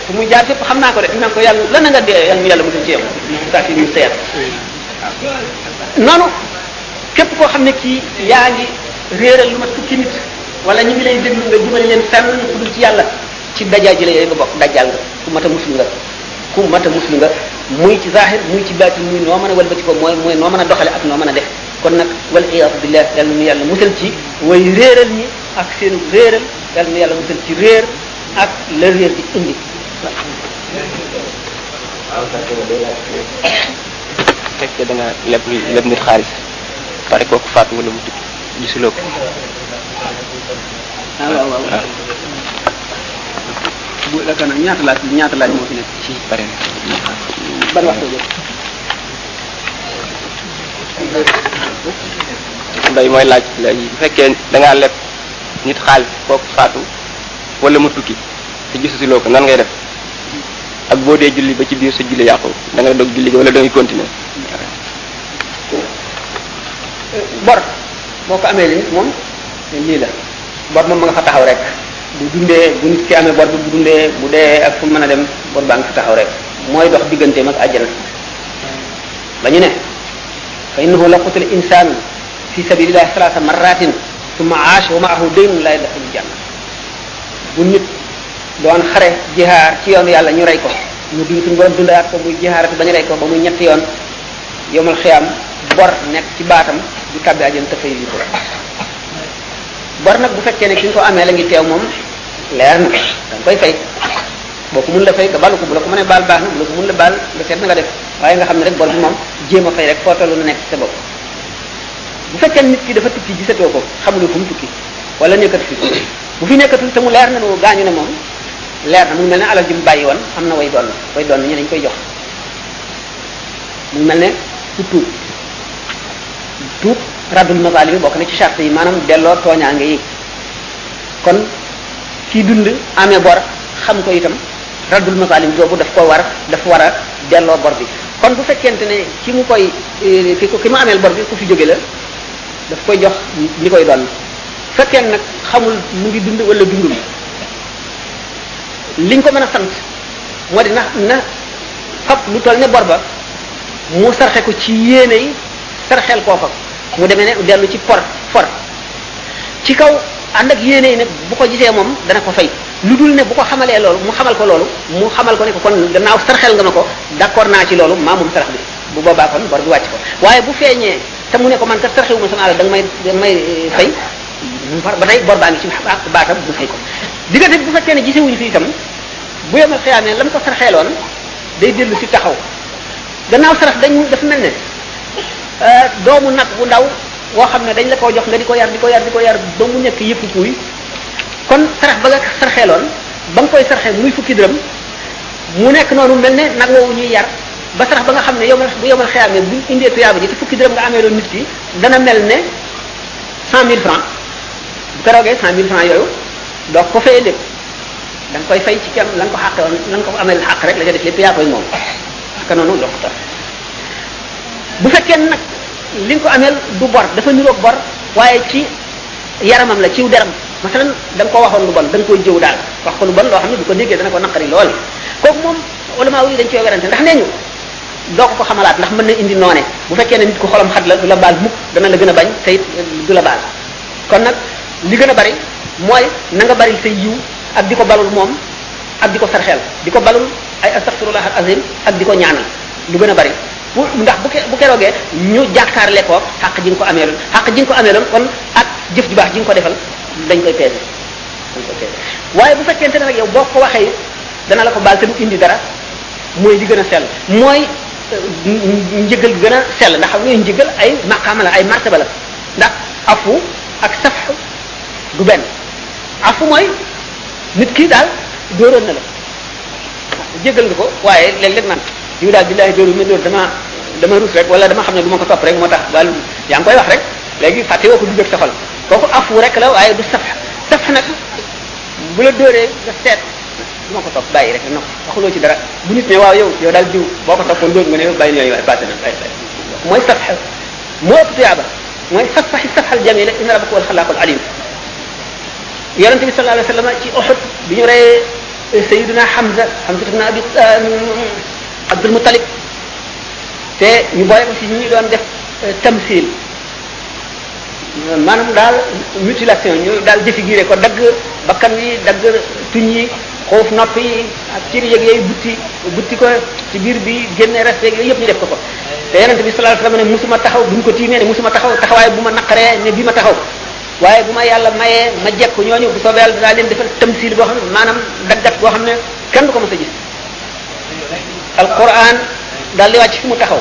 fu muy jaar fépp xam naa ko de naan ko yàlla lan nga dee yàlla mu yàlla musul ci yow saa fi ñu seet noonu képp koo xam ne kii yaa ngi réeral lu ma fukki nit wala ñu ngi lay déglu nga jubal leen fenn ku dul ci yàlla ci dajaa ji la yooyu nga bokk dajal nga ku mat a muslu nga ku mat a muslu nga muy ci zahir muy ci baatin muy noo mën a walbati ko mooy mooy noo mën a doxale ak noo mën a def kon nag wal iyaadu billah yal na nu yàlla musal ci way réeral ñi ak seenu réeral yal na nu yàlla musal ci réer ak la réer di indi fekkee da nga leb leb nit xaalis pare kooku faatu wala mu tukki gisuloo ko ah waaw waaw waaw bu yaakaar naa ñaata laaj ñaata laaj moo fi nekk ci pare na ban waxtu jot nday mooy laaj léegi bu fekkee da ngaa leb nit xaalis kooku faatu wala mu tukki te gisuloo ko nan ngay def ak boo dee julli ba ci biir sa julli yàqu da ngay dog julli gi wala da ngay continuer bor boo ko amee li moom lii la bor moom ma nga fa taxaw rek bu dundee bu nit ki amee bor bi bu dundee bu dee ak fu mën a dem bor baa nga fa taxaw rek mooy dox digganteem ak àjjana ba ñu ne fa innahu la qutil insaan fi sabilillahi salaasa marratin summa aasha wa maahu daynun laa yadxulu janna bu nit doon xare jihaar ci yoonu yàlla ñu rey ko ñu dund suñu borom dundaat ko muy jihaarati ba ñu rey ko ba muy ñetti yoon yomal xiyaam bor nekk ci baatam du tàbbi àjjana te fay li ko bor nag bu fekkee ne ki nga ko amee la ngi teew moom leer na da nga koy fay boo ko mun la fay nga balu ko bu la ko mënee baal baax na bu la ko mun la baal nga seet na nga def waaye nga xam ne rek bor bi moom jéem a fay rek foo toll na nekk sa bopp bu fekkee nit ki dafa tukki gisatoo ko xamuloo fu mu tukki wala nekkatu fi bu fi nekkatul te mu leer na nu gaañu ne moom leer na mu mel ne alal ji mu bàyyi woon am na way doon way doon ñu dañ koy jox mu mel ne ku tuub tuub raddul mazalimi bokk na ci charte yi maanaam delloo tooñaange yi kon kii dund amee bor xam ko itam raddul masalim boobu daf ko war daf war a delloo bor bi kon bu fekkente ne ki mu koy ki ko ki mu ameel bor bi ku fi jóge la daf koy jox ñi koy doon fekkee nag xamul mu ngi dund wala dundul liñ ko mën a sant moo di na na fab lu toll ne bor ba mu sarxe ko ci yéene yi sarxeel kooka mu demee ne dellu ci por for ci kaw ànd ak yéene yi nag bu ko gisee moom dana ko fay lu dul ne bu ko xamalee loolu mu xamal ko loolu mu xamal ko ne ko kon gannaaw sarxel nga ma ko d'accord naa ci loolu maa moom sarax bi bu boobaa kon bor bi wàcc ko waaye bu feeñee te mu ne ko man kat sarxewuma sama alal da nga may da nga may eh, fay ba tey bor baa ngi ci baatam bu fay ko diggante bi bu fekkee ne gisewuñu fi itam bu yemal xiyaamee la mu ko sarxeeloon day dellu si taxaw gannaaw sarax dañ dafa mel ne euh, doomu nag bu ndaw woo xam ne dañ la koo jox nga di ko yar di ko yar di ko yar ba mu nekk yëpp kuy kon sarax ba nga sarxeeloon ba nga koy sarxee muy fukki dërëm mu nekk noonu mel ne nag woowu ñuy yar ba sarax ba nga xam ne yow bu yomal xeyaamee buñ indee tuyaaba ji te fukki dërëm nga amee loolu nit ki dana mel ne cent mille francs bu keroogee cent mille francs yooyu doo ko fayee lépp da nga koy fay ci kem la nga ko xàqe woon na nga ko amel xàq rek la nga def lépp yaa koy moom naka noonu loxo tax bu fekkee nag li nga ko amel du bor dafa niroog bor waaye ci yaramam la ciw deram masalan da nga ko waxoon lu bon da nga koy jëw daal wax ko lu bon loo xam ne bu ko déggee dana ko naqari lool kooku moom ulama yi dañ koy werante ndax nee ñu doo ko ko xamalaat ndax mën na indi noone bu fekkee ne nit ku xolam xat la du la baal mukk dana la gën a bañ te it du la baal kon nag li gën a bari mooy na nga bari say yiw ak di ko balul moom ak di ko sarxeel di ko balul ay astaghfirullah al azim ak di ko ñaanal lu gën a bari bu ndax bu bu keroogee ñu jàkkaarle ko xaq ji nga ko amee loon xaq ji nga ko amee loon kon ak jëf ju baax ji nga ko defal dañ koy peese dañ koy peese waaye bu fekkente ne nag yow boo ko waxee dana la ko baal te du indi dara mooy li gën a sell mooy njëgal gën a sell ndax xam nga njëgal ay maqaama la ay martaba la ndax afu ak safxu du benn afu mooy nit kii daal dóoroon na la jéggal nga ko waaye léeg-léeg naan diw daal billahi dóoru ma dóor dama dama rus rek wala dama xam ne du ma ko topp rek moo tax wàllu yaa ngi koy wax rek léegi fàtte woo ko dugg ak sa xol kooku afu rek la waaye du saf saf nag bu la dóoree nga seet du ma ko topp bàyyi rek non waxuloo ci dara bu nit ne waaw yow yow daal diw boo ko toppoon dóor nga ne yow bàyyi yooyu waaye passé na bàyyi bàyyi mooy saf moo ëpp tuyaaba mooy fasfahi safhal jamila inna rabbaka wal xalaaqul alim yonente bi sallallahu alayhi wa sallam ci Uhud bi ñu reyee eh, Sayyidina Hamza Hamza ibn Abi eh, Abdul Muttalib te ñu boole ko ci ñi doon def eh, tamsil maanaam daal mutilation ñu daal défiguré ko dagg bakkan yi dagg tuñ yi xoof nopp yi ak cër yëg yooyu butti butti ko ci biir bi génne reste yooyu yëpp ñu def ko ko te yonent bi sallallahu alayhi wasallam ne musuma taxaw bu ñu ko tiimee ne musuma taxaw taxawaay bu ma naqaree ne bi ma taxaw waaye bu ma yàlla mayee ma jekk ñooñu bu soobee yàlla dinaa leen defal tamsil boo xam ne maanaam daggat boo xam ne kenn du ko mës a gis alquran daal di wàcc fi mu taxaw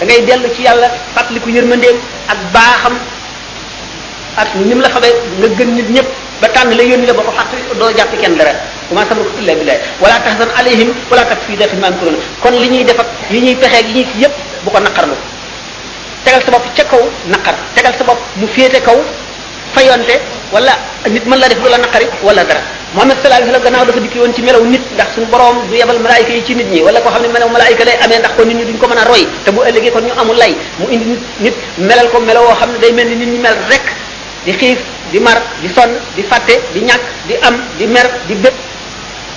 da ngay dellu ci yàlla fàttaliku yërmandeem ak baaxam ak ni mu la xamee nga gën nit ñëpp ba tànn la yónni la ba ko fàtte doo jàpp kenn dara wa maa sabruka illa billah wala tahzan alayhim wala tak fii dafin ma yamkurun kon li ñuy def ak li ñuy pexe ak li ñuy yëpp bu ko naqarlu tegal sa bopp ca kaw naqar tegal sa bopp mu féete kaw fayonte wala nit mën la def lu la naqari wala dara Muhammad sallallahu alayhi wasallam gannaaw dafa dikki woon ci melaw nit ndax suñu borom du yebal malaayika yi ci nit ñi wala koo xam ne melaw malaayika lay amee ndax ko nit ñi duñ ko mën a roy te bu ëllëgee kon ñu amul lay mu indi nit nit melal ko melawoo xam ne day mel ni nit ñi mel rek di xiif di mar di sonn di fàtte di ñàkk di am di mer di bëgg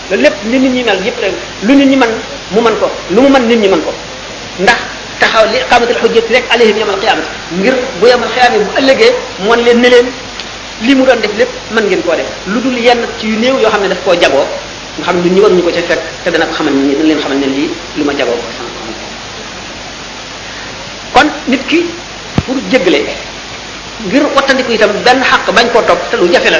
loolu lépp li nit ñi mel yëpp la lu nit ñi man mu man ko lu mu man nit ñi man ko ndax taxaw li iqamatul hujjati rek alayhim yawmal qiyamati ngir bu yawmal qiyamati bu ëllëgee moon leen ne leen li mu doon def lépp mën ngeen koo def lu dul yenn ci yu néew yoo xam ne daf koo jagoo nga xam ne ñun ñu waruñu ko ca fekk te dana ko xamal nit ñi dana leen xamal ne lii lu ma jagoo sama borom kon nit ki pour jéggale ngir wattandiku itam benn xaq bañ koo topp te lu jafe la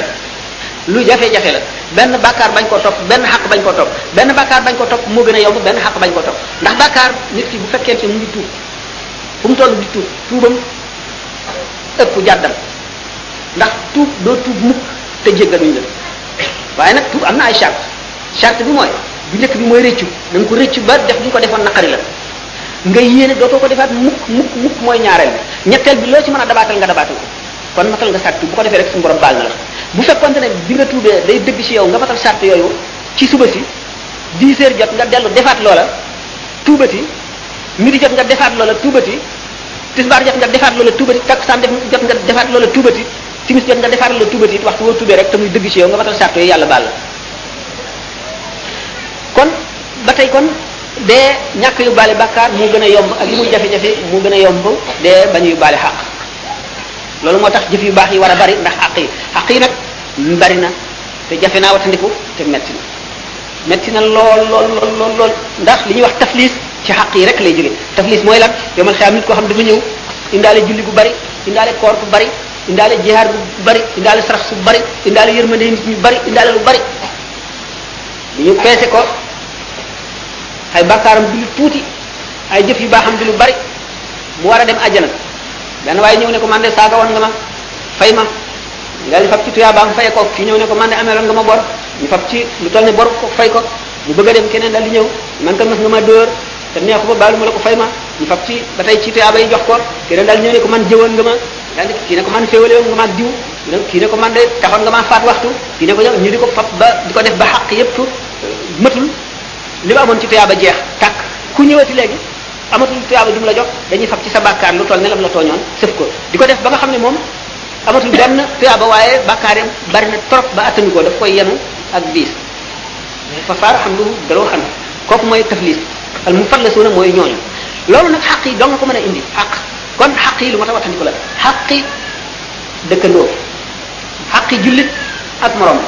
lu jafe-jafe la benn bàkkaar bañ ko topp benn xaq bañ ko topp benn bàkkaar bañ ko topp moo gën a yomb benn xaq bañ ko topp ndax bàkkaar nit ki bu fekkente mu ngi tuub fu mu toll di tuub tuubam ëpp jàddam ndax tuub doo tuub mukk te jéggaluñ la waaye nag tuub am na ay charte charte bi mooy bu njëkk bi mooy rëccu da nga ko rëccu ba def li ñu ko defoon naqari la nga yéene dootoo ko defaat mukk mukk mukk mooy ñaareel bi ñetteel bi loo ci mën a dabaatal nga dabaatal ko kon matal nga sàrt bu ko defee rek suñu borom baal na la bu fekkonte ne bi nga tuubee day dëgg ci yow nga matal sàrt yooyu ci suba si 10 heures jot nga dellu defaat loola tuubati midi jot nga defaat loola tuubati tisbaar jot nga defaat loola tuubati takkusaan def jot nga defaat loola tuubati timis jot nga defaat loola tuubati it waxtu woo tuubee rek te muy dëgg ci yow nga matal sàrt yooyu yàlla baal la kon ba tey kon dee ñàkk yu baale bàkkaar mu gën a yomb ak li muy jafe-jafe mu gën a yomb dee bañ yu baale xaq loolu moo tax jëf yu baax yi war a bari ndax àq yi àq yi nag bari na te jafe naa watandiku te metti na metti na lool lool lool lool lool ndax li ñuy wax taflis ci xaq yi rek lay jóge taflis mooy lan yomal xiyam nit koo xam dafa ñëw indaale julli bu bari indaale koor bu bari indaale jihaar bu bari indaale sarax su bari indaale yërmande nit ñu bari indaale lu bari bu ñu peese ko ay bàkkaaram du lu tuuti ay jëf yu baaxam du lu bari mu war a dem àjjana benn waaye ñëw ne ko man de saaga woon nga ma fay ma nga li fab ci tuyaabaam fay ko ki ñëw ne ko man de amee loon nga ma bor ñu fab ci lu toll ne bor ko fay ko mu bëgg a dem keneen daal di ñëw man ko mas nga ma dóor te neexu ba baalu ma la ko fay ma ñu fab ci ba tey ci tuyaaba yi jox ko keneen daal di ñëw ne ko man jëwoon nga ma daal di kii ne ko man féewale woon nga ma ak diw kii ne ko man de taxoon nga ma faat waxtu kii ne ko ñu di ko fab ba di ko def ba xaq yépp matul li ma amoon ci tuyaaba jeex tàkk ku ñëwati léegi amatul tuyaaba jum la jox dañuy fab ci sa bàkkaar lu toll ne lam la tooñoon sëf ko di ko def ba nga xam ne moom amatul benn tuyaaba waaye bàkkaar yi bari na trop ba attanu ko daf koy yenu ak diis fa faar xam lu daloo xam kooku mooy taflis al mu fal la suuna mooy ñooñu loolu nag xaq yi dong ko mën a indi xaq kon xaq yi lu ma ta wattandiku la xaqi dëkkandoo xaqi jullit ak morom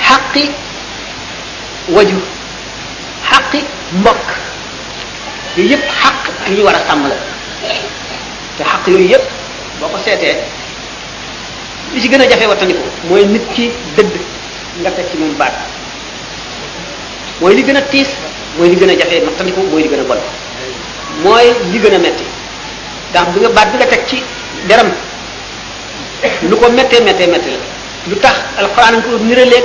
xaqi waju xaqi mbokk yooyu yëpp xaq yu ñu war a sàmm la te xaq yooyu yëpp boo ko seetee li ci gën a jafe wattandiku mooy nit ki dëdd nga teg ci moom baat mooy li gën a tiis mooy li gën a jafe wattandiku mooy li gën a bon mooy li gën a metti ndax bi nga baat bi nga teg ci deram lu ko méttee méttee métti la lu tax alxuraan ko niraleeg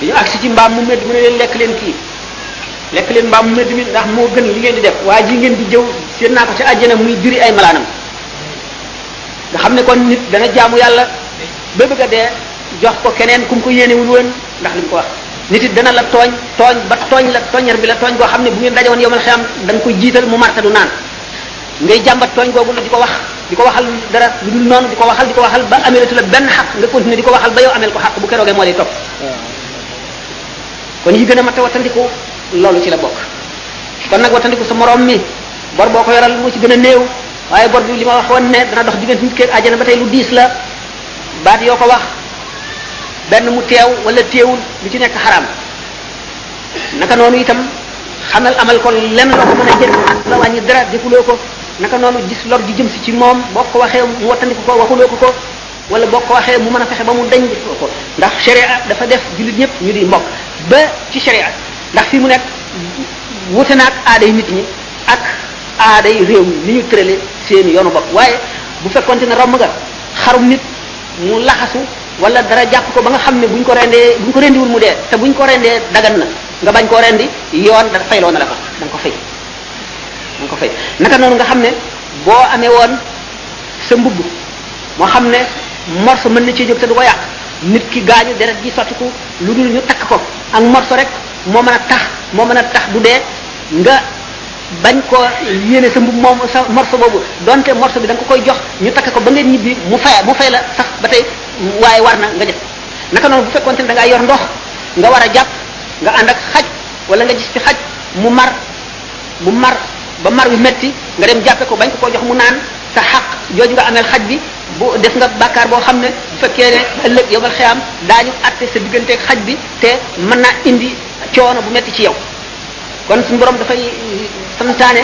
bi ñu agsi ci mbaam mu medd mu ne leen lekk leen kii lekk leen mbaam mu medd mi ndax moo gën li ngeen di def waa ji ngeen di jëw seen naa ko ci àjjana muy diri ay malaanam nga xam ne kon nit dana jaamu yàlla ba bëgg a dee jox ko keneen ku mu ko yéenewul woon ndax li mu ko wax nit it dana la tooñ tooñ ba tooñ la tooñar bi la tooñ goo xam ne bu ngeen dajewoon yomal xiyam da nga koy jiital mu marta du naan ngay jàmbat tooñ googu la di ko wax di ko waxal dara lu dul noonu di ko waxal di ko waxal ba amelatu la benn xaq nga continuer di ko waxal ba yow amel ko xaq bu keroogee moo lay topp kon yi gën a mat a wattandiku loolu ci la bokk kon nag wattandiku sa moroom mi bor boo ko yoral moo ci gën a néew waaye bor bi li ma waxoon ne dana dox diggante nit keeg àjjana ba tey lu diis la baat yoo ko wax benn mu teew wala teewul lu ci nekk xaraam naka noonu itam xamal amal ko lenn loo ko mën a jëriñ la wàññi dara defuloo ko naka noonu gis lor ji jëm si ci moom boo ko waxee mu wattandiku ko waxuloo ko ko wala boo ko waxee mu mën a fexe ba mu dañ defuloo ko ndax sharia dafa def jullit ñëpp ñu di mbokk ba ci sharia ndax fi mu nekk wute naag aaday nit ñi ak aaday réew mi ni ñu tërale seen yoonu bopp waaye bu fekkonte ne romb nga xarum nit mu laxasu wala dara jàpp ko ba nga xam ne buñ ko rendee buñ ko rendiwul mu dee te buñ ko rendee dagan na nga bañ koo rendi yoon da fayloo na la ko da nga ko fay da nga ko fay naka noonu nga xam ne boo amee woon sa mbubb moo xam ne morso mën na cee jóg te du ko yàq nit ki gaañu deret ji sottiku lu dul ñu takk ko ak morso rek moo mën a tax moo mën a tax du dee nga bañ ko yéene sa mbub moom sa morso boobu donte morso bi da nga ko koy jox ñu takk ko ba nga ñibbi mu fay mu fay la sax ba tey waaye war na nga def naka noonu bu fekkoon ne da ngaa yor ndox nga war a jàpp nga ànd ak xaj wala nga gis ci xaj mu mar mu mar ba mar yu metti nga dem jàppe ko bañ ko koo jox mu naan sa xaq jooju nga ameel xaj bi bu def nga bàkkaar boo xam ne bu fekkee ne ëllëg yow mal xiyaam daañu atte sa digganteeg xaj bi te mën naa indi coono bu metti ci yow kon suñu borom dafay santaane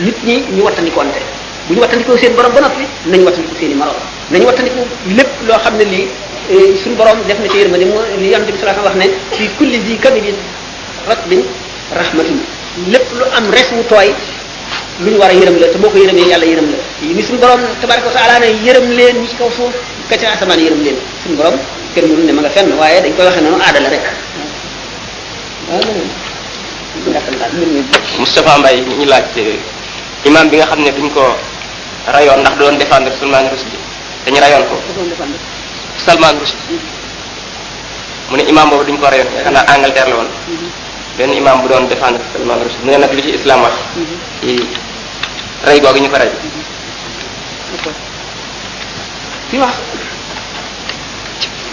nit ñi ñu wattandikoonte bu ñu wattandikoo seen borom ba noppi nañu wattandiku seen i morom nañu wattandiku lépp loo xam ne lii eh, suñu borom def na ci yërmande mu li yonent bi sallallahu alayhi wasallam wax ne fi kulli zi kabidin ratbin rahmatun lépp lu am res wu tooy lu ñu war a yërëm la te boo ko yërëmee yàlla yërëm la ni suñu borom tabaraka wa taala ne yërëm leen ñi ci kaw suuf ka ca asamaan yërëm leen suñu borom kenn mënu ne ma nga fenn waaye dañ koy waxee noonu aada la rek Moustapha Mbaye ñu laaj imam bi nga xam ne duñ ko rayoon ndax doon défendre Salman Rushdie dañu rayoon ko Salman Rushdie mu ne imam boobu duñ ko rayoon yaakaar naa Angleterre la woon benn imam bu doon défendre Salman Rushdie mu ne nag lu ci islam wax ci rey googu ñu ko rey fi wax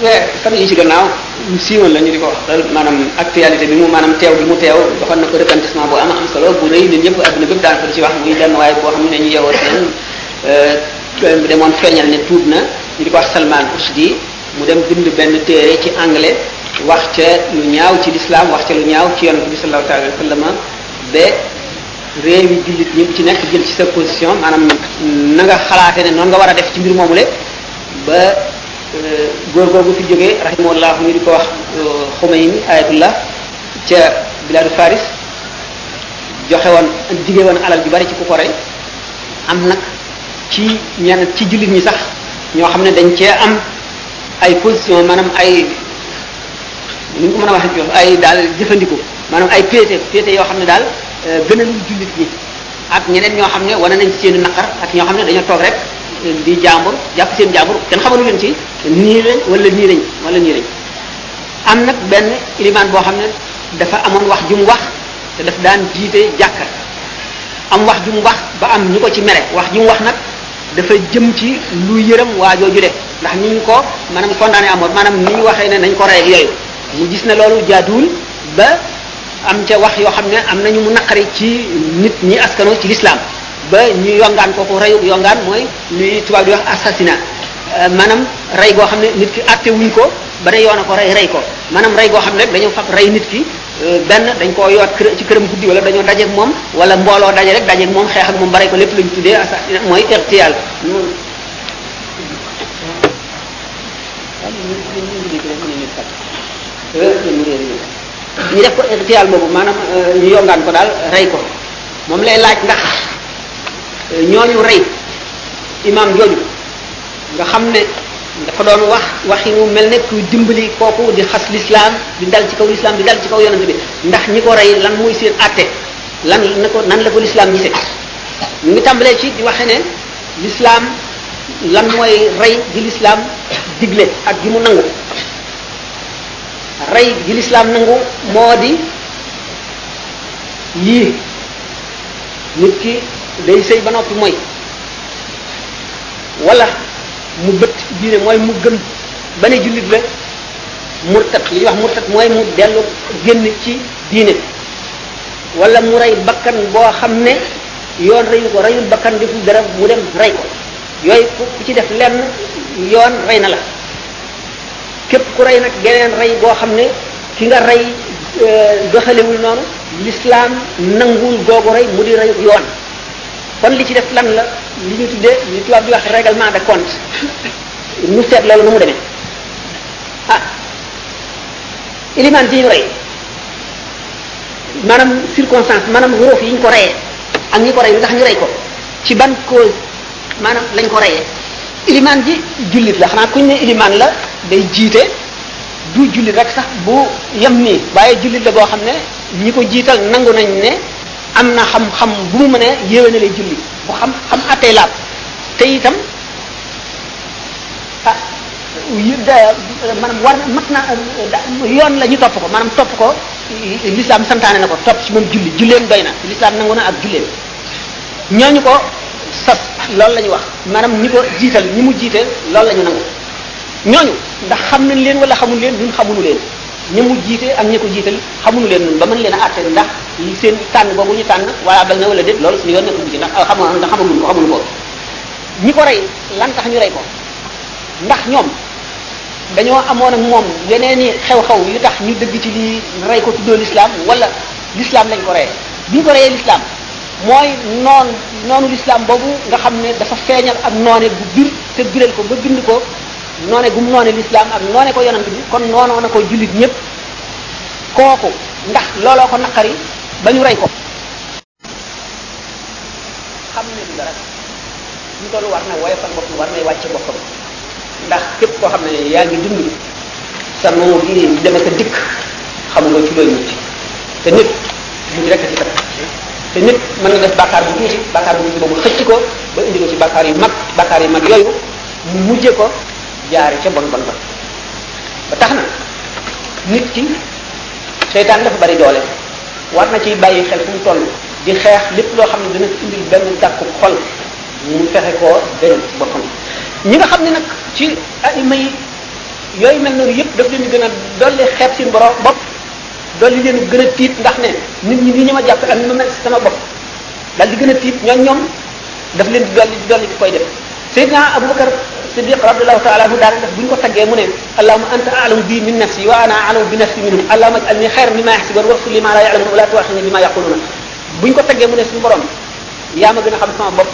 weer fan yi ci gannaaw lu siiwoon la ñu di ko wax loolu maanaam actualité bi mu maanaam teew bi mu teew doxoon na ko retentissement bu am am solo bu rëy nit ñëpp adduna bépp daan ko ci wax muy benn waaye boo xam ne ñu yeewoo seen doyen bi demoon feeñal ne tuub na ñu di ko wax Salman Rushdie mu dem bind benn téere ci anglais wax ca lu ñaaw ci lislaam wax ca lu ñaaw ci yonent bi sallallahu alayhi wa sallam ba réew yi jullit ñëpp ci nekk jël ci sa position maanaam na nga xalaate ne noonu nga war a def ci mbir moomu le ba góor googu fi jógee rahimahullah ñu di ko wax Xumayni ayatullah ca bilaadu Faris joxe woon jigée woon alal ju bari ci ku ko rey am nag ci ñenn ci jullit ñi sax ñoo xam ne dañ cee am ay position maanaam ay ni ñu ko mën a waxee ay daal jëfandiku maanaam ay péete péete yoo xam ne daal gënalul jullit ñi ak ñeneen ñoo xam ne wane nañ seen naqar ak ñoo xam ne dañoo toog rek di jàmbur jàpp seen jàmbur kenn xamalu leen ci nii lañ wala nii lañ wala nii lañ am nag benn ilimaan boo xam ne dafa amoon wax ju mu wax te daf daan jiite jàkka am wax ju mu wax ba am ñu ko ci mere wax ju mu wax nag dafa jëm ci lu yërëm waa jooju de ndax ni ñu ko maanaam condamné amoon maanaam ni ñu waxee ne nañ ko rey yooyu mu gis ne loolu jaaduwul ba am ca wax yoo xam ne am nañu mu naqari ci nit ñi askano ci l'islam ba ñu yongaan kooku reyu yongaan mooy li tubaab di wax assassinat maanaam rey goo xam ne nit ki àtte wuñ ko ba ne yoon a ko rey rey ko maanaam rey goo xam ne dañoo fab rey nit ki benn dañ koo yoot kër ci këram guddi wala dañoo dajeeg moom wala mbooloo daje rek dajeeg moom xeex ak moom ba rey ko lépp lañu tuddee assassinat mooy irtial ñu def ko ixtiyaal boobu maanaam ñu yongaan ko daal rey ko moom lay laaj ndax ñooñu rey imaam jooju nga xam ne dafa doon wax wax yi mu mel ne kuy dimbali kooku di xas lislaam di dal ci kaw lislaam di dal ci kaw yonent bi ndax ñi ko rey lan mooy seen àtte lan na ko nan la ko lislaam gisee ñu ngi tàmbalee ci di waxe ne lislaam lan mooy rey di lislaam digle ak gi mu nangu rey gi lislaam nangu moo di yii nit ki day sëy ba noppi mooy wala mu bët ci diine mooy mu gëm ba ne jullit la murtat li ñuy wax murtat mooy mu dellu génn ci diine wala mu rey bakkan boo xam ne yoon reyu ko reyul bakkan deful dara mu dem rey ko yooyu ku ci def lenn yoon rey na la képp ku rey nag geneen rey boo xam ne ki nga rey doxalewul noonu l'islam nanguwul googu rey mu di rey yoon kon li ci def lan la li ñu tuddee li tubaab di wax règlement de compte ñu seet loolu nu mu demee ah élément yi ñu rey maanaam circonstance maanaam wóorof yi ñu ko reyee ak ñi ko rey lu tax ñu rey ko ci ban cause maanaam lañ ko reyee ilimaan ji jullit la xanaa kuñ ne ilimaan la day jiite du jullit rek sax bu yem nii waaye jullit la boo xam ne ñi ko jiital nangu nañ ne am na xam-xam bu mu mën a yéwéne lay julli bu xam xam attey laab te itam ah maanaam war na mat na yoon la ñu topp ko maanaam topp ko lislaam santaane na ko topp ci moom julli julleem doy na lislaam nangu na ak julleem ñooñu ko sab loolu la ñu wax maanaam ñi ko jiital ñi mu jiite loolu la ñu nangu ñooñu ndax xam nañ leen wala xamul leen ñun xamuñu leen ñi mu jiite ak ñi ko jiital xamuñu leen ñun ba mën leen a àtte ndax li seen tànn boobu ñu tànn wala bal na wala déet loolu suñu yoon nekk bu ci ndax xam ndax xamaguñ ko xamuñu ko ñi ko rey lan tax ñu rey ko ndax ñoom dañoo amoon ak moom yeneen i xew-xew yu tax ñu dëgg ci lii rey ko tuddoo l'islam wala l'islam lañ ko reyee bi ñu ko reyee lislaam mooy noon noonu lislaam boobu nga xam ne dafa feeñal ak noone bu bir te biral ko ba bind ko noone gum noone lislaam ak noone ko yonant bi kon noonoo na ko jullit ñëpp kooku ndax looloo ko naqari ba ñu rey ko xam ne du dara ñu toll war na woyofal boppam war nay wàcce boppam ndax képp koo xam ne yaa ngi dund sa noo gi di dem ak a dikk xamuloo ci looy mucc te nit mucc rek ci kat te nit mën na def bàkkaar bu tuuti bàkkaar bu tuuti boobu xëcc ko ba indi ko ci bàkkaar yu mag bàkkaar yu mag yooyu mu mujje ko jaare ca bon bon ba ba tax na nit ki seytaan dafa bari doole war na ciy bàyyi xel fu mu toll di xeex lépp loo xam ne dina indil benn gàkku xol mu fexe koo denc boppam ñi nga xam ne nag ci aima yi yooyu mel noonu yëpp daf leen di gën a dolli xeeb seen borom bopp dolli leen gën a tiit ndax ne nit ñi ni ñu ma jàppe ak ni ma mel sama bopp daal di gën a tiit ñoom ñoom daf leen di dolli di dolli di koy def Seydina Abubakar Siddiq radiyallahu taala anhu daana def bu ñu ko taggee mu ne allahumma anta a'lamu bi min nafsi wa ana a'lamu bi nafsi minhum allahumma ij'alni khayran mimma yahsibun waghfir li ma la ya'lamun wa la tu'akhidhni bima yaquluna bu ñu ko taggee mu ne suñu borom yaa ma gën a xam sama bopp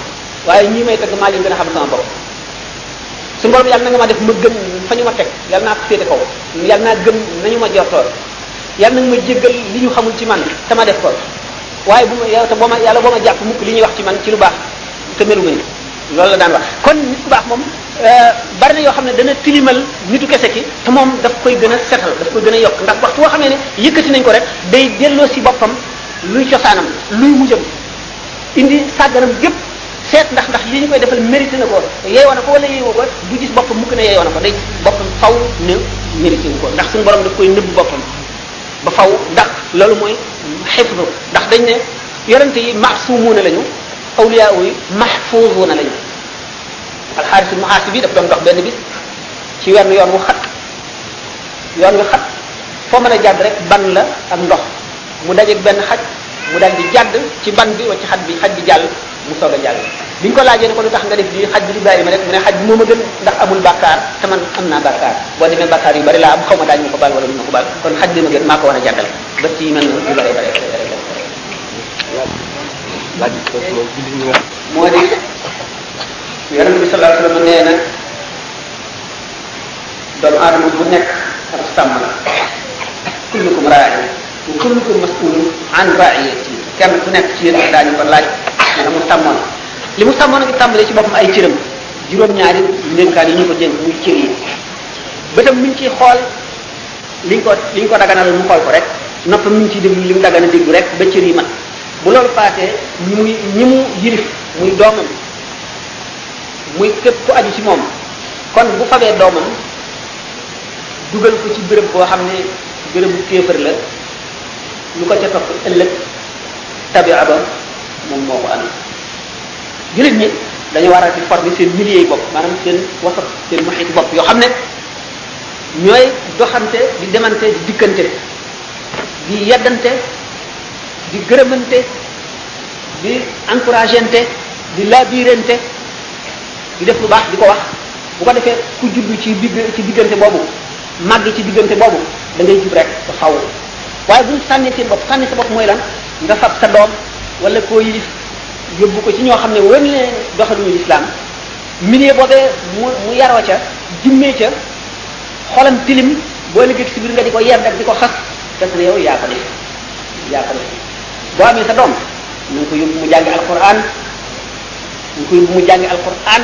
waaye ñii may tagg maa leen gën a xam sama bopp suñu borom yàlla na nga ma def ma gën fa ñu ma teg yàlla naa ko féete kaw yàlla naa gën nañu ma jortool yàlla na nga ma jéggal li ñu xamul ci man te ma def ko waaye bu ma yàlla te boo ma yàlla boo ma jàpp mukk li ñuy wax ci man ci lu baax te melu ma ni loolu la daan wax kon nit ku baax moom bari na yoo xam ne dana tilimal nitu kese ki te moom daf koy gën a setal daf koy gën a yokk ndax waxtu boo xamee ne yëkkati nañ ko rek day delloo si boppam luy cosaanam luy mujjam indi sàgganam gépp seet ndax ndax li ñu koy defal mérité na ko yeyoon na ko wala yeyoo ko du gis boppam mukk ne yeyoon na ko day boppam faw ne mérité wu ko ndax suñu borom daf koy nëbb boppam ba faw ndax loolu mooy xifdu ndax dañ ne yonente yi maasumuuna lañu awliyaa yi mahfuuzuuna lañu alxaaris ibnu xaasi bi daf doon dox benn bis ci wenn yoon wu xat yoon wu xat foo mën a jàdd rek ban la ak ndox mu dajeeg benn xaj mu daal di jàdd ci ban bi wacc xaj bi xaj bi jàll mu soog a jàll bi ñu ko laajee ne ko lu tax nga def lii xaj bi di bàyyi ma rek mu ne xaj bi moo ma gën ndax amul bàkkaar te man am naa bàkkaar boo demee bàkkaar yu bari laa am xaw ma daañu ma ko baal wala ñu ma ko baal kon xaj bi ma gën maa ko war a jàddal ba ci mel noonu yu bari bari bari bari laaj bi foofu moom jullit ñi nga moo di yonent bi sallallahu alayhi wa sallam nee na doomu aadama bu nekk ab sàmm la kullukum raayin wa kullukum mas'ulun an raiyati kenn ku nekk ci yéen daañu ko laaj la mu sàmmoon li mu sàmmoon ngi tàmbalee ci boppam ay cëram juróom-ñaari ndénkaan yi ñu ko dénk muy cër yi bëtam mi ngi ciy xool liñ ko liñ ko daganal mu xool ko rek nopp mi ngi ciy déglu li mu dagana déglu rek ba cër yi mat bu loolu paasee ñi muy ñi mu yilif muy doomam muy képp ku aju ci moom kon bu fabee doomam dugal ko ci béréb boo xam ne béréb bu kéefër la lu ko ca topp ëllëg tabia ba moom moo ko amee jullit ñi dañu war a di former seen milieu yi bopp maanaam seen wasat seen muhit bopp yoo xam ne ñooy doxante di demante di dikkante di yeddante di gërëmante di encouragente di labirante di def lu baax di ko wax bu ko defee ku juddu ci digg ci diggante boobu màgg ci diggante boobu da ngay jub rek ba xaw waaye bu ñu sànnee seen bopp sànni sa bopp mooy lan nga fab sa doom wala koo yilif yóbbu ko ci ñoo xam ne wër ne doxaluñu lislaam milieu boobee mu mu yaroo ca jimmee ca xolam tilim boo liggéey si biir nga di ko yedd ak di ko xas fekk na yow yaa ko def yaa ko def boo amee sa doom na nga ko yóbbu mu jàngi alquran na nga ko yóbbu mu jàngi alquran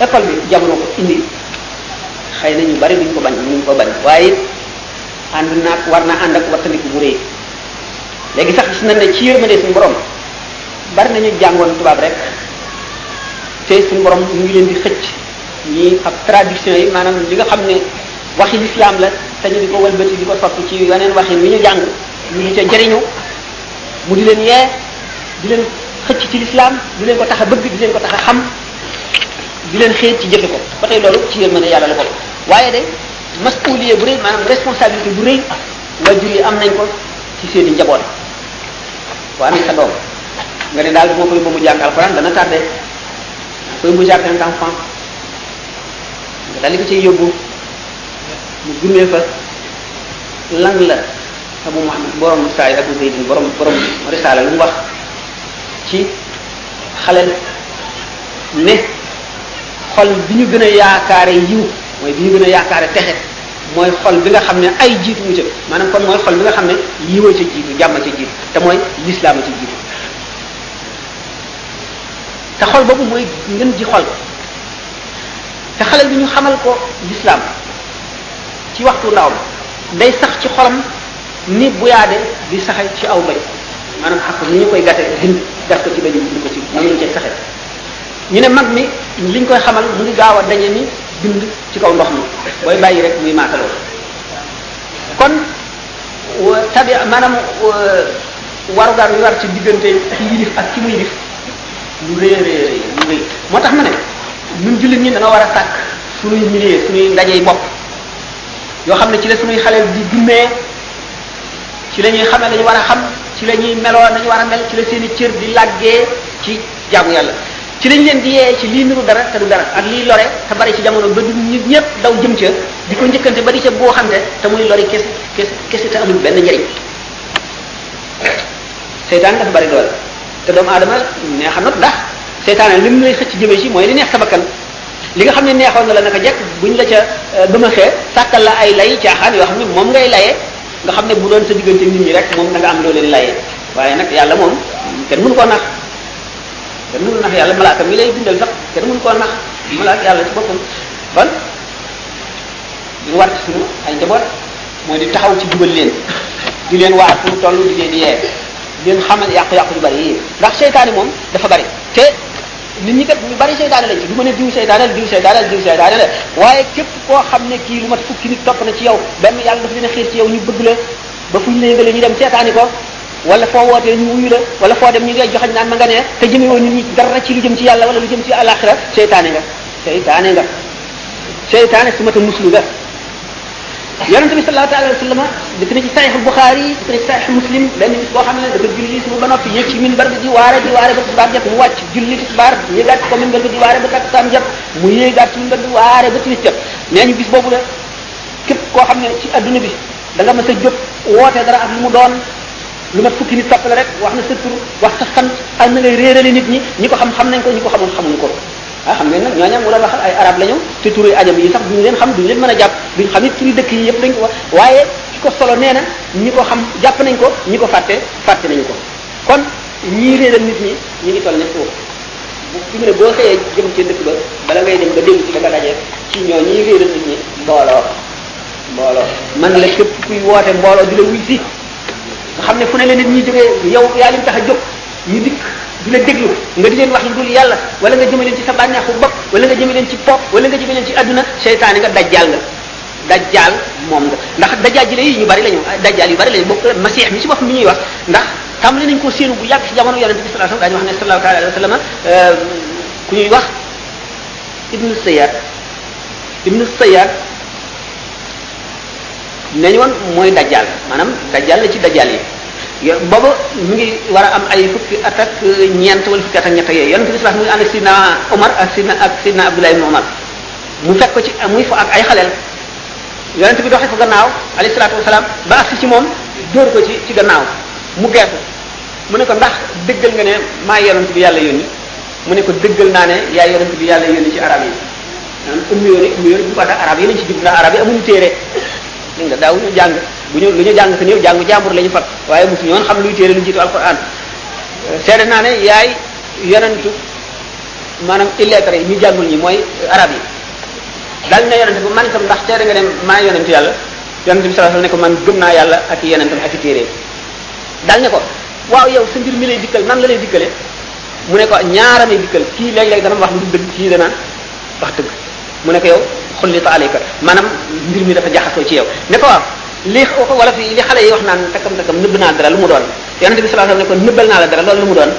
école bi jamono ko indi xëy na ñu bari duñ ko bañ duñ ko bañ waaye it ànd naag war na ànd ak wattandiku bu rëy léegi sax gis nañ ne ci yërmande suñu borom bari nañu jàngoon tubaab rek te suñu borom ñu ngi leen di xëcc ñi ab traduction yi maanaam li nga xam ne waxi lislaam la te ñu di ko walbati di ko soppi ci yeneen waxin wi ñu jàng ñu di ca jëriñu mu di leen yee di leen xëcc ci lislaam di leen ko tax a bëgg di leen ko tax a xam di leen xëy ci jëfe ko ba tey loolu ci yërmande yàlla la ko waaye de masuuliye bu rëy maanaam responsabilité bu rëy wajur yi am nañ ko ci seen i njaboot boo amee sa doom nga ne daal bu ma koy ba mu jàng alxuraan dana tardé koy mu jardin d'enfant nga daal di ko cay yóbbu mu jullee fa lan la abu muhammad borom saay abu zeydin borom borom risaala lu mu wax ci xalel ne xol bi ñu gën a yaakaare yiw mooy bi ñu gën a yaakaare texe mooy xol bi nga xam ne ay jiitu mu ca maanaam kon mooy xol bi nga xam ne yiwa ca jiitu jàmm ca jiitu te mooy lislaama ca jiitu te xol boobu mooy ngën ji xol te xale bi ñu xamal ko lislaam ci waxtu ndaw day sax ci xolam ni bu yaade di saxe ci aw bay maanaam xaq ni ñu koy gàtte bind def ko ci dañu bind ko ci moom lañ cee saxe ñu ne mag mi liñ koy xamal mu ngi gaaw a dañe ni bind ci kaw ndox mi booy bàyyi rek muy maataloo kon tabi maanaam warugar yu war ci diggante ki yilif ak ki muy yilif lu rëy rëy rëy lu rëy moo tax ma ne ñun jullit ñi dañoo war a sàkk suñuy milieu suñuy ndajey bopp yoo xam ne ci la suñuy xale di dummee ci la ñuy xamee lañu war a xam ci la ñuy meloo nañu war a mel ci la seen i cër di làggee ci jaamu yàlla ci lañ leen di yee ci lii niru dara te du dara ak lii lore te bari ci jamono ba du nit ñëpp daw jëm ca di ko njëkkante ba di ca boo xam ne te muy lori kese kese kese te amul benn njëriñ seytaan dafa bari doole te doomu aadama neex a not ndax seytaan li mu lay xëcc jëmee ci mooy li neex sa bakkan li nga xam ne neexoon na la naka jekk buñ la ca bëmaxee sàkkal la ay lay caaxaan yoo xam ne moom ngay layee nga xam ne bu doon sa diggante nit ñi rek moom da nga am loo leen layee waaye nag yàlla moom kenn mënu koo nax kenn mënu nax yàlla malaaka mi lay bindal sax kenn mënu koo nax malaaka yàlla ci boppam kon li war ci suñu ay njaboot mooy di taxaw ci jubal leen di leen waar fu mu toll di leen yee di leen xamal yàqu-yàqu yu bari yi ndax seytaane moom dafa bari te nit ñi kat ñu bari seytaane lañ ci du ma ne diw seytaane la diw seytaane la diw seytaane la waaye képp koo xam ne kii lu mat fukki nit topp na ci yow benn yàlla dafa leen a xiir ci yow ñu bëgg la ba fu ñu la yëgalee ñu dem seetaani ko wala foo wootee ñu wuyu la wala foo dem ñu ngay joxañ naan ma nga nee te jëme woon nit ñi dara ci lu jëm ci yàlla wala lu jëm ci alaxira seytaane nga seytaane nga seytaane su mata muslu nga yonente bi sallallahu alayhi wa sallam dëkk na ci saxiix Buxaari dëkk na ci saxiix Muslim benn bis boo xam ne dafa julli suba ba noppi yëg ci minbar bi di waare di waare ba tisbaar jot mu wàcc julli tisbaar yéegaat ci ko minbar bi di waare ba takkusaan jot mu yéegaat ci minbar bi waare ba timis jot nee ñu bis boobu la képp koo xam ne ci adduna bi da nga mës a jóg woote dara ak lu mu doon lu mat fukki nit topp la rek wax na sa tur wax sa sant ak na ngay réerale nit ñi ñi ko xam xam nañ ko ñi ko xamul xamuñ ko ah xam ngeen nag ñooñam mu doon waxal ay arab lañu te turu ajam yi sax duñ leen xam duñ leen mën a jàpp duñ xam it turu dëkk yi yëpp dañ ko wax waaye ki ko solo nee na ñi ko xam jàpp nañ ko ñi ko fàtte fàtte nañu ko kon ñii réeral nit ñi ñu ngi toll ne foofu bu fi mu ne boo xëyee jëm ci dëkk ba bala ngay dem ba dellu ci da nga dajee ci ñoo ñii réeral nit ñi mbooloo mbooloo man la képp kuy woote mbooloo di la wuy si nga xam ne fu ne la nit ñi jógee yow yaa leen tax a jóg ñu dikk di la déglu nga di leen wax lu dul yàlla wala nga jëme leen ci sa bànneexu bopp wala nga jëme leen ci pop wala nga jëme leen ci àdduna seytaane nga dajjaal nga dajjaal moom nga ndax dajjaal ji la yi ñu bari lañu dajjaal yu bari lañu bokk masiix mi ci bopp mi ñuy wax ndax tàmbali nañ ko séenu bu yàgg ci jamono yonente bi sallallahu alayhi wasallam daañu wax ne sallallahu taala alayhi wa sallam ku ñuy wax ibnu sayyad ibnu sayaat nañu woon mooy dajjal maanaam dajjal la ci dajjal yi yo booba mu ngi war a am ay fukki at ak ñeent wala fukki at ak ñett yooyu yonent bi sax mu ngi ànd ak sidna Omar ak sidna ak sidna Abdullah ibn Omar mu fekk ko ci muy fo ak ay xaleel yonent bi doxee ko gannaaw alayhi salaatu wasalaam ba agsi ci moom dóor ko ci ci gannaaw mu geesu mu ne ko ndax dëggal nga ne maa yonent bi yàlla yónni mu ne ko dëggal naa ne yaay yonent bi yàlla yónni ci arab yi maanaam ummi yoon ummi yoon bu ko tax arab yi lañ ci jub ndax arab yi amuñu téere dégg nga daaw ñu jàng bu ñu lu ñu jàng te néew jàngu jàmbur la ñu fag waaye mosu ñoon xam luy téere lu jiitu alquran seede naa ne yaay yonentu maanaam illettré yi ñu jàngul ñi mooy arab yi daal ne yonent bu man itam ndax seede nga ne maa yonent yàlla yonent bi sallallahu alayhi wasallam ne ko man gëm naa yàlla ak yonentam ak i téere daal ne ko waaw yow sa mbir mi lay dikkal nan la lay dikkale mu ne ko ñaaram yi dikkal kii léeg-léeg dana wax lu dul dëgg kii dana wax dëgg mu ne ko yow xullita alayka maanaam mbir mi dafa jaxasoo ci yow ne ko waaw li wala fi li xale yi wax naan takkam takkam nëbb naa dara lu mu doon yonente bi sallallahu alayhi wasallam ne ko nëbbal naa la dara loolu lu mu doon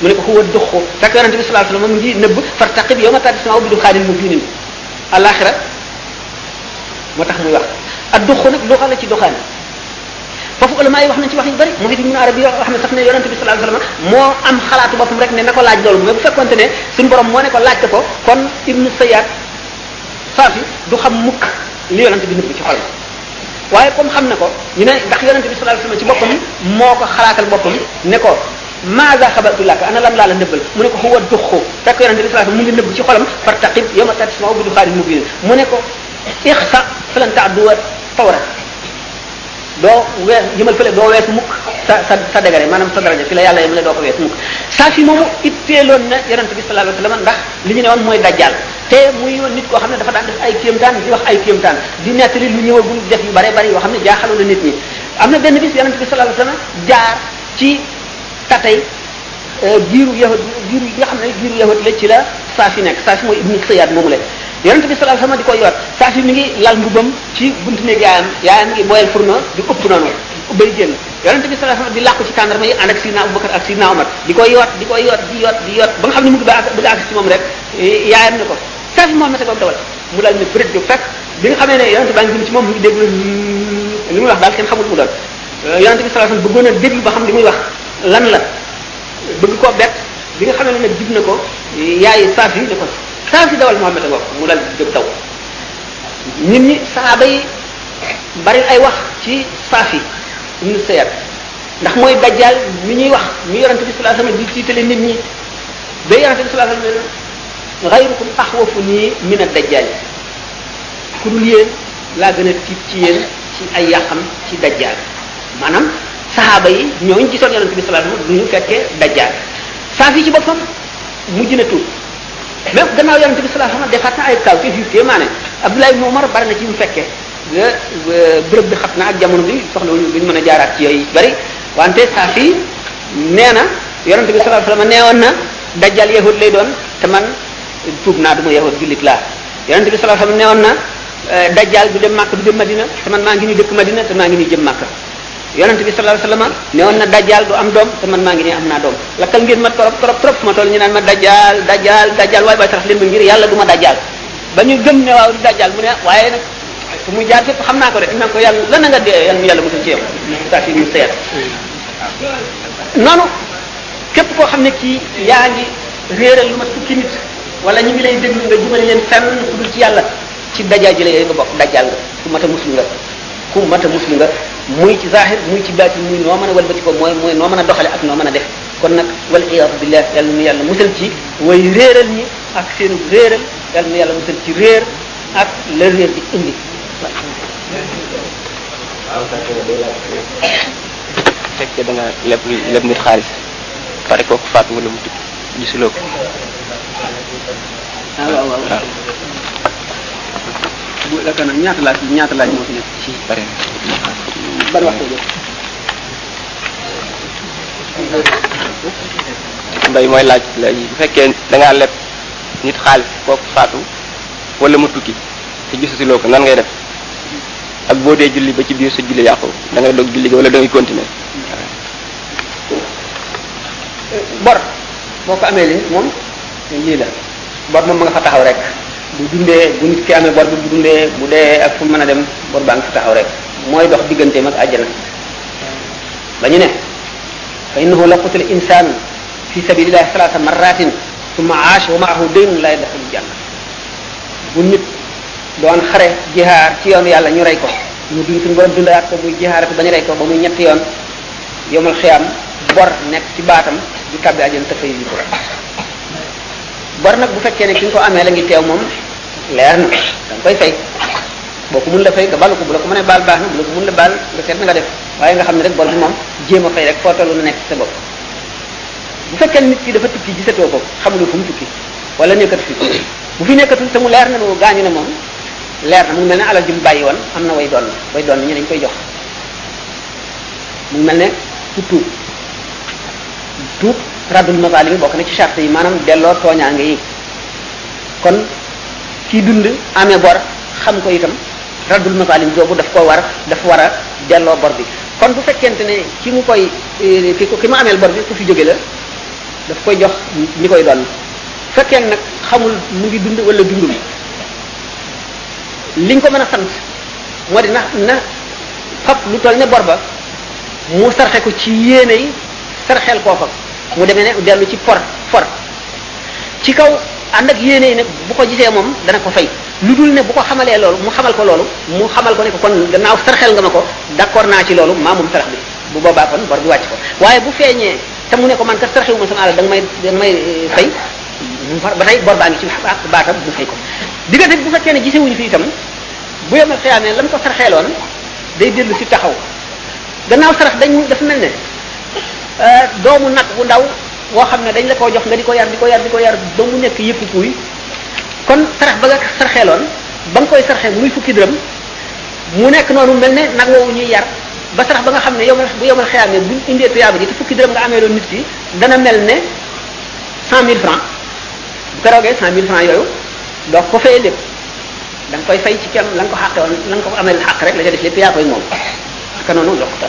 mu ne ko huwa duxu fekk yonente bi sallallahu alayhi wasallam mu ngi nëbb fartaqib yawma tadisma'u bi duxaanin mubiinin alaxira moo tax muy wax ak duxu nag lu xam ne ci duxaan foofu ulama yi wax nañ ci wax yu bari Muhyiddin Ibn Arabi wax na sax ne yonente bi sallallahu alayhi wasallam moo am xalaatu boppam rek ne na ko laaj loolu mais bu fekkonte ne suñu borom moo ne ko laajte ko kon Ibn Sayyad Safi du xam mukk li yonente bi nëbb ci xolam waaye comme xam na ko ñu ne ndax yonente bi sallallahu alayhi wasallam ci boppam moo ko xalaatal boppam ne ko maaza xabaltu laka ana lan laa la nëbbal mu ne ko huwa duxu fekk yonente bi sallallahu alayhi wasallam mu ngi nëbb ci xolam fartaqib yawma tasma'u bi duxaanin mubin mu ne ko ixsa falan ta'du wa tawra doo wees jëmal fële doo wees mukk sa sa sa degare maanaam sa daraja fi la yàlla yemale doo ko wees mukk saa fi moomu itteeloon na yonente bi sallallahu alayhi wasallam ndax li ñu ne woon mooy dajjal te muy yoon nit koo xam ne dafa daan def ay kéemtaan di wax ay kéemtaan di nettali lu ñëwagul def yu bare bari yoo xam ne jaaxaloon na nit ñi am na benn bis yonente bi sallallahu alayhi wasallam jaar ci tatay euh, giiru yahud giir yi nga xam ne giiru yahud la ci la saa si nekk saa si mooy ibnu sayaat moomu la yonente bi sallallahu alayhi wasallam di koy yoot saa si mi ngi lal mbubam ci buntu néeg yaayam yaayam ngi boyal furna di ëpp noonu bay génn yonente bi sallallahu alayhi wasallam di làqu ci tàndarma yi ànd ak sidna Abubakar ak sidna Omar di koy yoot di koy yoot di yoot di yoot ba nga xam ne mu ngi ba bëgg ak ci moom rek eh, yaayam ne ko saa si moom na sa bopp dawal mu daal ne bërëj jóg fekk bi nga xamee ne yonente baa ngi jëm ci moom mu ngi déglu li muy wax daal kenn xamul mu doon yonent bi sallallahu alayhi wasallam bëggoon a déglu ba xam li muy wax lan la bëgg koo bett bi nga xamee ne nag jub na ko yaayu saaf yi ne ko saaf yi dawal Muhammad a ngoog mu dal jóg daw nit ñi saaba yi bari ay wax ci saaf yi ibnu sayat ndax mooy dajjaal mi ñuy wax mi yonente bi sallallahu alayhi wasallam di tiitale nit ñi ba yonente bi sallallahu alayhi wasallam ne xayrukum axwafu nii min ad dajjaal ku dul yéen laa gën a tiit ci yéen ci ay yàqam ci dajjaal maanaam saxaaba yi ñooñu gisoon yonent bi sallallahu alayhi wasallam du ñu fekkee dajjaal saa fi ci boppam mujj na tuub même gannaaw yonent bi sallallahu alayhi wasallam defaat na ay kaw te yu kéemaane Abdullah ibn Umar bari na ci mu fekkee nga bërëb bi xat na ak jamono bi soxla wuñu duñ mën a jaaraat ci yooyu bari wante saa fi nee na yonent bi sallallahu alayhi wasallam nee woon na dajjaal yahud lay doon te man tuub naa du ma yahud jullit laa yonent bi sallallahu alayhi wasallam newoon na euh, dajjal du dem Makka du dem Madina te man maa ngi ni dëkk Madina te maa ngi ni jëm Makka yonent bi sallallahu alayhi wasallam newoon na dajjal du am doom te man maa ngi ni am naa doom lakkal ngeen ma torop torop torop fu ma toll ñu naan ma dajjal dajjal dajjal waaye waaye sarax leen ma ngir yàlla du ma dajjal ba ñu gëm ne waaw du dajjal mu ne waaye nag fu mu jaar fépp xam naa ko de naan ko yàlla lan na nga dee yàlla yàlla musal ci yow saa si ñu seet noonu képp koo xam ne kii yaa ngi réeral lu ma fukki nit wala ñu ngi lay déglu nga jubale leen fenn ku dul ci yàlla ci dajaa ji la yooyu nga bokk dajal nga ku mat a muslim nga ku mat a muslim nga muy ci zahir muy ci baatin muy noo mën a walbati ko mooy mooy noo mën a doxale ak noo mën a def kon nag wal iyaadu billah yàlla nu yàlla musal ci way réeral ñi ak seenu réeral yàlla nu yàlla musal ci réer ak la réer di indi fekkee da nga leb leb nit xaalis pare kooku faatu wala mu tukki gisuloo ko ah waaw waaw waaw bu la kanam ñaata laaj ñaata laaj moo fi nekk ci bari ban waxtu jot mbay mooy laaj léegi bu fekkee da ngaa leb nit xaalis kooku faatu wala mu tukki te gisatiloo ko nan ngay def ak boo dee julli ba ci biir sa julli yàqu da ngay dog julli gi wala da ngay continuer bor boo ko amee li moom lii la bor moom ma nga fa taxaw rek bu dundee bu nit ki amee bor bi bu dundee bu dee ak fu mu mën a dem bor baa ngi fa taxaw rek mooy dox digganteem ak àjjana ba ñu ne fa innahu la qutila insaan fi sabilillahi salaasa marratin summa aash wa maahu daynun la yadxulu janna bu nit doon xare jihaar ci yoonu yàlla ñu rey ko ñu dund suñu borom dundaat ko muy jihaarati ba ñu rey ko ba muy ñetti yoon yomal xiyaam bor nekk ci baatam di tàbbi àjjana te fay ko bor nag bu fekkee ne ki nga ko amee la ngi teew moom leer na da nga koy fay boo ko mun la fay nga balu ko bu la ko mënee baal baax na bu la ko mun la baal nga seet na nga def waaye nga xam ne rek bor bi moom jéem a fay rek foo tollu na nekk sa bopp bu fekkee nit ki dafa tukki gisatoo ko xamuloo fu mu tukki wala nekkatu fi bu fi nekkatul te mu leer na mu gaañu na moom leer na mu mel ne alal ji mu bàyyi woon am na way doon way doon ñu dañ koy jox mu mel ne ku tuub tuub raddul mazalim yi bokk na ci charte yi maanaam delloo tooñaange yi kon kii dund amee bor xam ko itam raddul mazalim boobu daf ko war daf war a delloo bor bi kon bu fekkente ne ki mu koy ki ko ki mu ameel bor bi ku fi jóge la daf koy jox ñi koy doon fekkee nag xamul mu ngi dund wala dundul liñ ko mën a sant moo di na na fab lu toll ne bor ba mu sarxe ko ci yéene yi sarxeel kooka mu demee ne dellu ci por for ci kaw ànd ak yéene yi nag bu ko gisee moom dana ko fay lu dul ne bu ko xamalee loolu mu xamal ko loolu mu xamal ko ne ko kon gannaaw sarxel nga ma ko d'accord naa ci loolu maa moom sarax bi bu boobaa kon bor bi wàcc ko waaye bu feeñee te mu ne ko man kat sarxewu ma sama alal da nga may da nga may fay ba tey bor baa ngi ci baax baatam bu fay ko diggante bu fekkee ne gisewuñu fi itam bu yemal xiyaamee la mu ko sarxeeloon day dellu si taxaw gannaaw sarax dañ dafa mel ne euh, doomu nag bu ndaw boo xam ne dañ la koo jox nga di ko yar di ko yar di ko yar ba mu nekk yëpp kuy kon sarax ba nga sarxeeloon ba nga koy sarxee muy fukki dërëm mu nekk noonu mel ne nag woowu ñuy yar ba sarax ba nga xam ne yow bu yomal xeyaamee buñ indee tuyaaba ji te fukki dërëm nga amee loon nit ki dana mel ne cent mille francs bu keroogee cent mille francs yooyu doo ko fayee lépp da nga koy fay ci kem la nga ko xàqe woon la nga ko amel xàq rek la ca def lépp yaa koy moom ka noonu ndox ta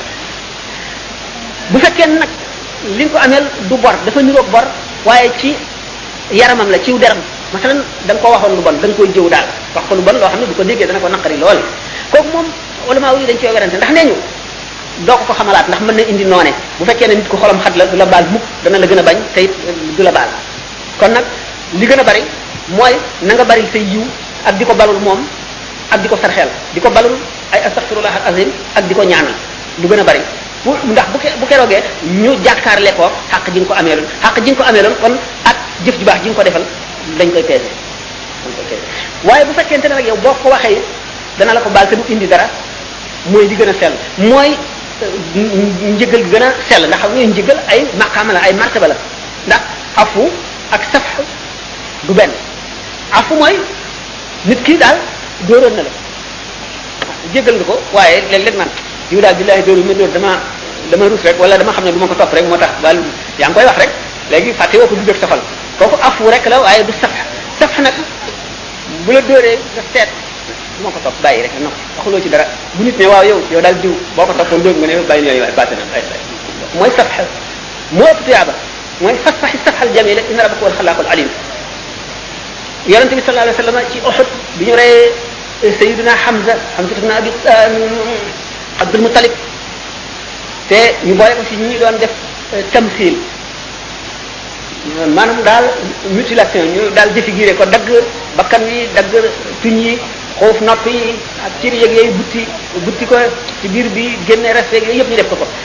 bu fekkee nag li nga ko ameel du bor dafa niroog bor waaye ci yaramam la ciw deram masalan da nga ko waxoon lu bon da nga koy jëw daal wax ko lu bon loo xam ne bu ko déggee dana ko naqari lool kooku moom ulama yi dañ cee werante ndax nee ñu doo ko ko xamalaat ndax mën na indi noone bu fekkee ne nit ko xolam xat la du la baal mukk dana la gën a bañ te it du la baal kon nag li gën a bari mooy na nga bari say yiw ak di ko balul moom ak di ko sarxeel di ko balul ay astaghfirullah al azim ak di ko ñaanal lu gën a bari bu ndax bu ke- bu keroogee ñu jàkkaarle ko xaq ji nga ko amee loon xaq ji nga ko amee loon kon ak jëf ju baax ji nga ko defal dañ koy peese dañ koy peese waaye bu fekkente ne nag yow boo ko waxee it dana la ko baal te du indi dara mooy li gën a sell mooy euh, njëgal gi gën a sell ndax xam nga njëgal ay maqaama la ay martaba la ndax afu ak saf du benn afu mooy nit kii daal dóoroon na la jéggal nga ko waaye léeg-léeg naan yow daal billahi dóoru ma dóor dama dama rus rek wala dama xam ne du ma ko topp rek moo tax daal yaa ngi koy wax rek léegi fàtte woo ko du def safal kooku afu rek la waaye du saf saf nag bu la dóoree nga seet du ma ko topp bàyyi rek na waxuloo ci dara bu nit ne waaw yow yow daal diw boo ko toppoon dóor nga ne bàyyi yooyu waaye bàtte na ay mooy saf moo ëpp tuyaaba mooy fas faxi safxal jamila inna rabbaka wal xalaaqul alim yonente bi sallallahu alayhi wa sallam ci Uhud bi ñu reyee eh, Sayyidina Hamza Hamza ibn Abi eh, Abdul Muttalib te ñu boole ko ci ñi doon def eh, tamsil maanaam daal mutilation ñu daal défiguré ko dagg bakkan yi dagg tuñ yi xoof nopp yi ak cër yeeg yooyu butti butti ko ci biir bi génne res yeeg yooyu yëpp ñu def ko ko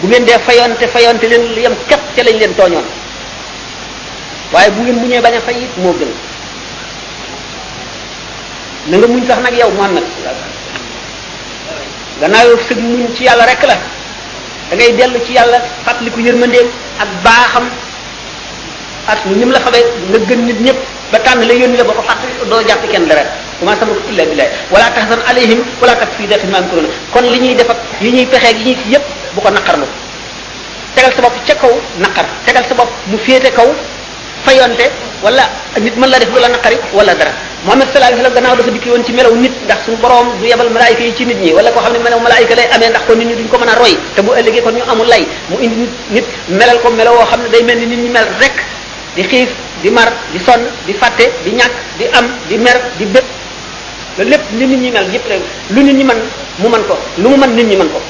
bu ngeen dee fayonte fayonte leen lu yem képp ca lañ leen tooñoon waaye bu ngeen muñee bañ a fay it moo gën na nga muñ sax nag yow Muhammad gannaaw yow sëg muñ ci yàlla rek la da ngay dellu ci yàlla fàttaliku yërmandeem ak baaxam ak ni mu la xamee nga gën nit ñëpp ba tànn la yónni la ba ko fàtte doo jàpp kenn dara wa ma sabruka illa billah wala tahzan alayhim wala tak fii dati maam kuréel kon li ñuy def ak yi ñuy pexee yi ñuy ci yëpp bu ko naqarlu tegal sa bopp ca kaw naqar tegal sa bopp mu féete kaw fayonte wala nit mën la def lu la naqari wala dara Muhammad sallallahu alayhi wasallam gannaaw dafa dikki woon ci melaw nit ndax suñu borom du yebal malaayika yi ci nit ñi wala koo xam ne melaw malaayika lay amee ndax kon nit ñi duñ ko mën a roy te bu ëllëgee kon ñu amul lay mu indi nit nit melal ko melo woo xam ne day mel ni nit ñi mel rek di xiif di mar di sonn di fàtte di ñàkk di am di mer di bëgg loolu lépp li nit ñi mel yëpp lay lu nit ñi man mu man ko lu mu man nit ñi man ko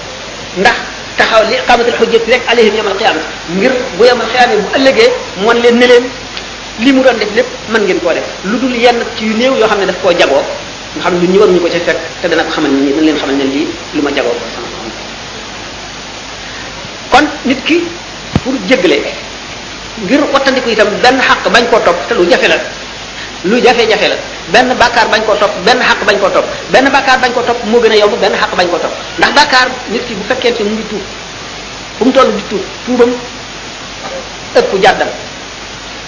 ndax taxaw li iqamatul hujjati rek alayhim yawmal qiyaama ngir bu yawmal qiyaama bu ëllëgee mu wan leen ne leen li mu doon def lépp mën ngeen koo def lu dul yenn ci yu néew yoo xam ne daf koo jagoo nga xam ne ñun ñu war ñu ko ca fekk te dana ko xamal nit ñi dana leen xamal ne lii lu ma jagoo ko sama kon nit ki pour jéggale ngir wattandiku itam benn xaq bañ koo topp te lu jafe la lu jafe-jafe la benn bàkkaar bañ koo topp benn xaq bañ koo topp benn bàkkaar bañ koo topp moo gën a yomb benn xaq bañ koo topp ndax bàkkaar nit ki bu fekkente mu ngi tuub fu mu toll di tuub tuubam ëpp jàddam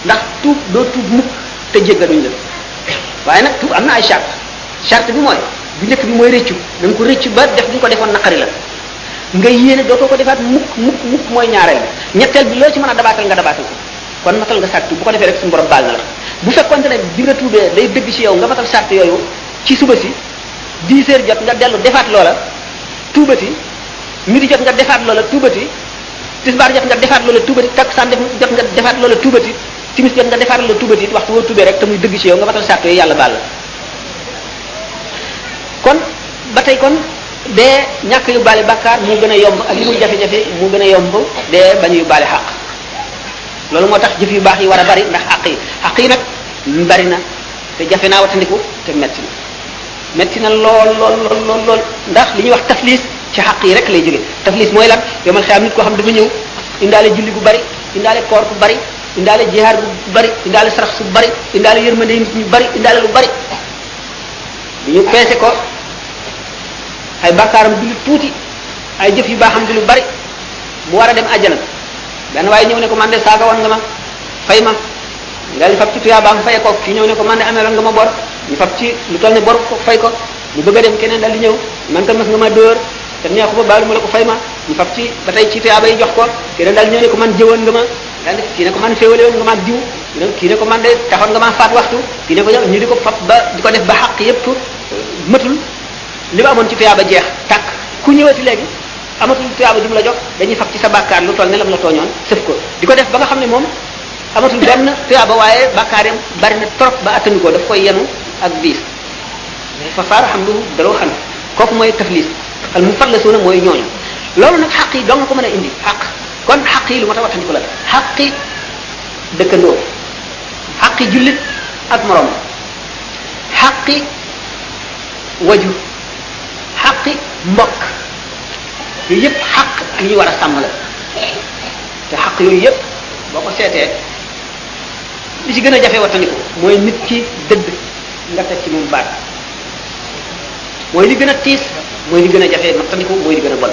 ndax tuub doo tuub mukk te jéggaluñ la waaye nag tuub am na ay charte charte bi mooy bu njëkk bi mooy rëccu da nga ko rëccu ba def bi nga ko defoon naqari la nga yéene dootoo ko defaat mukk mukk mukk mooy ñaareel bi ñetteel bi loo ci mën a dabaatal nga dabaatal ko kon matal nga sàrt bu ko defee rek suñu borom baal na la bu fekkonte ne bi nga tuubee day dëgg ci yow nga matal sàrt yooyu ci suba si 10 heures jot nga dellu defaat loola tuubati midi jot nga defaat loola tuubati tisbaar jot nga defaat loola tuubati takkusaan def jot nga defaat loola tuubati timis jot nga defaat loola tuubati it waxtu woo tuubee rek te muy dëgg ci yow nga matal sàrt yooyu yàlla baal la kon ba tey kon dee ñàkk yu baale bàkkaar moo gën a yomb ak li muy jafe-jafe moo gën a yomb dee bañ yu baale xaq loolu moo tax jëf yu baax yi war a bari ndax xaq yi xaq yi nag bari na te jafe naa watandiku te metti na metti na lool lool lool lool lool ndax li ñuy wax taflis ci xaq yi rek lay jóge taflis mooy lan yomal xëy am nit koo xam dafa ñëw indaale julli bu bari indaale koor bu bari indaale jihaar bu bari indaale sarax su bari indaale yërmande nit ñu bari indaale lu bari ñu peese ko ay bakkaaram di lu tuuti ay jëf yu baaxam di lu bari mu war a dem àjjana benn waaye ñëw ne ko man de saaga woon nga ma fay ma daal di fab ci tuyaa baam fay ko ki ñëw ne ko man de amee loon nga ma bor ñu fab ci lu toll ne bor ko fay ko mu bëgg a dem keneen daal di ñëw man tam mas nga ma dóor te neexu ba baalu ma la ko fay ma ñu fab ci ba tey ci tuyaa bay jox ko keneen daal di ñëw ne ko man jëwoon nga ma daal kii ne ko man féewale woon nga maag diw kii ne ko man de taxoon nga maa faat waxtu kii ne ko ñu di ko fab ba di ko def ba xaq yépp matul li ma amoon ci tuyaaba jeex tàkk ku ñëwati léegi amatul tuyaaba ju mu la jox dañuy fab ci sa bàkkaar lu toll ne lam la tooñoon sëf ko di ko def ba nga xam ne moom amatul benn tuyaaba waaye bàkkaar yam bari na trop ba attanu ko daf koy yenu ak diis fa faar xam lu daloo xam kooku mooy taflis al mu fadlasuuna mooy ñooñu loolu nag xaq yi dong ko mën a indi xaq kon xaq yi lu ma ta wattandiku la xaqi dëkkandoo xaqi jullit ak moroom xaqi wajur xaqi mbokk yooyu yëpp xaq yu ñu war a sàmm la te xaq yooyu yëpp boo ko seetee li ci gën a jafe wattandiku mooy nit ki dëdd nga teg ci moom baat mooy li gën a tiis mooy li gën a jafe wattandiku mooy li gën a bon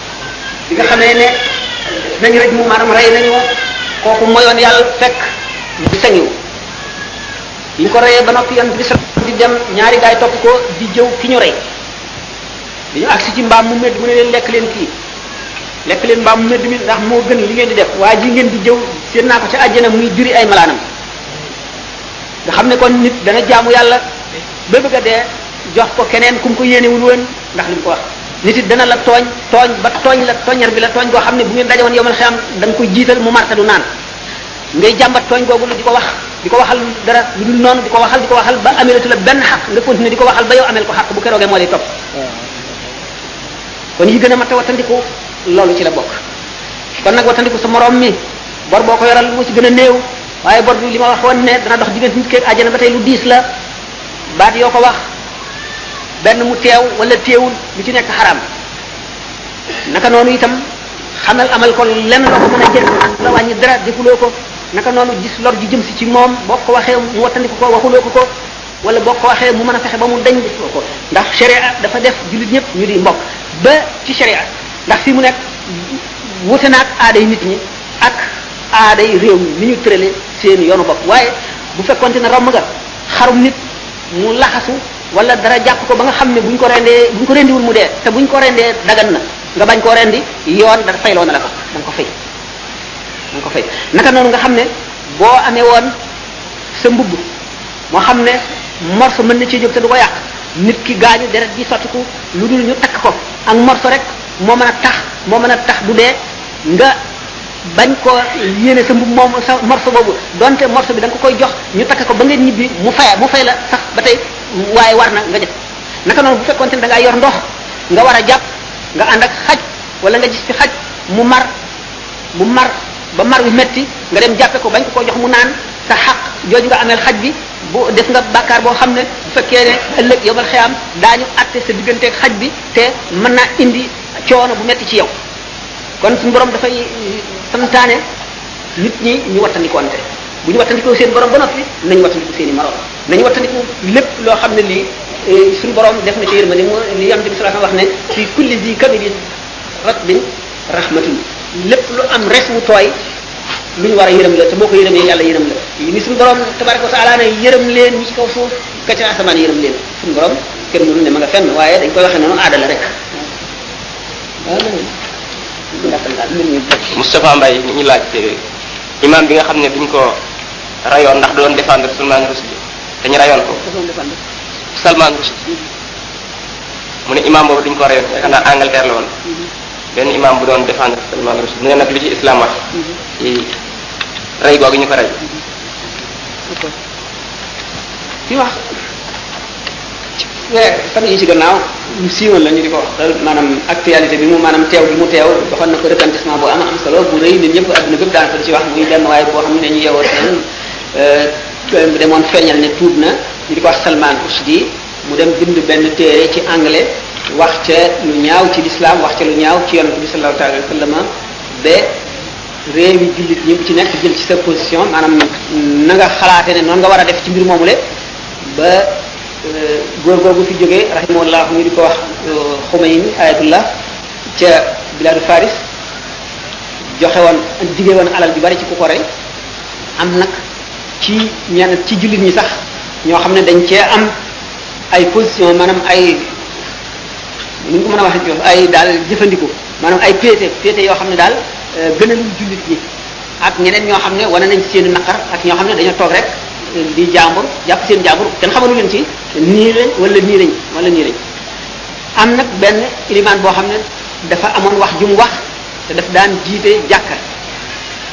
bi nga xamee ne nañ rëj mu maanaam rey nañu kooku moyoon yàlla fekk di sañu li ko reyee ba noppi yonent bi sa di dem ñaari gaay topp ko di jëw ki ñu rey bi ñu agsi ci mbaam mu medd mu ne leen lekk leen kii lekk leen mbaam mu medd mi ndax moo gën li ngeen di def waa ji ngeen di jëw seen naa ko ca àjjana muy juri ay malaanam nga xam ne kon nit dana jaamu yàlla ba bëgg a dee jox ko keneen ku mu ko yéenewul woon ndax li mu ko wax nit it dana la tooñ tooñ ba tooñ la tooñar bi la tooñ goo xam ne bu ngeen daje woon yomal xiyam da nga koy jiital mu marta du naan ngay jàmbat tooñ googu di ko wax di ko waxal dara lu dul noonu di ko waxal di ko waxal ba amelatu la benn xaq nga continuer di ko waxal ba yow amel ko xaq bu keroogee moo lay topp kon yi gën a mat a wattandiku loolu ci la bokk kon nag wattandiku sa moroom mi bor boo ko yoral moo ci gën a néew waaye bor bi li ma waxoon ne dana dox diggante nit keeg àjjana ba tey lu diis la baat yoo ko wax benn mu teew wala teewul lu ci nekk xaraam naka noonu itam xamal amal ko lenn loo ko mën a jël la wàññi dara defuloo ko naka noonu gis lor ji jëm si ci moom boo ko waxee mu wattandiku ko waxuloo ko ko wala boo ko waxee mu mën a fexe ba mu dañ defuloo ko ndax sharia dafa def jullit ñëpp ñu di mbokk ba ci sharia ndax fi mu nekk wute naag aaday nit ñi ak aaday réew mi ni ñu tërale seen yoonu bopp waaye bu fekkonte ne romb nga xarum nit mu laxasu wala dara jàpp ko ba nga xam ne buñ ko rendee buñ ko rendiwul mu dee te buñ ko rendee dagan na nga bañ koo rendi yoon da fayloo na la ko da nga ko fay da nga ko fay naka noonu nga xam ne boo amee woon sa mbubb moo xam ne morso mën na ci jóg te du ko yàq nit ki gaañu deret ji sottiku lu dul ñu takk ko ak morso rek moo mën a tax moo mën a tax du dee nga bañ ko yéene sa mbub moom sa morso boobu donte morso bi da nga ko koy jox ñu takk ko ba ngeen ñibbi mu fay mu fay la sax ba tey waaye war na nga jëf naka noonu bu fekkoon ne da ngaa yor ndox nga war a jàpp nga ànd ak xaj wala nga gis ci xaj mu mar mu mar ba mar wi metti nga dem jàppe ko bañ ko ko jox mu naan sa xaq jooju nga ameel xaj bi bu def nga bàkkaar boo xam ne bu fekkee ne ëllëg yomal xeyaam daañu atte sa digganteeg xaj bi te mën naa indi coono bu metti ci yow kon suñu borom dafay santaane nit ñi ñu wattandiku ante bu ñu wattandikoo seen borom ba noppi nañu wattandiku seen i morom nañu wattandiku lépp loo xam ne lii eh, suñu borom def na ci yërmande mu li yonent bi sallallahu alayhi wasallam wax ne fi kulli zi kabidin ratbin rahmatun lépp lu am res mu tooy lu ñu war a yërëm la te boo ko yërëmee yàlla yërëm la ni suñu borom tabaraka wa taala ne yërëm leen ñi ci kaw suuf ka ca asamaan yërëm leen suñu borom kenn mënul ne ma nga fenn waaye dañ koy waxee noonu aada la rek Moustapha Mbaye mi ñu laaj imam bi nga xam ne bi ñu ko rayoon ndax doon défendre Salman Rushdie dañu rayoon ko Salman Rushdie mu ne imam boobu duñ ko rayoon yaakaar naa Angleterre la woon benn imam bu doon défendre Salman Rushdie mu ne nag lu ci islam wax ci rey googu ñu ko rey di wax ci weer fan yi ci gannaaw lu siiwoon la ñu di ko wax dal maanaam actualité bi mu maanaam teew bi mu teew waxoon na ko retentissement bu am am solo bu rëy nit ñëpp adduna bépp daanaka di ci wax muy benn waaye boo xam ne ñu yeewoo seen bu demoon feeñal ne tuub na ñu di ko wax Salman Rushdie mu dem bind benn téere ci anglais wax ca lu ñaaw ci lislaam wax ca lu ñaaw ci yonent bi sallallahu alayhi wa sallam ba réew yi jullit ñëpp ci nekk jël ci sa position maanaam na nga xalaate ne noonu nga war a def ci mbir moomu le ba góor googu fi jógee rahimahullah ñu di ko wax Xumayni ayatullah ca biladu Faris joxe woon digee woon alal ju bari ci ku ko rey am nag ci ñenn ci jullit ñi sax ñoo xam ne dañ cee am ay position maanaam ay ni ñu ko mën a waxee ay daal jëfandiku maanaam ay péete péete yoo xam ne daal gënaluñ jullit ñi ak ñeneen ñoo xam ne wane nañ seen naqar ak ñoo xam ne dañoo toog rek di jàmbur jàpp seen jàmbur kenn xamalu leen ci nii lañ wala nii lañ wala nii lañ am nag benn ilimaan boo xam ne dafa amoon wax ju mu wax te daf daan jiite jàkka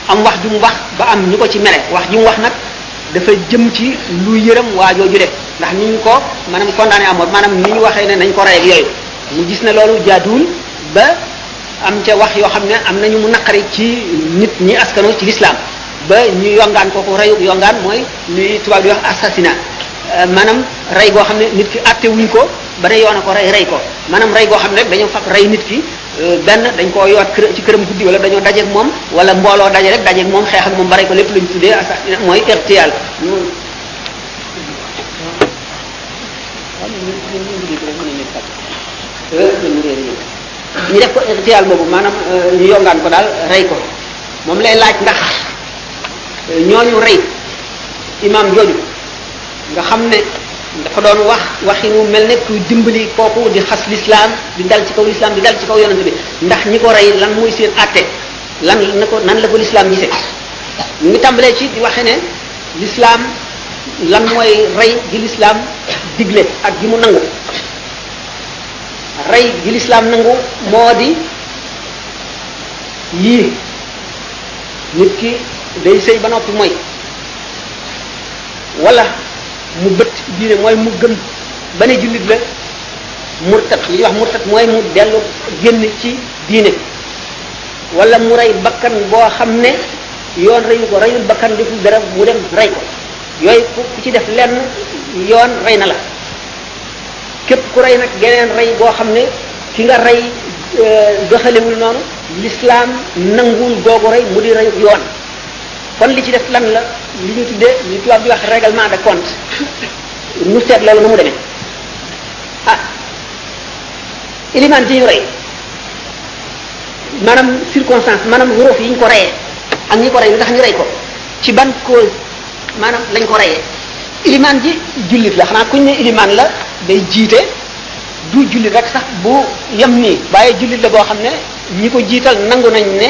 am wax ju mu wax ba am ñu ko ci mere wax ju mu wax nag dafa jëm ci lu yërëm waajoo ju de ndax ni ñu ko maanaam condamné amoon maanaam ni ñu waxee ne nañ ko rey ak yooyu mu gis ne loolu jaaduwul ba am ca wax yoo xam ne am nañu mu naqari ci nit ñi askanoo ci lislaam ba ñu yongaan kooku reyu yongaan mooy li tubaab di wax assassinat maanaam rey goo xam ne nit ki àtte wuñ ko ba ne yoon a ko rey rey ko maanaam rey goo xam ne rek dañoo fab rey nit ki benn dañ koo yoot kër ci këram guddi wala dañoo dajeeg moom wala mbooloo daje rek dajeeg moom xeex ak moom ba rey ko lépp lañu tuddee assassinat mooy irtial waaw ñun ñun ñun ñu ngi rek mën nañu faj heure que ñu réer yi ñu def ko irtiyaal boobu maanaam ñu yongaan ko daal rey ko moom lay laaj ndax ñooñu rey imaam jooju nga xam ne dafa doon wax waxin wu mel ne kuy dimbali kooku di xas lislaam di dal ci kaw lislaam di dal ci kaw yonent bi ndax ñi ko rey lan muy seen àtte lan na ko nan la ko lislaam gisee ñu ngi tàmbalee ci di waxe ne lislaam lan mooy rey gi lislaam digle ak gi mu nangu rey gi lislaam nangu moo di yii nit ki day sëy ba noppi mooy wala mu bët diine mooy mu gëm ba ne jullit la murtat li ñuy wax murtat mooy mu dellu génn ci diine wala mu rey bakkan boo xam ne yoon reyu ko reyul bakkan deful dara mu dem rey ko yooyu ku ku ci def lenn yoon rey na la képp ku rey nag geneen rey boo xam ne ki nga rey doxalewul noonu l'islam nanguwul googu rey mu di rey yoon kon li ci def lan la li ñu tuddee li tubaab di wax règlement de compte ñu seet loolu nu mu demee ah ilimaan ji ñu rey maanaam circonstance maanaam wuroof yi ñu ko reyee ak ñi ko rey ndax ñu rey ko ci ban cause maanaam lañ ko reyee ilimaan ji jullit la xanaa kuñ ne ilimaan la day jiite du jullit rek sax bu yem nii waaye jullit la boo xam ne ñi ko jiital nangu nañ ne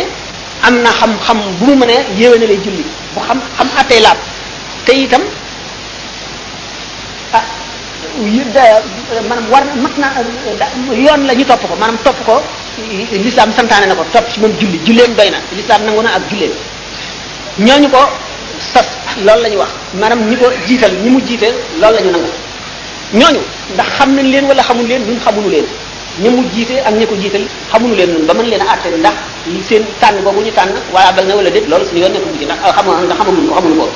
am na xam-xam bu mu mënee yéwéne lay julli bu xam xam attey laab te itam ah maanaam war na mat na yoon la ñu topp ko maanaam topp ko lislaam santaane na ko topp ci moom julli julleem doy na lislaam nangu na ak julleem ñooñu ko sas loolu la ñu wax maanaam ñi ko jiital ñi mu jiite loolu la ñu nangu ñooñu ndax xam nañ leen wala xamuñ leen ñun xamuñu leen ñi mu jiite ak ñi ko jiital xamuñu leen ñun ba mën leen a àtte ndax li seen tànn boobu ñu tànn wala bal na wala déet loolu suñu yoon nekku ci ndax xam nga xamuñu ko xamuñu ko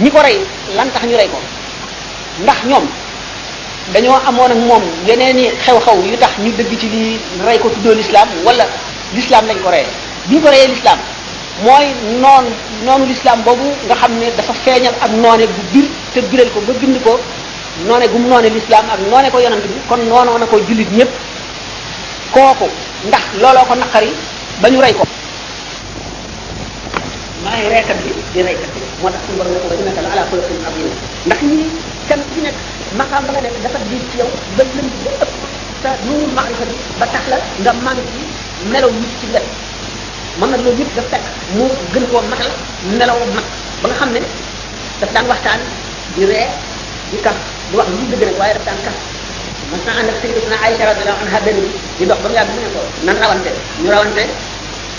ñi ko rey lan tax ñu rey ko ndax ñoom dañoo amoon ak moom yeneen i xew-xew yu tax ñu dëgg ci lii rey ko tuddoo lislaam wala lislaam lañ ko reyee bi ñu ko reyee lislaam mooy noon noonu lislaam boobu nga xam ne dafa feeñal ak noone bu bir te biral ko ba bind ko noone gu mu noone lislaam ak noone ko yonent bi kon noonoo na ko jullit ñëpp kooku ndax looloo ko naqari ba ñu rey ko maay reekat bi di reykat bi moo tax suñu borom ne ko wa innaka la ala xuluqin azim ndax ñi kenn ku ci nekk maqaam ba nga nekk dafa diis ci yow ba lënd ba ëpp sa nuurul maarifa bi ba tax la nga màng ci melaw nit ci wet moom nag loolu yëpp daf fekk mu gën koo matal melaw mag ba nga xam ne daf daan waxtaan di ree di kaf di wax lu dëgg rek waaye daf daan kaf mas naa ànd ak sayyidatuna Aïcha radiyallahu anha benn bi di dox ba mu yàgg mu ne ko nan rawante ñu rawante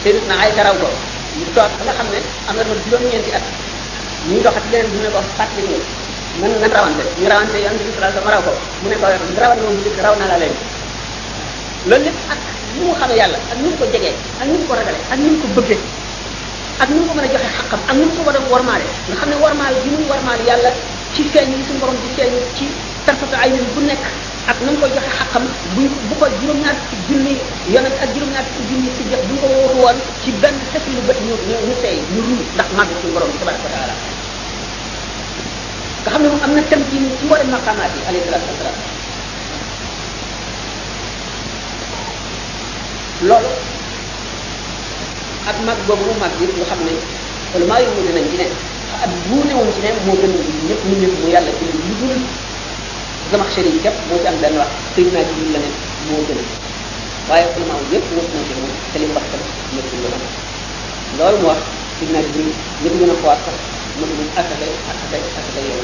Sayyidatuna Aysa raw ko ñu toog ba nga xam ne am na loolu juróom-ñeenti at ñu ngi doxati leneen bu ne ko fàttali ñu nan nan rawante ñu rawante yoon bi sallallahu alayhi wasallam raw ko mu ne ko rawante moom bu njëkk raw naa la léegi loolu lépp ak ni mu xamee yàlla ak ni mu ko jegee ak ni mu ko ragalee ak ni mu ko bëggee ak ni mu ko mën a joxe xaqam ak ni mu ko war a warmaale nga xam ne warmaal bi muy warmaal yàlla ci feeñ yi suñu borom di feeñ ci tarfata ay bu nekk ak na nga koy joxe xaqam bu bu ko juróom-ñaar ci junni yonent ak juróom-ñaar ci junni ci jëf bu ñu ko wóotu woon ci benn xef lu bët ñu ñu ñu tey ñu ruus ndax màgg suñu borom bi tabaraka wa taala nga xam ne moom am na tam ci ci mboolem maqaamaat yi alayhi salaatu wasalaam loolu ak mag boobu mu mag yëpp nga xam ne wala maa yëngu dinañ ci ne ak wuute wuñ ci ne moo gën ñëpp ñu ñëpp mu yàlla ci lu dul Zamaxshari yi képp moo ci am benn wax Seydina Jibril la ne moo gën waaye ulama yëpp wut na ci moom te li mu wax tam nekk lu am loolu mu wax Seydina Jibril ñi ko gën a xowaat sax mën nañ asaka asaka asaka yow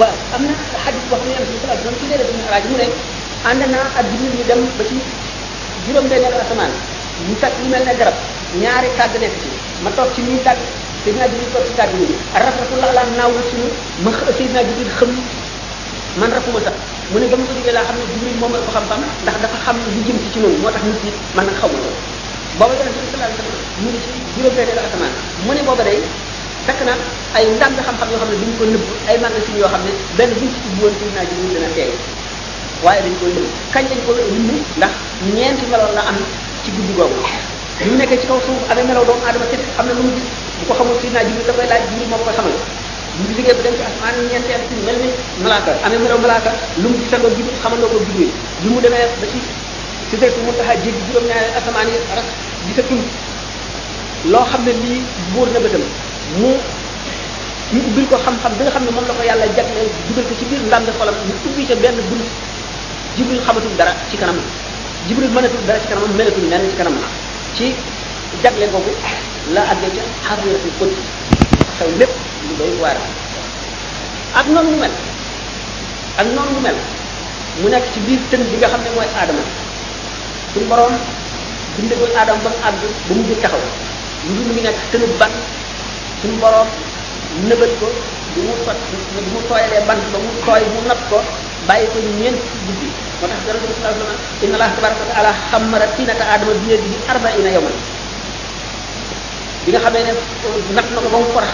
waaw am na xadis boo xam ne yonent bi sallallahu alayhi wasallam ci leeral ibn Araaj mu ne ànd naa ak Jibril ñu dem ba ci juróom benneelu asamaan ñu fekk lu mel ne garab ñaari tàgg nekk ci ma toog ci ñuy tàgg Seydina Jibril toog ci kàddu yi arrafatu la laan naaw wut suñu ma Seydina Jibril xam man rafuma sax mu ne ba mu ko jógee laa xam ne Jibril moom la ko xam-xam ndax dafa xam lu jëm ci ci noonu moo tax nit ñi man nag xamul loolu booba yonente bi sallallahu alayhi wasallam mu ngi ci juróom-benneelu asamaan mu ne booba day fekk na ay ndam nga xam-xam yoo xam ne duñ ko nëbb ay magasin yoo xam ne benn buñ ci ubbi woon Seydina Jibril dana teey waaye dañ koy nëbb kañ lañ ko nëbb ndax ñeenti meloon la am ci guddi googu bi mu nekkee ci kaw suuf amee melaw doomu aadama kese am na lu mu gis bu ko xamul Seydina Jibril da koy laaj Jibril moo ko koy xamal mu ngi liggéey ba dem ci asmaan ñeenteel ci mel ni malaaka amee melaw malaaka lu mu gisandoo Jibril xamandoo ko Jibril bi mu demee ba ci si dëkk mu tax a jéggi juróom-ñaari asamaan yi rak gisatul loo xam ne lii buur na bëtam mu ñu ubbil ko xam-xam bi nga xam ne moom la ko yàlla jagleel dugal ko ci biir ndànd xolam ñu ubbi ca benn bunt Jibril xamatul dara ci kanam jibril mënatul dara ci kanamam melatul nenn ci kanamam ci jagle googu la àggee ca xasiratul qudsi xew lépp lu doy waar ak noonu mu mel ak noonu mu mel mu nekk ci biir tën bi nga xam ne mooy aadama suñu borom bindagul aadama ba mu àgg ba mu jëkk taxaw lu dul mu ngi nekk tënu ban suñu borom nëbal ko bu mu sot bu mu tooyalee ban ba mu tooy mu nat ko bàyyi ko ñeent fukki guddi moo tax yonente bi sallallahu alayhi wa sallam inna allah tabaraka wa taala xammara tinata adama bi yadihi arbaina yawman bi nga xamee ne natt na ko ba mu farax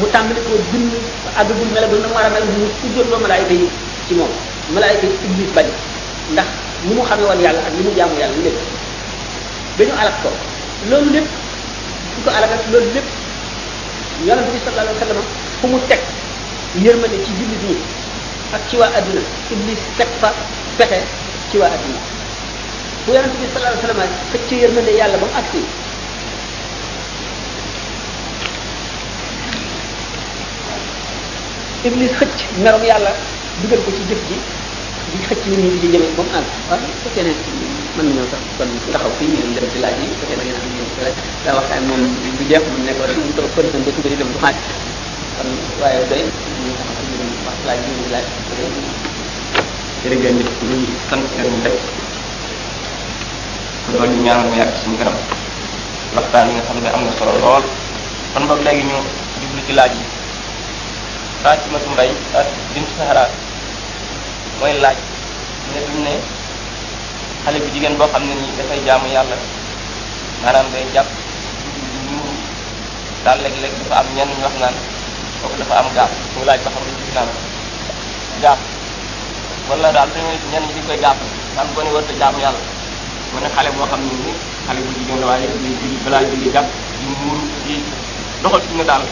mu tàmbali ko bind àggagul mel ba na mu war a mel mu sujjóot loo malaayika yi ci moom malaayika yi iblis bañ ndax ni mu xamee woon yàlla ak ni mu jaamu yàlla lépp ba ñu alak ko loolu lépp su ko alak ak loolu lépp yonente bi sallallahu alayhi wa sallam fu mu teg yërmande ci jullit ñi ak ci waa adduna iblis teg fa pexe ci waa adduna bu yonent bi sallallahu alayhi wasallam xëcc ci yërmande yàlla ba mu agsi iblis xëcc merom yàlla dugal ko ci jëf ji di xëcc nit ñi di ci jëme ba mu àgg waaw bu fekkee ne mën nañoo sax kon taxaw fii ñu dem ci laaj yi bu fekkee da ngeen am yéen daa waxtaan moom du jeex mu nekk rek mu toog kon ba suba di dem du xaaj kon waaye doy ñu tax ci biir wax laaj bi ñu laaj jërëjëf ñu ngi sant sëriñ rek ko doon ñu ñaanal mu yàgg suñu kanam waxtaan yi nga xam ne am na solo lool kon boog léegi ñu jublu ci laaj yi Fatimatu Mbay ak bint Sahara mooy laaj mu ne duñ ne xale bu jigéen boo xam ne nii dafay jaamu yàlla maanaam day jàpp daal léeg-léeg dafa am ñenn ñu wax naan kooku dafa am gaaf ñu laaj ba xam ne gis naa la gaaf wala daal dañuy ñenn ñi di koy gaaf xam ko ne warta jaamu yàlla mu ne xale boo xam ne ni xale bu jigéen la waaye di di balaa julli jàpp di muuru di doxal suñu daal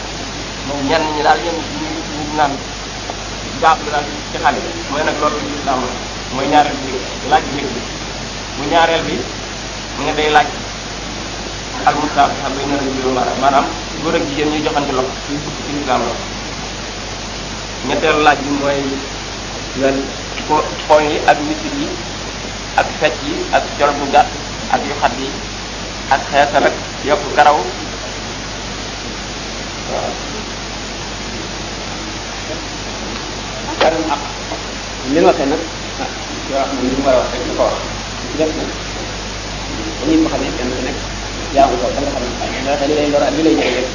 moom ñenn ñi daal ñenn ñi ñu naan gaaf la daal ci xale bi mooy nag loolu la islam la mooy ñaareel bi laaj bi njëkk bi bu ñaareel bi mu ne day laaj al musaab xam nga ñoo leen mara maanaam góor ak jigéen ñuy joxante loxo ci ci lislaam la ñetteel laaj bi mooy lan po poñ yi ak misir yi ak fecc yi ak col bu gàtt ak yu xat yi ak xeesal ak yokk karaw waaw karim ak li nga waxee nag ah yoo xam ne li mu war a wax rek li ko wax def na dañuy ko xamee kenn ku nekk yaa ngi toog da nga xam ne xaj nga li lay lor ak li lay jëriñ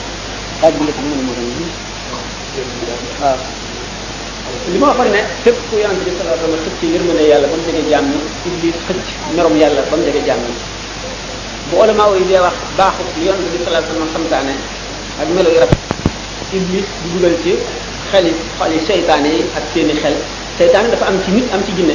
xaj bi njëkk bi mu ne moo doon waaw li ma waxoon ne fépp ku yonente bi sallallahu alayhi wa sallam xëcc yërmande yàlla ba mu jege jàmm ni iblis xëcc merom yàlla ba mu jege jàmm ni bu ulama yi dee wax baaxu li yonente bi sallallahu alayhi wa sallam santaane ak melo yu rafet iblis du dugal ci xel yi xol yi seytaane yi ak seeni xel seytaane dafa am ci nit am ci jinne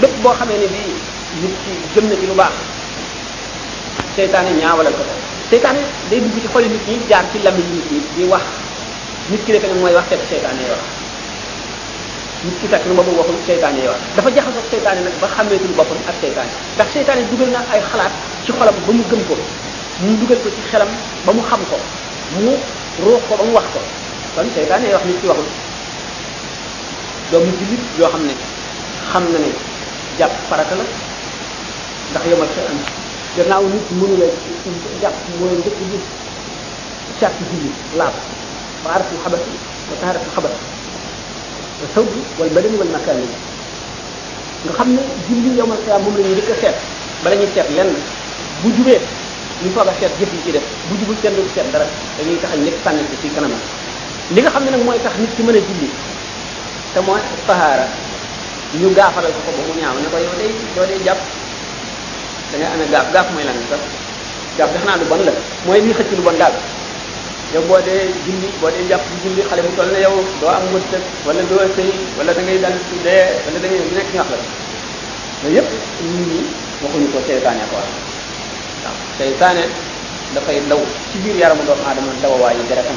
lépp boo xamee ne bii nit ki jëm na ci lu baax seytaane ñaawalal ko ko seytaane day dugg ci xoli nit ñi jaar ci lamiñ nit ñi di wax nit ki defe ne mooy wax fekk seytaane yi wax nit ki fekk ne boobu waxul seytaane yi wax dafa jaxasoo seytaane nag ba xàmmeetul boppam ak seytaane ndax seytaane dugal na ay xalaat ci xolam ba mu gëm ko mu dugal ko ci xelam ba mu xam ko mu ruux ko ba mu wax ko kon seytaane yi wax nit ki waxul doomu jullit yoo xam ne xam na ne jàpp farata la ndax yomal sa am gannaaw nit mënu la jàpp mooy njëkk ji càpp julli laab taharatu xabat wa taharatu xabat wa sawb wal badan wal makaan yi nga xam ne julli yomal sa moom la ñu njëkk a seet bala ñuy seet lenn bu jubee ñu soog a seet jëf yi ci def bu jubul kenn du seet dara dañuy taxañ lépp sànni ci kanamam li nga xam ne nag mooy tax nit ki mën a julli te mooy tahaara ñu gaafalal ko ko ba mu ñaaw ne ko yow day doo dee jàpp da ngay amee gaaf gaaf mooy lan sax gaaf def naa lu bon la mooy lii xëcc lu bon daal yow boo dee julli boo dee jàpp julli xale bu toll ne yow doo am wërsëg wala doo sëy wala da ngay dal ci dee wala da ngay nekk ñax la loolu yëpp nit ñi waxuñu ko seytaane ko wax waaw seytaane dafay daw ci biir yaramu doomu aadama dawawaayu deretam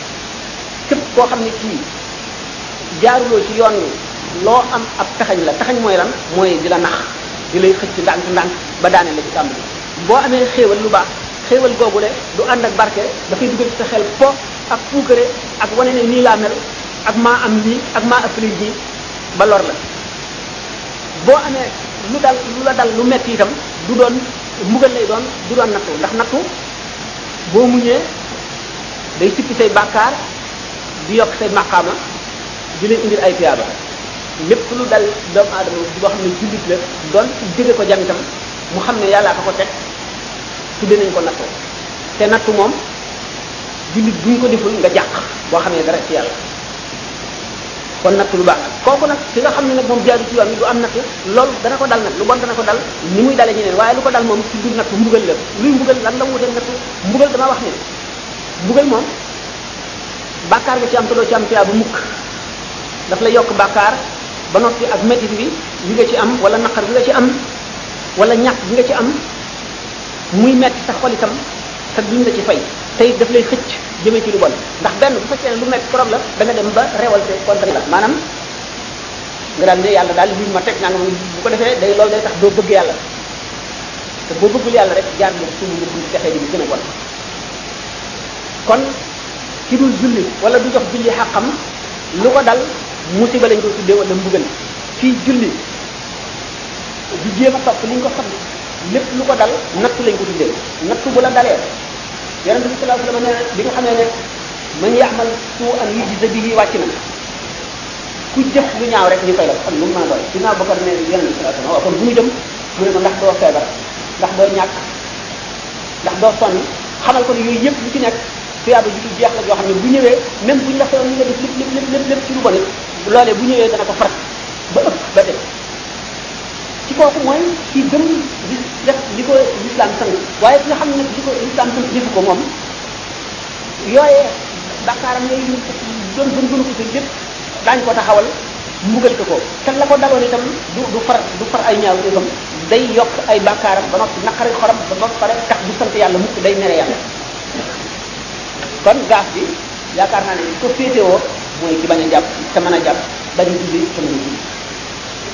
képp koo xam ne kii jaaruloo ci yoon wi loo am ab taxañ la taxañ mooy lan mooy di la nax di lay xëcc ndànk ndànk ba daane la ci tàmb bi boo amee xéewal lu baax xéewal googu le du ànd ak barke dafay dugal ci sa xel po ak puukare ak wane ne nii laa mel ak maa am lii ak maa ëppale ji ba lor la boo amee lu dal lu la dal lu metti itam du doon mbugal lay doon du doon nattu ndax nattu boo muñee day sippi say bàkkaar di yokk say maqaama di la indil ay tiyaaba lépp lu dal doomu aadama boo xam ne jullit la doon jege ko jam itam mu xam ne yàllaa ko ko teg tudde nañ ko nattu te nattu moom jullit bu ñu ko deful nga jàq boo xamee dara ci yàlla kon natt lu baax nag kooku nag ki nga xam ne nag moom jaadu ci yoon wi du am natt loolu dana ko dal nag lu bon dana ko dal ni muy dale ñeneen waaye lu ko dal moom ci du natt mbugal la luy mbugal lan la wuutee natt mbugal dama wax ne mbugal moom bàkkaar nga ci am te doo ci am tiyaa bu mukk daf la yokk bàkkaar ba noppi ak métit bi li nga ci am wala naqar bi nga ci am wala ñàkk bi nga ci am muy metti sa xol itam te duñ la ci fay tey daf lay xëcc jëmee ci lu bon ndax benn bu fekkee ne lu metti trop la da nga dem ba révolté contre la maanaam nga daal ne yàlla daal lii ma teg naa nga bu ko defee day loolu day tax doo bëgg yàlla te boo bëggul yàlla rek jaar nga suñu mbir bu texee di gën a bon kon ki dul julli wala du jox julli xaqam lu ko dal musiba lañ ko tuddee wala mbugal kii julli di jéem a topp li ñu ko xam lépp lu ko dal nattu lañ ko tuddee nattu bu la dalee yonente bi sallallahu alayhi wasallam nee na bi nga xamee ne man ya'mal su'an yujza bihi wàcc na ku jëf lu ñaaw rek ñu koy def xam lu mu mën a doon dinaa bokkar ne yonente bi sallallahu alayhi wasallam waaw kon bu ñu jëm mu ne ko ndax doo feebar ndax doo ñàkk ndax doo sonn xamal ko ne yooyu yëpp lu ci nekk tuyaaba ju dul jeex la joo xam ne bu ñëwee même buñ la fayoon li nga def lépp lépp lépp lépp lépp ci lu bon it loolee bu ñëwee dana ko farat ba ëpp ba def ci kooku mooy ci gëm di def li ko l'islam sant waaye ki nga xam ne nag li ko l'islam sant defu ko moom yooyee bàkkaaram yooyu ñu doon gën gën ko sa lépp daañ ko taxawal mbugal ko ko te la ko daloon itam du du far du far ay ñaaw itam day yokk ay bàkkaaram ba noppi naqari xoram ba ba pare tax du sant yàlla mukk day mere yàlla kon gaaf bi yaakaar naa ne ko féetewoo mooy ki bañ a jàpp te mën a jàpp bañ a julli te mën a julli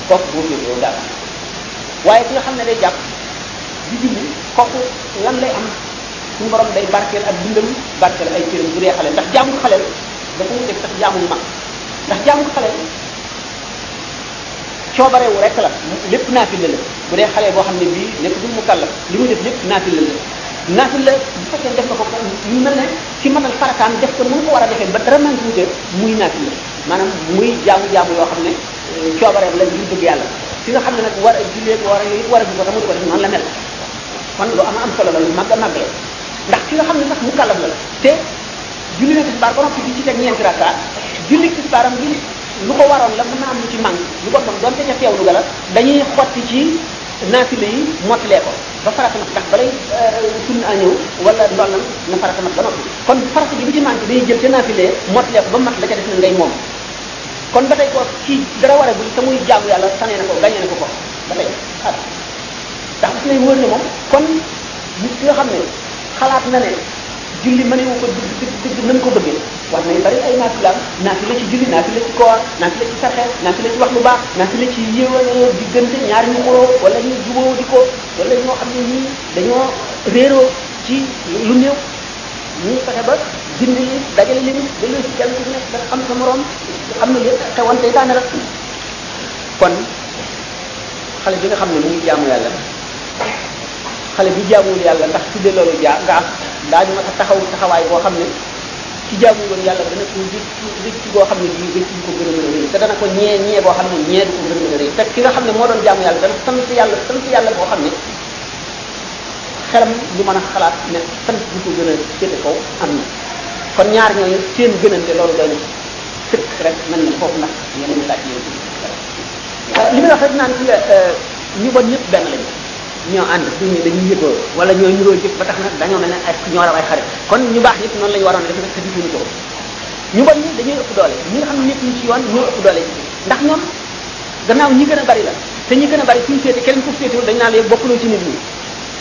kooku boo féetewoo gaaf waaye ki nga xam ne day jàpp di julli kooku lan lay am suñu borom day barkeel ak dundam barkeel ay cëram bu dee xale ndax jaamu xale dafa wuteeg sax jaamu yu mag ndax jaamu xale coobare wu rek la lépp naafila la bu dee xale boo xam ne bii nekk du mu kàllaf li muy def lépp naafila la naafila bu fekkee def nga ko ko ñu mel ne ci mënal farataam def ko nu mu ko war a defee ba dara man wuute muy naafila maanaam muy jaamu jaamu yoo xam ne coobareem la ngir bëgg yàlla ki nga xam ne nag war a jullee war a yooyu war a dugg ko tamu di ko def noonu la mel kon lu am am solo la lu màgg a màgg la ndax ki nga xam ne sax mu kàllaf la te julli na tisbaar ba noppi di ci teg ñeenti rakka julli tisbaaram bi lu ko waroon la mën naa am lu ci manque lu ko tam donte ca teewlu ga la dañuy xotti ci naafile yi mottalee ko ba farata mat ndax balay sunna a ñëw wala ndollam na farata mat ba noppi kon farata ji bu ci manque dañuy jël ca naafile mottalee ko ba mat la ca def na ngay moom kon ba tey ko kii dara war a gul te muy jaamu yàlla tane na ko gañe na ko ko ba tey ah ndax daf lay wóor ne moom kon nit ki nga xam ne xalaat na ne julli mëne wu ko dëgg dëgg dëgg na mu ko bëggee war nay bari ay naafila naafila ci julli naafila ci koor naafila ci sarxe naafila ci wax lu baax naafila ci yéewal diggante ñaar ñu xuloo wala ñu juboo di ko wala ñoo xam ne ñii dañoo réeroo ci lu néew ñu fexe ba bind yi dajale leen ba léegi kenn ku nekk dana xam sa morom xam ne lépp te wan seytaane la kon xale bi nga xam ne mu ngi jaamu yàlla xale bi jaamuwul yàlla ndax tudde loolu jaa gaaf daañu ma taxaw taxawaay boo xam ne ci jaamu woon yàlla dana ko rëcc rëcc boo xam ne bii rëcc ko gën a mën a rëy te dana ko ñee ñee boo xam ne ñee du ko gën a mën a rëy te ki nga xam ne moo doon jaamu yàlla dana sant yàlla sant yàlla boo xam ne xelam du mën a xalaat ne sant bu ko gën a féete kaw am na kon ñaar ñooñu seen gënante loolu doy na sëkk rek mel na foofu ndax yeneen laaj yooyu li may wax rek naan ci ñu bon ñëpp benn lañu ñoo ànd duñ ne dañuy yëgoo wala ñoo ñuroo jëf ba tax na dañoo mel ne ay ñoo raw ay xarit kon ñu baax nit noonu la ñu waroon a def nag te defuñu ko ñu bon ñi dañuy ëpp doole ñi nga xam ne nekkuñu ci yoon ñoo ëpp doole ci ndax ñoom gannaaw ñi gën a bari la te ñi gën a bari suñu féete keneen ku féetewul dañ naan la yow bokkuloo ci nit ñi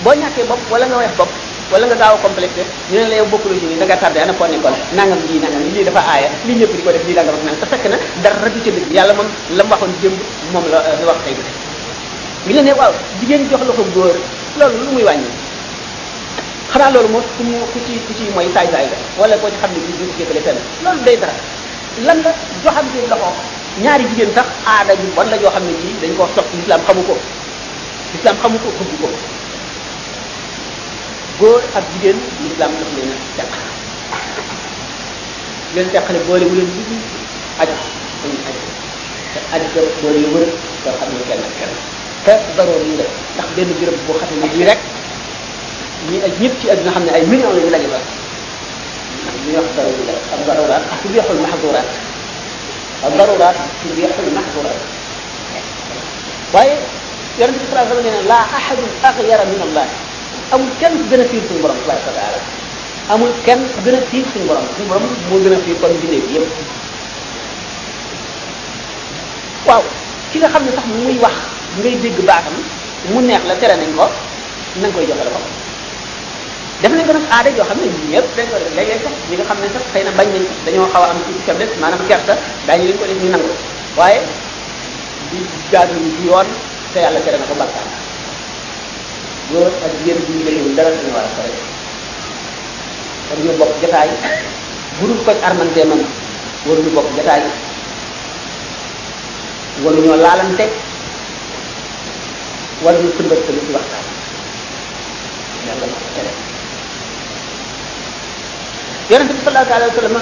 boo ñàkkee bopp wala nga weex bopp wala nga gaaw a complexé ñu ne la yow bokkuloo ci nit da nga tardé ana foo nekkoon nangam lii nangam lii dafa aaya lii ñëpp di ko def lii nangam ak nangam te fekk na dara du ca dëgg yàlla moom la mu waxoon démb moom la wax tey bu ñu la nee waaw jigéen jox loxo góor loolu lu muy wàññi xanaa loolu moo ku mu ku ci ku ci mooy saay saay la wala koo ci xam ne bi du féetale fenn loolu day dara lan la joxante loxo ñaari jigéen sax aada ju bon la joo xam ne bii dañ koo sopp lislaam xamu ko lislaam xamu ko bëgg ko góor ak jigéen lislaam daf leen a teq leen teqale boole wu leen dugg aj dañuy aj te aj ga boo dee wër doo xam ne kenn ak kenn te daroo lii la ndax benn béréb boo xam ne bii rek ñi aj ñëpp ci àdduna xam ne ay millions la ñu lañu fa li wax daroo lii la am daruraat ak bi yaxul maxduraat am daruraat ak bi yaxul maxduraat waaye yonent bi sallallahu alayhi wa sallam nee na laa ahadun axyara min allah amul kenn ku gën a fiir suñu borom tabaraka wa taala amul kenn ku gën a fiir suñu borom suñu borom moo gën a fiir kon bindee yëpp waaw ki nga xam ne sax muy wax ngay dégg baatam mu neex la tere nañ ko na nga koy joxe la ko def nañ ko nag aada joo xam ne ñëpp dañ ko def léeg-léeg sax ñi nga xam ne sax xëy na bañ nañ ko dañoo xaw a am ci faiblesse maanaam kersa daañu leen ko def ñu nangu waaye di jaadu ñu ci yoon te yàlla tere na ko bàkkaar góor ak jigéen bu ñu defewul dara dañu war a sore kon ñu bokk jotaay bu dul ko armante moom waruñu bokk jataay waruñoo laalante waruñu tëmbal tëmbal ci waxtaan yàlla moo ko tere yonente bi sallallahu alayhi wa sallam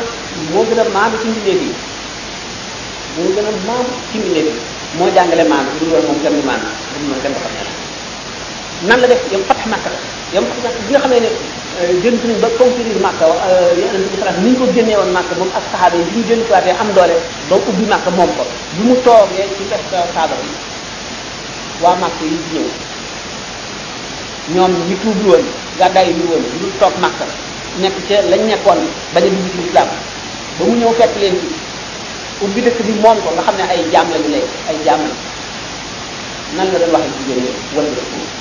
moo gën a maandu ci mbindeef yi moo gën a maandu ci mbindeef yi moo jàngale maandu bu dul woon moom kenn du maandu bu dul moom kenn du xam yàlla nan la def yow fatax màkk la yam ko sax bi nga xamee ne jënd nañ ba conquérir Màkka yonent bi salaam ni ñu ko génnee woon Màkka moom ak saxaaba yi bi ñu génn siwaatee am doole ba ubbi Màkka moom ko bi mu toogee ci def saaba yi waa Màkka yi ñëw ñoom ñi tuublu woon gàddaay yi ñu woon ñu toog Màkka nekk ca lañ nekkoon bañ a dugg ci lislaam ba mu ñëw fekk leen ci ubbi dëkk bi moom ko nga xam ne ay jaam lañu lay ay jaam lañu nan la doon wax ak jigéen ñi wala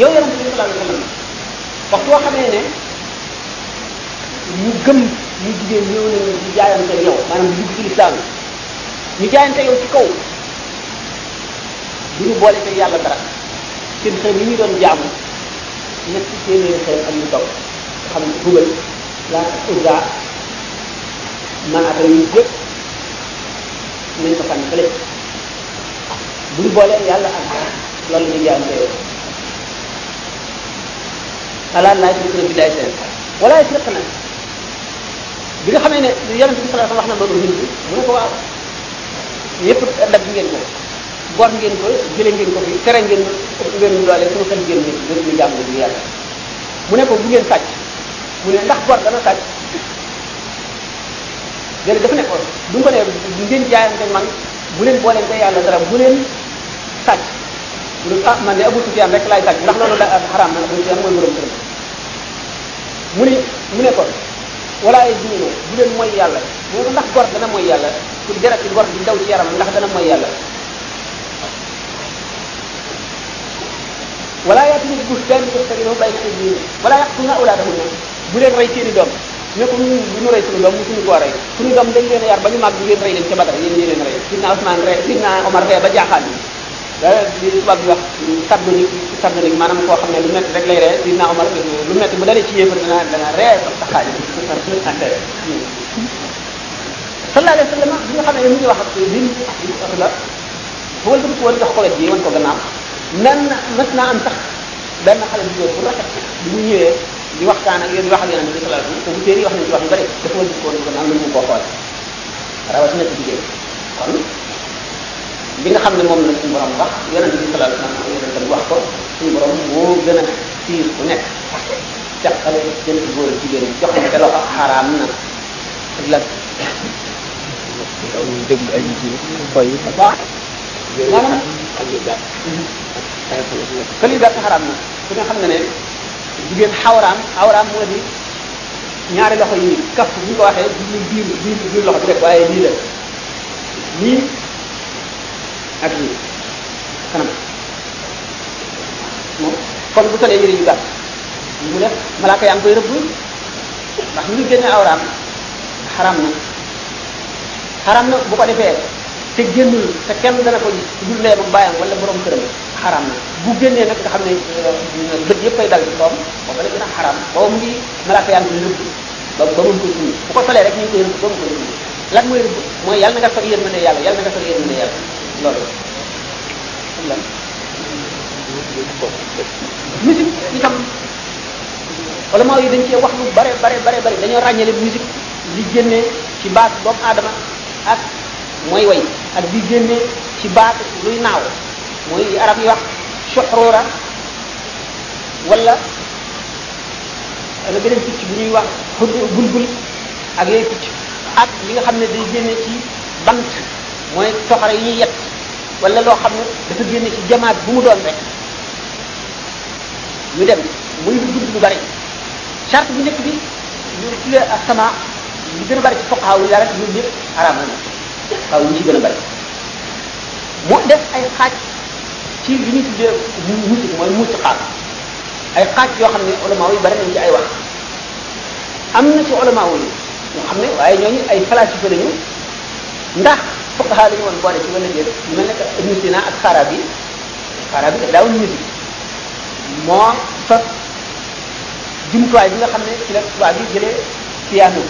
yow yonent bi sallallahu alayhi wa sallam wax boo xamee ne ñu gëm ñu jigéen ñëw nañu di jaayante ak yow maanaam di dugg ci lislaam ñu jaayante yow ci kaw du ñu boole te yàlla dara seen xel yi ñu doon jaamu ñetti téeméeri xel ak ñu topp xam ne dugal la usa man ata yi yëpp nañ ko sànni fële bu ñu boolee yàlla ak dara loolu ñu jaam ko yow ala laa yusrikuna billahi shay'an wala yusrikuna bi nga xamee ne yonent bi sallallahu alayhi wasallam wax na loolu nit bi mu ne ko waaw yépp dagg ngeen ko bor ngeen ko jële ngeen ko fi tere ngeen ngeen doole suñu xel ngeen nit ngeen ñu jàmm ñu yàlla mu ne ko bu ngeen sàcc mu ne ndax bor dana sàcc léegi dafa ne ko du nga ko ne ngeen jaayante man bu leen booleen te yàlla dara bu leen sàcc mu ne ah man de Abu Sufyaan rek laay sàcc ndax loolu la xaraam na Abu Sufyaan mooy borom këram mu ni mu ne ko wala ay diine bu leen mooy yàlla mu ne ko ndax gor dana mooy yàlla ku deret ci gor di daw ci yaram ndax dana mooy yàlla wala yaati nit buuf benn ko sëriñ bay na ay diine wala yàq na awlaadahum bu leen rey seeni doom ne ko ñun bu ñu rey suñu doom musuñu koo rey suñu doom dañ leen a yar ba ñu màgg ngeen rey leen ca Badar yéen ñi leen rey sidna Ousmane rey sidna Omar rey ba jaaxaan bi da li tubaab bi wax kaddu ni kaddu ni maanaam koo xam ne lu métti rek lay ree sidna Omar lu métti bu dalee ci yéefar dana dana ree sax sa xaaj sallallahu alayhi wa sallam bi nga xam ne mu ngi wax ak li mu wax la bu wël ko woon jox ko wet bi wan ko gannaaw nan mas naa am sax benn xale bu góor bu rafet bu ñu ñëwee di waxtaan ak yéen wax ak yonent bi sallallahu alayhi wasallam te bu téere yi wax nañ ci wax yu bari dafa ma jikkoon ko naan mënu koo xool rawatina ci jigéen kon li nga xam ne moom la suñu borom wax yonent bi sallallahu alayhi wasallam yonent bi wax ko suñu borom moo gën a fiir ku nekk teqale gën ci góor jigéen jox na te loxo xaraam na ak lan déglu ay ji koy waaw maanaam ak yu gàtt ak ay xale yu gàtt. këli gàtt xaraam na ku ne xam nga ne jigéen xawraam xawraam moo di ñaari loxo yi kaf bu ñu ko waxee ñu biir biir biir loxo bi rek waaye lii la nii ak nii kanam moom kon bu solee yére yu gàtt mu def malaaka yaa ngi koy rëbb ndax ñu ngi génne awraam xaram na xaram na bu ko defee te génnul te kenn dana ko gis dul lee ba bàyyam wala borom këram xaram na bu génnee nag nga xam ne bët yëpp ay dal ci koom boobu la gën a xaram boobu mu ngi malaaka yaa ngi koy rëbb ba ba mu koy dund bu ko solee rek ñu ngi koy rëbb ba mu koy dund lan mooy rëbb mooy yàlla na nga fag yërmande yàlla yàlla na nga fag yërmande yàlla loolu lan musique itam wala maa yi dañ cee wax lu bare bare bare bare dañoo ràññale musique li génnee ci baat doomu aadama ak mooy way ak bi génnee ci baat luy naaw mooy li arab yi wax soxroora wala la beneen picc bu ñuy wax bulbul ak yooyu picc ak li nga xam ne day génne ci bant mooy soxara yi ñuy yet wala loo xam ne dafa génne ci jamaat bu mu doon rek ñu dem muy lu gudd lu bari charte bu njëkk bi ñu tuddee ak sama li gën a bari ci foqaawu yi daanaka ñun ñëpp araam na foqaawu ñu ci gën a bari mu def ay xaaj ci li ñu tuddee mu mucc mooy mucc xaar ay xaaj yoo xam ne ulama yi bari nañ ci ay wax am na ci ulama yi ñoo xam ne waaye ñooñu ay falasifa lañu ndax fuqaha lañu woon boole ci wala déet ñu mel ne que Ibn Sina ak Farabi Farabi daf daawul musique moo fa jumtuwaay bi nga xam ne ci la tubaab yi jëlee piano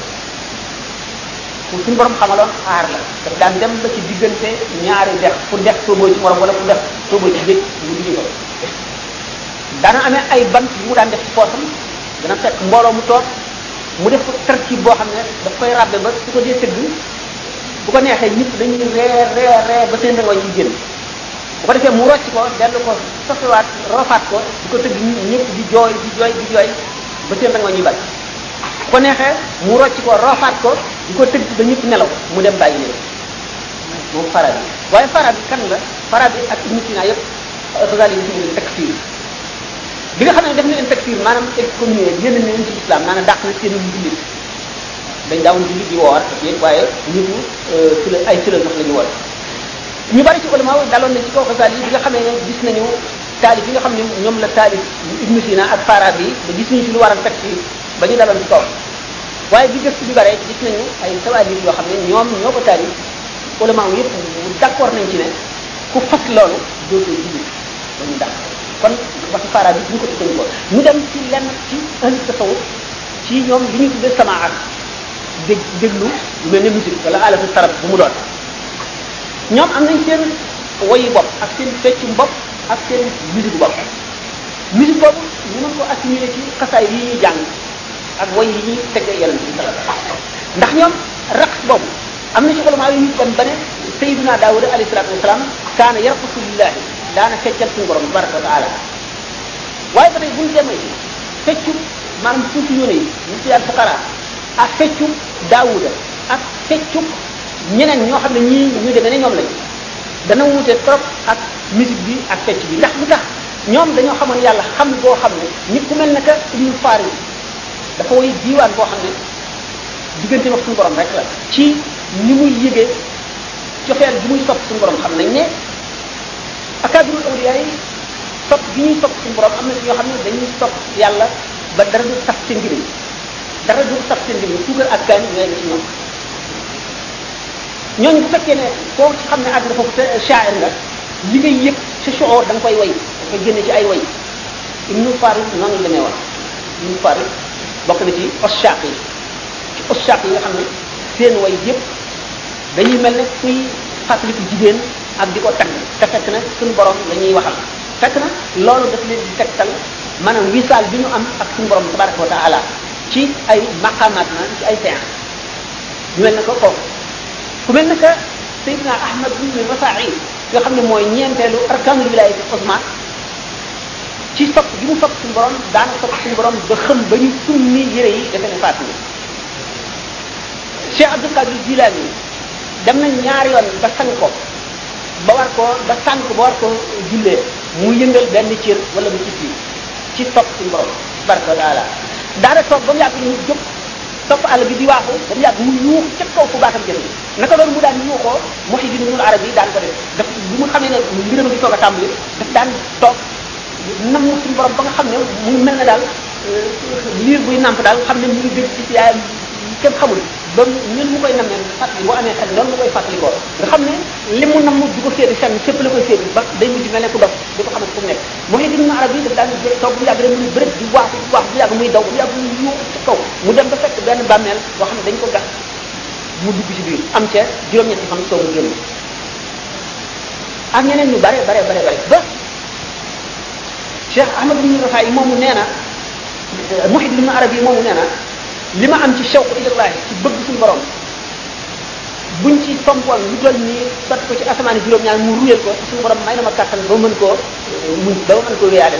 ku suñu borom xamaloon aar la daf daan dem ba ci diggante ñaari dex fu dex sóoboo ci morom wala fu dex sóoboo ci géej mu dindi ko dana amee ay bant yu mu daan def ci poosam dana fekk mbooloo mu toog mu def ko tarkib boo xam ne daf koy ràbbe ba su ko dee tëgg bu ko neexee ñëpp dañuy ree ree ree ba seen rangoñ yi génn bu ko defee mu rocc ko dellu ko sofiwaat roofaat ko di ko tëgg ñëpp di jooy di jooy di jooy ba seen rangoñ yi bari bu ko neexee mu rocc ko roofaat ko di ko tëgg ba ñëpp nelaw mu dem bàyyi leen moom fara bi waaye fara bi kan la fara bi ak ibnu sina yëpp Ghazali yi ñu leen takfir bi nga xam ne def na leen takfir maanaam excommunié génn na leen ci islam maanaam dàq na seen jullit dañ daawul jullit di woor ak yéen waaye nit ñu ci la ay ci la sax la ñu woor ñu bari ci ulama yi daloon na ci kaw Ghazali yi bi nga xamee ne gis nañu taalif yi nga xam ne ñoom la taalif Ibn Sina ak Farabi yi ba gis nañu ci lu waral teg ci ba ñu daloon ci kaw waaye bi gëstu bi bare gis nañu ay tawaadir yoo xam ne ñoom ñoo ko taalif ulama wu yëpp d'accord nañ ci ne ku fas loolu dootoo julli ba ñu dàq kon waxi Farabi bi ñu ko tëjandikoo ñu dem ci lenn ci ahlu tasawuf ci ñoom li ñu tuddee samaat dég déglu lu mel ne musique wala alatu tarab bu mu doon ñoom am nañ seen woyi bopp ak seen feccum bopp ak seen musique bopp musique boobu ñu mën ko assimiler ci xasaay yi ñuy jàng ak woy yi ñuy teg yonent bi sallallahu alayhi wasallam ndax ñoom raqs boobu am na ci xulamaa yu ñu dem ba ne sayyidina daawuda alayhi salaatu wasalaam kaana yarqusu lillahi daana feccal suñu borom tabaraka wa taala waaye ba tey bu ñu demee ci feccu maanaam suufi yoone yi ñu ci yàlla fuqara ak feccu daawuda ak feccu ñeneen ñoo xam ne ñii ñu demee ne ñoom lañ dana wuute trop ak musique bi ak fecc bi ndax lu tax ñoom dañoo xamoon yàlla xam boo xam ne nit ku mel ne que Ibn Farid dafa woy diiwaan boo xam ne diggante wax suñu borom rek la ci ni muy yëgee cofeel bi muy sopp suñu borom xam nañ ne akabirul awliya yi sopp bi ñuy sopp suñu borom am na ci ñoo xam ne dañuy sopp yàlla ba dara du saf seen gënal dara du saf seen gënal suukar ak gaañ ñooy ci ñoom ñooñu bu fekkee ne koo ci xam ne àgg nga foofu te shaa'ir nga li ngay yëg sa shoor da nga koy way da koy génne ci ay way ibnu farid noonu la demee woon ibnu farid bokk na ci oshaaq yi ci oshaaq yi nga xam ne seen way yëpp dañuy mel ne kuy fàttaliku jigéen ak di ko tagg te fekk na suñu borom la ñuy waxal fekk na loolu daf leen di tegtal maanaam wisaal bi ñu am ak suñu borom tabaraka wa taala ci ay maqaamaat na ci ay séance mel na ko kooku ku mel na que Seydina Ahmad ibn Rafa'i nga xam ne mooy ñeenteelu arkaanul wilaayati uzma ci sopp gi mu sopp suñu borom daan sopp suñu borom ba xam ba ñu summi yére yi defe ne faatu na Cheikh Abdul Qadir Jilani dem na ñaar yoon ba sang ko ba war ko ba sànk ba war ko jullee mu yëngal benn cër wala mu ci fii ci sopp suñu borom barka daala daana toog ba mu yàgg mu jóg topp àll bi di waaxu ba mu yàgg mu yuux ca kaw fu baatam jël naka loolu mu daan yuuxoo moxi bi nul arab yi daan ko def daf bi mu xamee ne mbiram di soog a tàmbali daf daan toog nam suñu borom ba nga xam ne mu mel ne daal liir buy nàmp daal xam ne mu ngi dégg ci yaayam kenn xamul ba ñun mu koy nam ne fàttali boo amee xel loolu mu koy fàttali ko nga xam ne li mu nam di ko séedi fenn fépp la koy séedi ba day mujj mel ne ku dof di ko xamante fu mu nekk mooy ibnu arab yi daf daan jël toog bu yàgg rek muy bërëb di wax di wax bu yàgg muy daw bu yàgg muy yuux ci kaw mu dem ba fekk benn bàmmeel boo xam ne dañ ko gas mu dugg ci biir am ca juróom-ñetti fan soo mu génn ak ñeneen ñu bare bare bare bare ba Cheikh Ahmad ibn Rafa yi moomu nee na Muhyiddin ibn Arabi yi moomu nee na li ma am ci shawq ilallahi ci bëgg suñu borom buñ ci sompoon lu toll nii sot ko ci asamaan juróom-ñaar mu ruyal ko suñu borom may na ma kàttan ba mën koo muñ ba ma mën koo wéyaale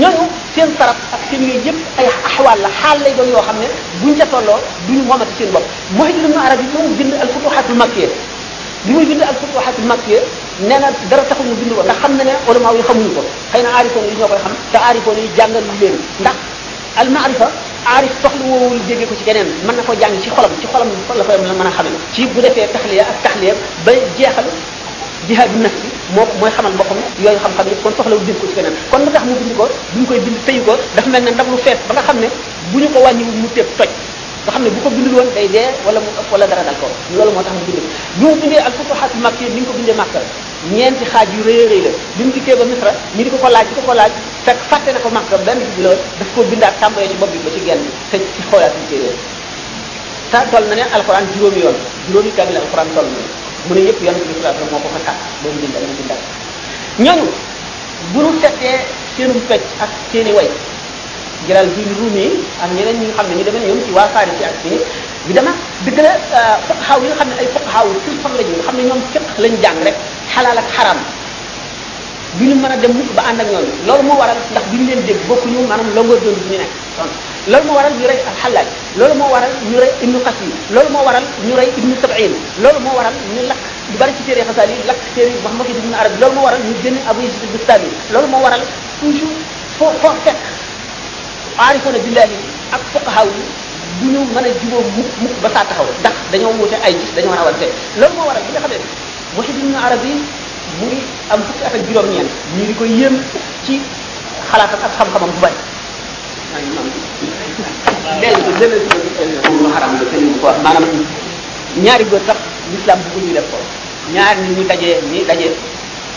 ñooñu seen taraf ak seen yooyu yëpp ay axwaal la xaal lay doon yoo xam ne buñ ca tolloo duñu moomati seen bopp mooy di ibnu arabi bi mu bind al futuhatul makkiyya bi muy bind al futuhatul makkiyya nee na dara taxul mu bind ko ndax xam na ne ulama yi xamuñu ko xëy na aarifoon yi ñoo koy xam te aarifoon yi jàngal leen ndax al maarifa aarif soxla woowul jégge ko ci keneen mën na ko jàng ci xolam ci xolam xol la ko mën a xame ci bu defee taxliya ak taxliya ba jeexal jihaadu nafs bi moo mooy xamal boppam yooyu xam-xam yëpp kon soxlawul bind ko ci keneen kon lu tax mu bind ko bu ñu koy bind tëyu ko dafa mel ne ndab lu fees ba nga xam ne bu ñu ko wàññiwul mu téeb toj nga xam ne bu ko bindul woon day dee wala mu ëpp wala dara dal ko loolu moo tax mu bind bi mu bindee al futuhaat makki ni nga ko bindee Makka ñeenti xaaj yu rëy a rëy la bi mu dikkee ba misra ñu di ko ko laaj di ko ko laaj fekk fàtte na ko màkka benn bi la daf ko bindaat tàmbalee ci bopp bi ba ci genn te ci xoolaat ñu téere te toll na ne alxuraan juróomi yoon juróomi kamil alxuraan toll na mu ne yëpp yonent bi sallallahu alayhi wasallam moo ko fa tàkk ba mu bindal mu bindal ñooñu bu ñu seetee seenum pecc ak seeni way Jalaal Diin Ruumi ak ñeneen ñi nga xam ne ñu demee ne ñoom ci waa Faris ak ci bi dama dëgg la euh, fuqahaa yi nga xam ne ay fuqahaa yu fil fam lañu nga xam ne ñoom fiq lañ jàng rek xalaal ak xaraam du ñu mën a dem mukk ba ànd ak ñoom loolu moo waral ndax bi ñu leen dégg bokkuñu maanaam longoor doon bi ñu nekk donc loolu moo waral ñu rey al xalaal loolu moo waral ñu rey ibnu qasim loolu moo waral ñu rey ibnu sab'in loolu moo waral ñu lakk lu bari ci téere xasaal yi lakk téere Muhammad ibn Arabi loolu moo waral ñu génn Abu Yazid Bistami loolu moo waral toujours foo foo fekk aarifoona billahi ak fuqahaa yi du ñu mën a jubóo mukk mukk ba saa taxaw ndax dañoo wuute ay gis dañoo rawante loolu moo waral bi nga xam ne Muhyiddin Arabi yi mu ngi am fukki at ak juróom-ñeent ñu ngi ko yéem ci xalaatam ak xam-xamam bu bari léegi bi gën a lu xaram la kenn ko wax maanaam ñaari góor sax l'islam bu ko ñuy def ko ñaar nit ñu dajee ñi dajee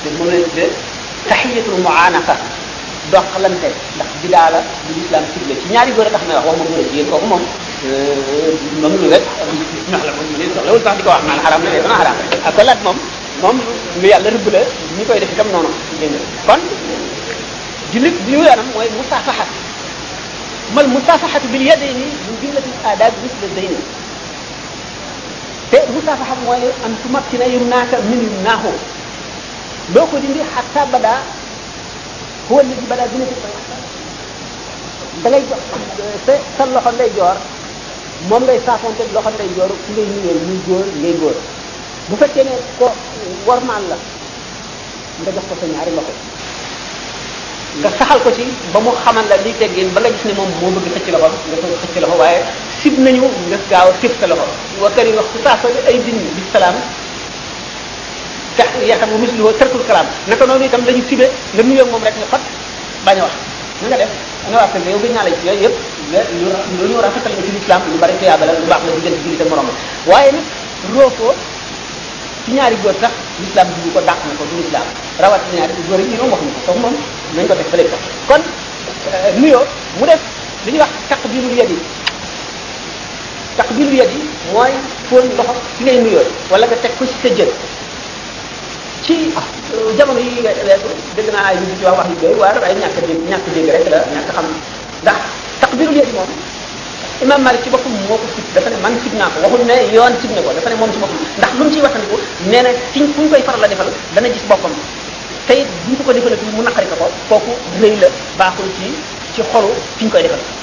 te moom lañ tuddee tahiyatul muanaqa doqalante ndax bidaa la bu lislaam cible ci ñaari góor a tax may wax waxuma góor a jigéen kooku moom moom lu rek ñax la moom mu ne soxlawul sax di ko wax naan xaraam na de dana xaraam ak ko laat moom moom lu yàlla rëbb la ñi koy def itam noonu dégg nga kon jullit bi ñu yaram mooy musaafaxa mal musaafaxatu bil yadayni min jumlati aadaab misla dayni te musaafaxa mooy an tumakkina yumnaaka min yumnaahu doo ko dindi xatta badaa huwa alladi badaa bi nafsi da ngay jox sa sa loxo nday joor moom ngay saafonte loxo nday joor ci ngay ñëwee muy góor ngay góor bu fekkee ne ko warmaan la nga jox ko sa ñaari loxo nga saxal ko ci ba mu xamal la liy teggin ba nga gis ne moom moo bëgg xëcc loxo nga ko xëcc loxo waaye sib nañu nga gaaw a tëf sa loxo wa kari wax ku saafali ay din bi salaam tax yaxam wa misluhu tarkul kalaam naka noonu itam lañu sibe nga nuyoo moom rek nga fat bañ a wax na nga def nga wax ne yow gën naa la ci yooyu yëpp mais lu lu ñu rafetal la ci lislaam lu bari tuyaaba la lu baax la diggante jullit ak morom waaye nag roofoo ci ñaari góor sax lislaam du ko dàq na ko du lislaam rawat ñaari góor yi ñoom waxuñu ko foofu moom nañ ko def fële ko kon nuyoo mu def li ñuy wax caq bi mu yedi taqbilu yadi mooy fóon loxo ki ngay nuyoo wala nga teg ko ci sa jël ci jamono yi nga weesu dégg naa ay nit ci wax wax yu doy waar ay ñàkk dégg ñàkk dégg rek la ñàkk xam ndax taqbilu yadi moom imam malik ci boppam moo ko sib dafa ne man sib naa ko waxul ne yoon sib na ko dafa ne moom ci boppam ndax lu mu ciy wattandiku nee na fi fu ñu koy faral la defal dana gis boppam te it bu ñu ko ko defalatul mu naqari ko ko kooku rëy la baaxul ci ci xolu fi ñu koy defal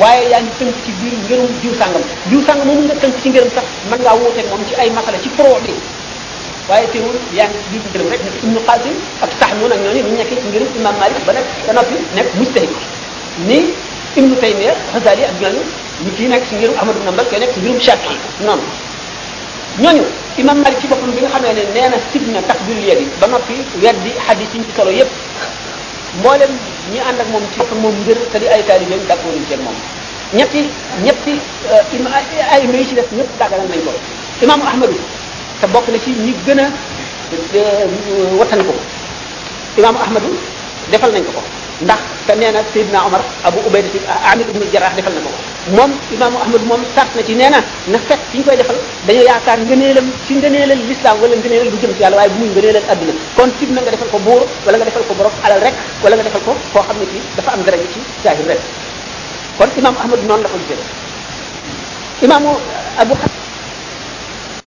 waaye yaa ngi tënk ci biir ngërum jiw sàngam jiw sàngam moom nga tënk ci ngërum sax mën ngaa wuuteeg moom ci ay masala ci pro bi waaye teewul yaa ngi ci biir ngërum rek nekk ibnu qasim ak sahmun ak ñooñu ñu nekkee ci ngërum imam malik ba nag ba noppi nekk mustahid ni ibnu taymiya xasali ak ñooñu ñu kii nekk ci ngërum ahmad ibn hanbal koy nekk ci ngërum shafi noonu ñooñu imam malik ci boppam bi nga xamee ne nee na sib na takbir yadi ba noppi weddi xadis yi ñu ci solo yépp mboolem ñi ànd ak moom ci bokk moom ngir te di ay taalibeem d'accord ñu ceeg moom ñetti ñetti ay mbir yi ci def ñëpp dàggalal nañ ko imaamu ahmadu te bokk na ci ñi gën a wattan ko imaamu ahmadu defal nañ ko ko ndax te nee na Seydina Omar Abu Ubayda Amir ibnu Jarrah defal na ko ko moom imaamu ahmadu moom sart na ci nee na na fekk fi ñu koy defal dañoo yaakaar ngëneelam ci ngëneelal lislaam wala ngëneelal bu jëm ci yàlla waaye bu muy ngëneelal adduna kon sib na nga defal ko buur wala nga defal ko borom alal rek wala nga defal ko koo xam ne kii dafa am daraja ci saahir rek kon imam ahmad noonu la ko gisee imaamu abu xas